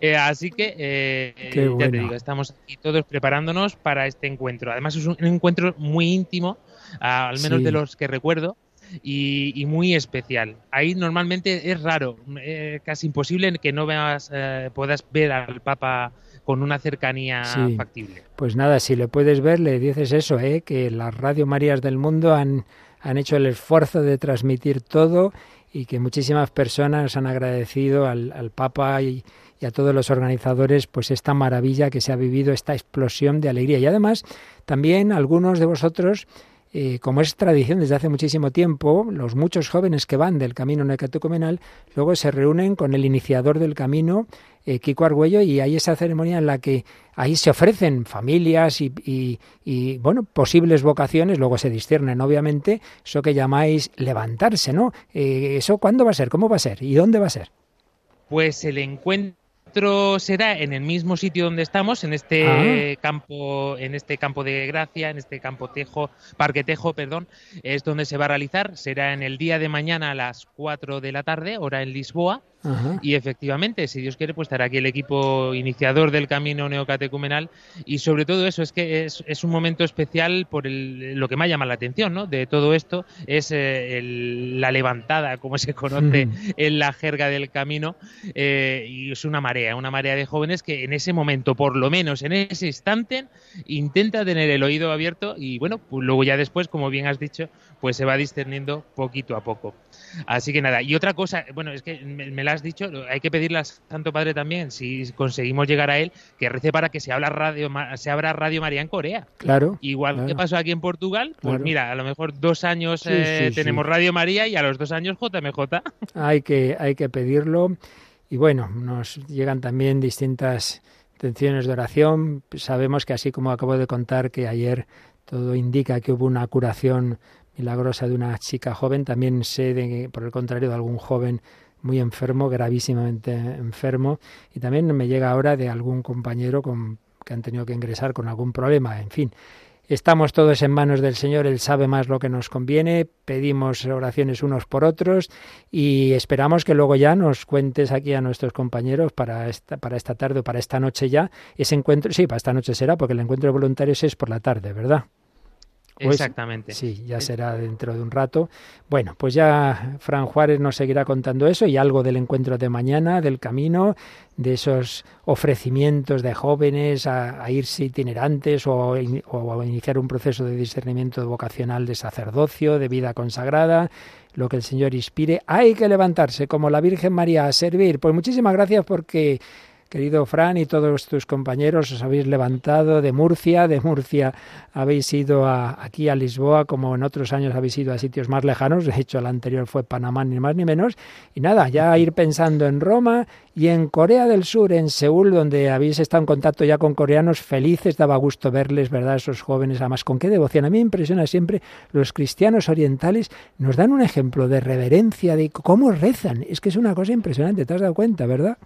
Eh, así que, eh, ya
bueno.
te digo, estamos aquí todos preparándonos para este encuentro. Además es un, encuentro muy íntimo, al menos
Sí.
de los que recuerdo. Y, y muy especial. Ahí normalmente es raro, eh, casi imposible que no veas, eh, puedas ver al Papa con una cercanía
Sí.
factible.
Pues nada, si le puedes ver, le dices eso, ¿eh? que las Radio Marías del mundo han, han hecho el esfuerzo de transmitir todo y que muchísimas personas han agradecido al, al Papa y, y a todos los organizadores pues esta maravilla que se ha vivido, esta explosión de alegría. Y además, también algunos de vosotros eh, como es tradición desde hace muchísimo tiempo, los muchos jóvenes que van del camino necatecumenal luego se reúnen con el iniciador del camino, eh, Kiko Argüello, y hay esa ceremonia en la que ahí se ofrecen familias y, bueno, posibles vocaciones, luego se disciernen, obviamente, eso que llamáis levantarse, ¿no? Eh, ¿Eso cuándo va a ser? ¿Cómo va a ser? ¿Y dónde va a ser?
Pues el encuentro será en el mismo sitio donde estamos, en este campo, en este campo de Gracia, en este campo Tejo, Parque Tejo, perdón, es donde se va a realizar. Será en el día de mañana a las 4 de la tarde, hora en Lisboa.
Ajá.
Y efectivamente, si Dios quiere, pues estará aquí el equipo iniciador del camino neocatecumenal. Y sobre todo eso, es que es, es un momento especial por el- lo que me ha llamado la atención, ¿no? De todo esto, es eh, el- la levantada, como se conoce en la jerga del camino. eh, y es una marea, una marea de jóvenes que en ese momento, por lo menos en ese instante, intenta tener el oído abierto y bueno, pues luego ya después, como bien has dicho, pues se va discerniendo poquito a poco. Así que nada, y otra cosa, bueno, es que me, me la has dicho, hay que pedirle al Santo Padre también, si conseguimos llegar a él, que rece para que se, habla radio, se abra Radio María en Corea.
Claro.
Igual
claro.
que pasó aquí en Portugal, pues
Claro.
mira, a lo mejor dos años
Sí,
eh,
sí,
tenemos
sí.
Radio María y a los dos años JMJ.
Hay que, hay que pedirlo. Y bueno, nos llegan también distintas intenciones de oración. Sabemos que así como acabo de contar que ayer todo indica que hubo una curación milagrosa de una chica joven, también sé de, por el contrario de algún joven muy enfermo, gravísimamente enfermo, y también me llega ahora de algún compañero con, que han tenido que ingresar con algún problema, en fin. Estamos todos en manos del Señor, Él sabe más lo que nos conviene, pedimos oraciones unos por otros y esperamos que luego ya nos cuentes aquí a nuestros compañeros para esta, para esta tarde o para esta noche ya ese encuentro, sí, para esta noche será, porque el encuentro de voluntarios es por la tarde, ¿verdad? ¿O es-
Exactamente.
Sí, ya será dentro de un rato. Bueno, pues ya Fran Juárez nos seguirá contando eso y algo del encuentro de mañana, del camino, de esos ofrecimientos de jóvenes a, a irse itinerantes o, in- o a iniciar un proceso de discernimiento vocacional de sacerdocio, de vida consagrada, lo que el Señor inspire. Hay que levantarse como la Virgen María a servir. Pues muchísimas gracias porque Querido Fran y todos tus compañeros os habéis levantado de Murcia, de Murcia habéis ido a- aquí a Lisboa, como en otros años habéis ido a sitios más lejanos, de hecho el anterior fue Panamá ni más ni menos, y nada, ya ir pensando en Roma y en Corea del Sur, en Seúl, donde habéis estado en contacto ya con coreanos felices, daba gusto verles, ¿verdad? Esos jóvenes, además, con qué devoción. A mí me impresiona siempre los cristianos orientales nos dan un ejemplo de reverencia, de cómo rezan, es que es una cosa impresionante, te has dado cuenta, ¿verdad?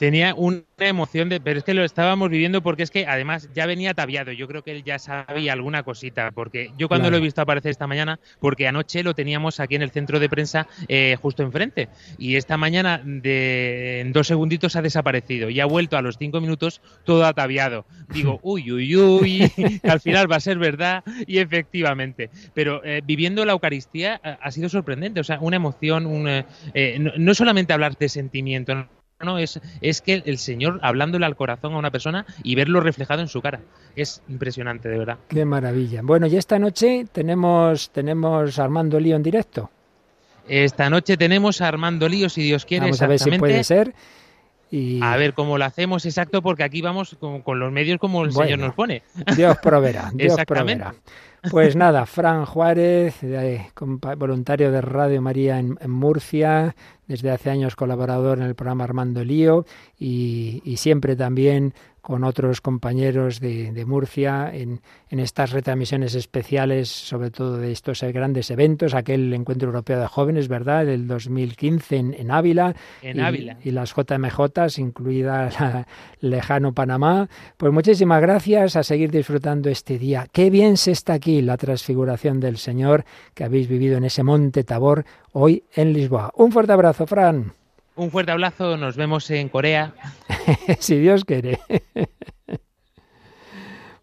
Tenía una emoción de, pero es que lo estábamos viviendo porque es que además ya venía ataviado. Yo creo que él ya sabía alguna cosita, porque yo cuando
Claro.
lo he visto aparecer esta mañana, porque anoche lo teníamos aquí en el centro de prensa eh, justo enfrente y esta mañana de en dos segunditos ha desaparecido y ha vuelto a los cinco minutos todo ataviado. Digo, uy, uy, uy, que al final va a ser verdad y efectivamente. Pero eh, viviendo la Eucaristía eh, ha sido sorprendente, o sea, una emoción, un, eh, eh, no, no solamente hablar de sentimiento, no, no, es, es que el Señor hablándole al corazón a una persona y verlo reflejado en su cara. Es impresionante, de verdad.
Qué maravilla. Bueno, y esta noche tenemos, tenemos Armando Lío en directo.
Esta noche tenemos a Armando Lío, si Dios quiere.
Vamos a ver si puede ser. Y
A ver cómo lo hacemos exacto, porque aquí vamos con, con los medios como el
Bueno,
Señor nos pone.
Dios proveerá, Dios proveerá. Pues nada, Fran Juárez, voluntario de Radio María en, en Murcia, desde hace años colaborador en el programa Armando Lío y, y siempre también con otros compañeros de, de Murcia en, en estas retransmisiones especiales, sobre todo de estos grandes eventos, aquel Encuentro Europeo de Jóvenes, ¿verdad?, del 2015 en, en Ávila.
En
y,
Ávila.
y las JMJs, incluida la lejano Panamá. Pues muchísimas gracias a seguir disfrutando este día. Qué bien se está aquí la transfiguración del Señor que habéis vivido en ese monte Tabor hoy en Lisboa. Un fuerte abrazo, Fran.
Un fuerte abrazo, nos vemos en Corea.
si Dios quiere.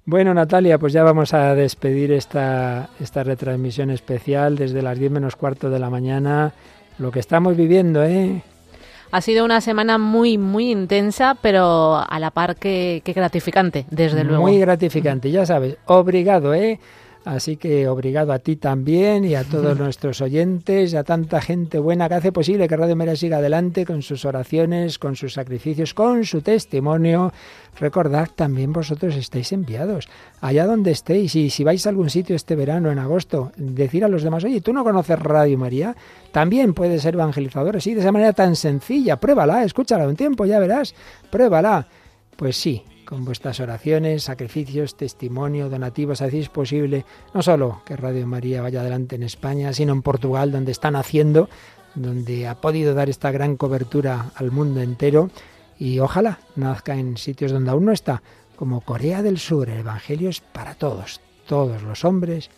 Bueno, Natalia, pues ya vamos a despedir esta, esta retransmisión especial desde las 10 menos cuarto de la mañana. Lo que estamos viviendo, ¿eh?
Ha sido una semana muy, muy intensa, pero a la par que, que gratificante, desde luego.
Muy gratificante, ya sabes. Obrigado, ¿eh? Así que obrigado a ti también y a todos nuestros oyentes, a tanta gente buena que hace posible que Radio María siga adelante con sus oraciones, con sus sacrificios, con su testimonio. Recordad, también vosotros estáis enviados, allá donde estéis, y si vais a algún sitio este verano, en agosto, decir a los demás, oye, ¿tú no conoces Radio María? También puedes ser evangelizador así, de esa manera tan sencilla. Pruébala, escúchala un tiempo, ya verás, pruébala. Pues sí, con vuestras oraciones, sacrificios, testimonio, donativos, hacéis posible no solo que Radio María vaya adelante en España, sino en Portugal, donde están haciendo, donde ha podido dar esta gran cobertura al mundo entero y ojalá nazca en sitios donde aún no está, como Corea del Sur. El Evangelio es para todos. Todos los hombres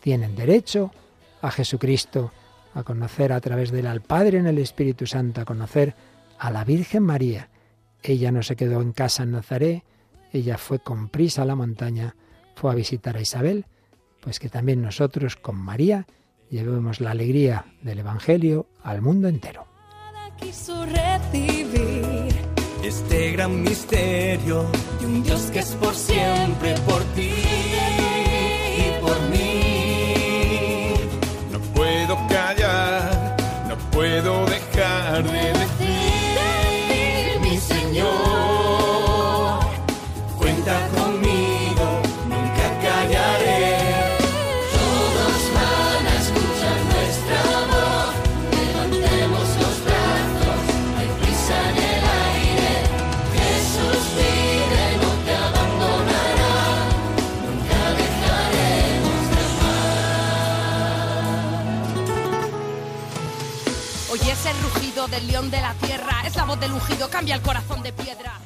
tienen derecho a Jesucristo, a conocer a través de él al Padre en el Espíritu Santo, a conocer a la Virgen María. Ella no se quedó en casa en Nazaret, ella fue con prisa a la montaña, fue a visitar a Isabel, pues que también nosotros con María llevemos la alegría del Evangelio al mundo entero.
quiso recibir este gran misterio de un Dios que es por siempre por ti y por mí.
No puedo callar, no puedo dejar
del león de la tierra, es la voz del ungido, cambia el corazón de piedra.